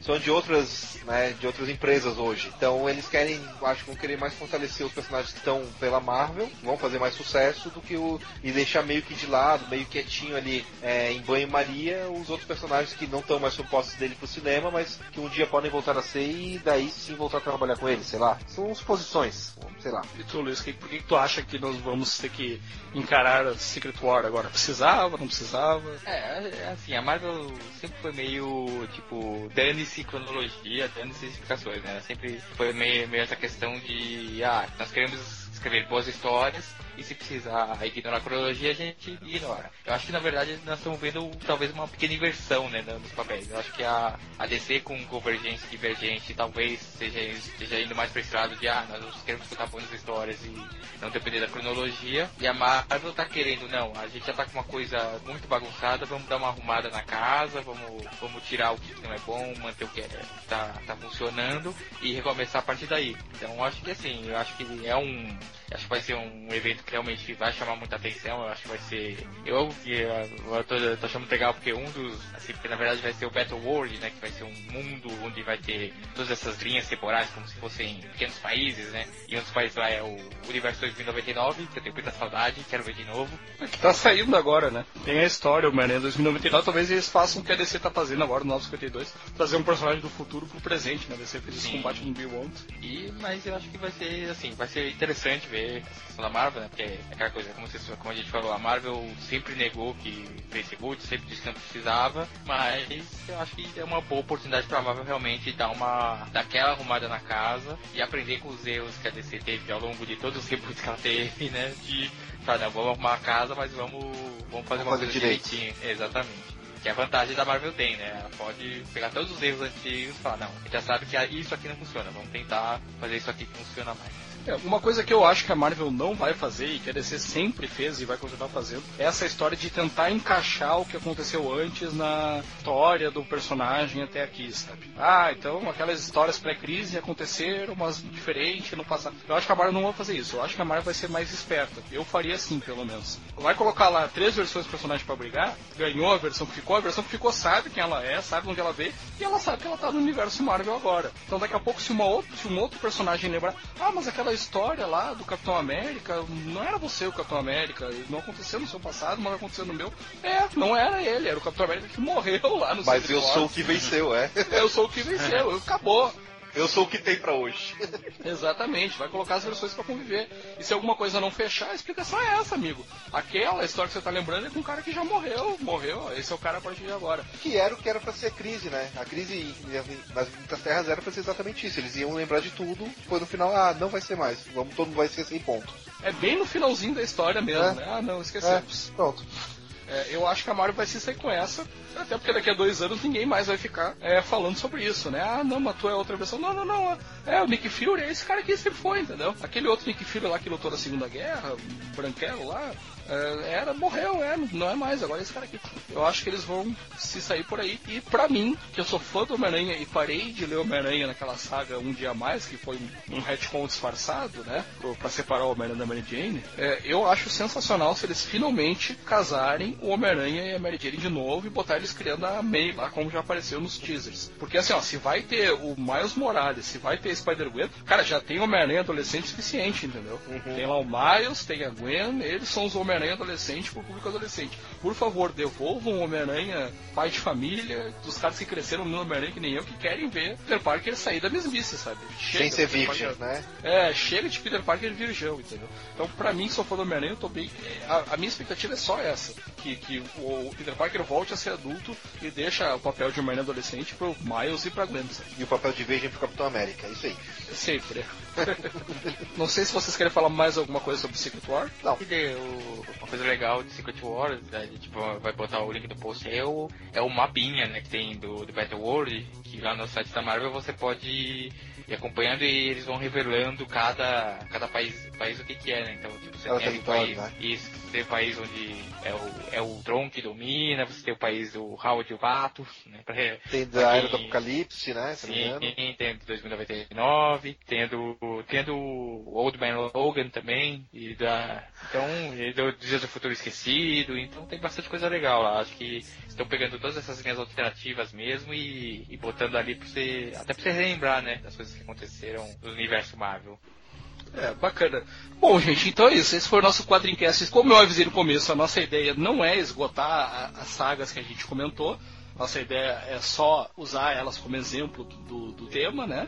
são de outras, né, de outras empresas hoje. Então eles querem, acho que vão querer mais fortalecer os personagens que estão pela Marvel, vão fazer mais sucesso do que o e deixar meio que de lado, meio quietinho ali é, em banho-maria os outros personagens que não estão mais supostos dele pro cinema, mas que um dia podem voltar a ser e daí sim voltar a trabalhar com ele, sei lá. São suposições, sei lá. E tu, Luiz, por que, que tu acha que nós vamos ter que encarar a Secret War agora? Precisava, não precisava? É, assim, a Marvel sempre foi meio, tipo, dane-se cronologia, dane-se explicações, né? Sempre foi meio, meio essa questão de, ah, nós queremos escrever boas histórias e se precisar ignorar a cronologia, a gente ignora. Eu acho que na verdade nós estamos vendo talvez uma pequena inversão né, nos papéis. Eu acho que a, a DC com convergência e divergente talvez seja, esteja indo mais para esse lado de ah, nós queremos contar boas histórias e não depender da cronologia. E a Marvel tá querendo, não, a gente já tá com uma coisa muito bagunçada, vamos dar uma arrumada na casa, vamos, vamos tirar o que não é bom, manter o que é, tá, tá funcionando e recomeçar a partir daí. Então eu acho que assim, eu acho que é um. Acho que vai ser um evento que realmente vai chamar muita atenção. Eu acho que vai ser. Eu, eu tô, tô achando legal porque um dos. Assim, porque na verdade vai ser o Battle World, né? Que vai ser um mundo onde vai ter todas essas linhas temporais como se fossem pequenos países, né? E um dos países lá é o Universo 2099, que eu tenho muita saudade, quero ver de novo. Que tá saindo agora, né? Tem a história, o Homem-Aranha 2099, talvez eles façam o que a DC tá fazendo agora no 952, trazer um personagem do futuro pro presente, né? A DC fez esse combate no Beyond. E, mas eu acho que vai ser, assim, vai ser interessante ver essa questão da Marvel, né? Porque é aquela coisa, como, vocês, como a gente falou, a Marvel sempre negou que fez reboot, sempre disse que não precisava, mas eu acho que é uma boa oportunidade pra Marvel realmente dar uma, dar aquela arrumada na casa e aprender com os erros que a DC teve ao longo de todos os reboots que ela teve, né? De, tá, não, vamos arrumar a casa, mas vamos, vamos fazer Vamos uma fazer coisa direito. direitinho. Exatamente. Que a vantagem da Marvel tem, né? Ela pode pegar todos os erros antigos e falar, não, a gente já sabe que isso aqui não funciona, vamos tentar fazer isso aqui que funciona mais. É, uma coisa que eu acho que a Marvel não vai fazer e que a DC sempre fez e vai continuar fazendo é essa história de tentar encaixar o que aconteceu antes na história do personagem até aqui, sabe? Ah, então aquelas histórias pré-crise aconteceram, mas diferente no passado. Eu acho que a Marvel não vai fazer isso. Eu acho que a Marvel vai ser mais esperta. Eu faria assim, pelo menos. Vai colocar lá três versões do personagem pra brigar, ganhou a versão que ficou, a versão que ficou sabe quem ela é, sabe onde ela veio, e ela sabe que ela tá no universo Marvel agora. Então daqui a pouco, se, uma outra, se um outro personagem lembrar, ah, mas aquela história lá do Capitão América, não era você o Capitão América, não aconteceu no seu passado, mas aconteceu no meu. É, não era ele, era o Capitão América que morreu lá no Mas eu sou o que venceu, é. Eu sou o que venceu, acabou. Eu sou o que tem pra hoje. Exatamente, vai colocar as versões pra conviver. E se alguma coisa não fechar, a explicação é essa, amigo. Aquela história que você tá lembrando é com um cara que já morreu, morreu, esse é o cara a partir de agora. Que era o que era pra ser a crise, né? A crise nas Infinitas Terras era pra ser exatamente isso. Eles iam lembrar de tudo, foi no final, ah, não vai ser mais. Vamos, todo mundo vai ser sem ponto. É bem no finalzinho da história mesmo, É. né? Ah, não, É, esquecemos. pronto. É, eu acho que a Marvel vai se sair com essa, até porque daqui a dois anos ninguém mais vai ficar é, falando sobre isso, né? Ah, não, mas tu é outra versão. Não, não, não. É, o Nick Fury é esse cara que sempre foi, entendeu? Aquele outro Nick Fury lá que lutou na Segunda Guerra, branquelo lá, é, era, morreu, é, não é mais, agora é esse cara aqui. Eu acho que eles vão se sair por aí. E pra mim, que eu sou fã do Homem-Aranha e parei de ler Homem-Aranha naquela saga Um Dia Mais, que foi um, retcon disfarçado, né? Pra separar o Homem-Aranha da Mary Jane, é, eu acho sensacional se eles finalmente casarem o Homem-Aranha e a Mary Jane de novo e botar eles criando a May lá, como já apareceu nos teasers. Porque assim, ó, se vai ter o Miles Morales, se vai ter Spider-Gwen, cara, já tem Homem-Aranha adolescente suficiente, entendeu? Uhum. Tem lá o Miles, tem a Gwen, eles são os Homem-Aranha adolescente pro público adolescente. Por favor, devolvam o Homem-Aranha pai de família, dos caras que cresceram no Homem-Aranha que nem eu, que querem ver Peter Parker sair da mesmice, sabe? Chega, Sem ser virgem, né? É, chega de Peter Parker virgão, entendeu? Então, pra mim, se eu for do Homem-Aranha, eu tô bem. A, a, minha expectativa é só essa: que, que o Peter Parker volte a ser adulto e deixa o papel de Homem-Aranha adolescente pro Miles e pra Gwen. Sabe? E o papel de virgem pro Capitão América, é isso aí. Sempre. Não sei se vocês querem falar mais alguma coisa sobre Secret War. Não. Uma coisa legal de Secret War, né, tipo, vai botar o link do post, é o, é o mapinha né, que tem do, do Battle World, que lá no site da Marvel você pode ir acompanhando e eles vão revelando cada, cada país, país o que, que é, né? Então, tipo, você tem o país, né? isso, tem o país onde é o, é o Tron que domina, você tem o país do Howard e o Vato, né? Pra, tem da Era do Apocalipse, né? Sim, tem do 2099, tendo, tendo o Old Man Logan também, e da, então, e do Dias do Futuro Esquecido, então tem bastante coisa legal lá, acho que estão pegando todas essas linhas alternativas mesmo e, e botando ali pra você, até pra você relembrar, né, das coisas que aconteceram no universo Marvel. É, bacana. Bom, gente, então é isso. Esse foi o nosso quadrincast. Como eu avisei no começo, a nossa ideia não é esgotar as sagas que a gente comentou. Nossa ideia é só usar elas como exemplo do, do tema, né?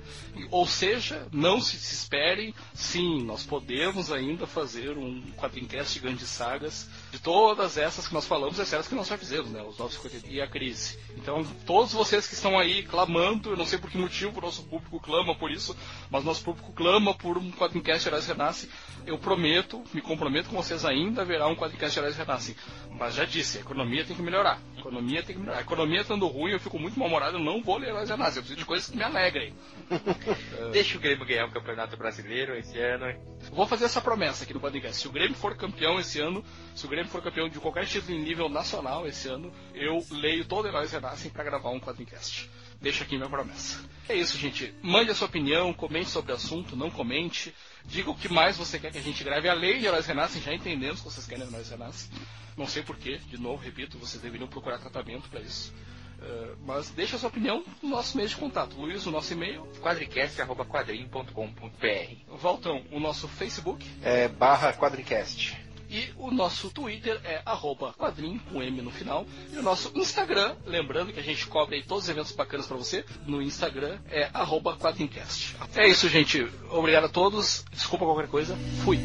Ou seja, não se, se esperem, sim, nós podemos ainda fazer um quadrincast de grandes sagas de todas essas que nós falamos, exceto as que nós já fizemos, né? Os 950 e a crise. Então, todos vocês que estão aí clamando, eu não sei por que motivo o nosso público clama por isso, mas nosso público clama por um quadrincast Heróis Renasce. Eu prometo, me comprometo com vocês ainda, haverá um quadrincast Heróis Renasce. Mas já disse, a economia tem que melhorar. A economia tem que melhorar. A economia estando ruim, eu fico muito mal-humorado, eu não vou ler Heróis Renasce. Eu preciso de coisas que me alegrem. Deixa o Grêmio ganhar o Campeonato Brasileiro esse ano. Vou fazer essa promessa aqui no podcast. Se o Grêmio for campeão esse ano, se o Grêmio for campeão de qualquer título em nível nacional esse ano, eu leio todo Heróis Renascem para gravar um quadrincast. Deixa aqui minha promessa. É isso, gente. Mande a sua opinião, comente sobre o assunto, não comente. Diga o que mais você quer que a gente grave. A lei de Heróis Renascem, já entendemos que vocês querem Heróis Renascem. Não sei porquê, de novo, repito, vocês deveriam procurar tratamento para isso. Uh, mas deixa a sua opinião no nosso meio de contato. Luiz, o nosso e-mail. quadricast.quadrim.com.br Valtão, o nosso Facebook. É barra quadricast. E o nosso Twitter é arroba quadrim, com M no final. E o nosso Instagram, lembrando que a gente cobre aí todos os eventos bacanas para você, no Instagram é arroba quadrincast. É isso, gente. Obrigado a todos. Desculpa qualquer coisa. Fui.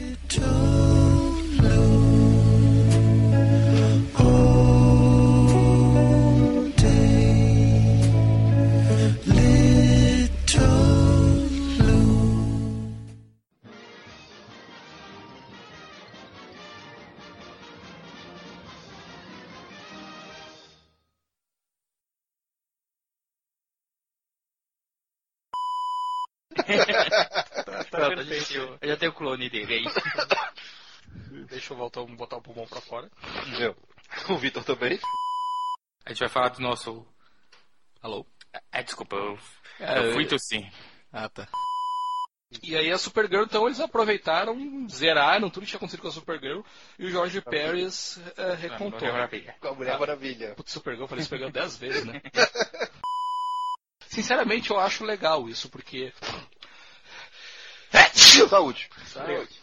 Eu já tenho o clone dele aí. Deixa eu voltar, botar o pulmão pra fora. Meu. O Vitor também. A gente vai falar do nosso. Alô? É, desculpa, eu, é, eu fui sim. Ah, tá. E aí a Supergirl, então eles aproveitaram, zeraram tudo que tinha acontecido com a Supergirl e o George Pérez é, recontou. Com a Mulher Maravilha. Com a Mulher Maravilha. Putz, Supergirl, eu falei Supergirl dez vezes, né? Sinceramente, eu acho legal isso, porque. Saúde. Saúde.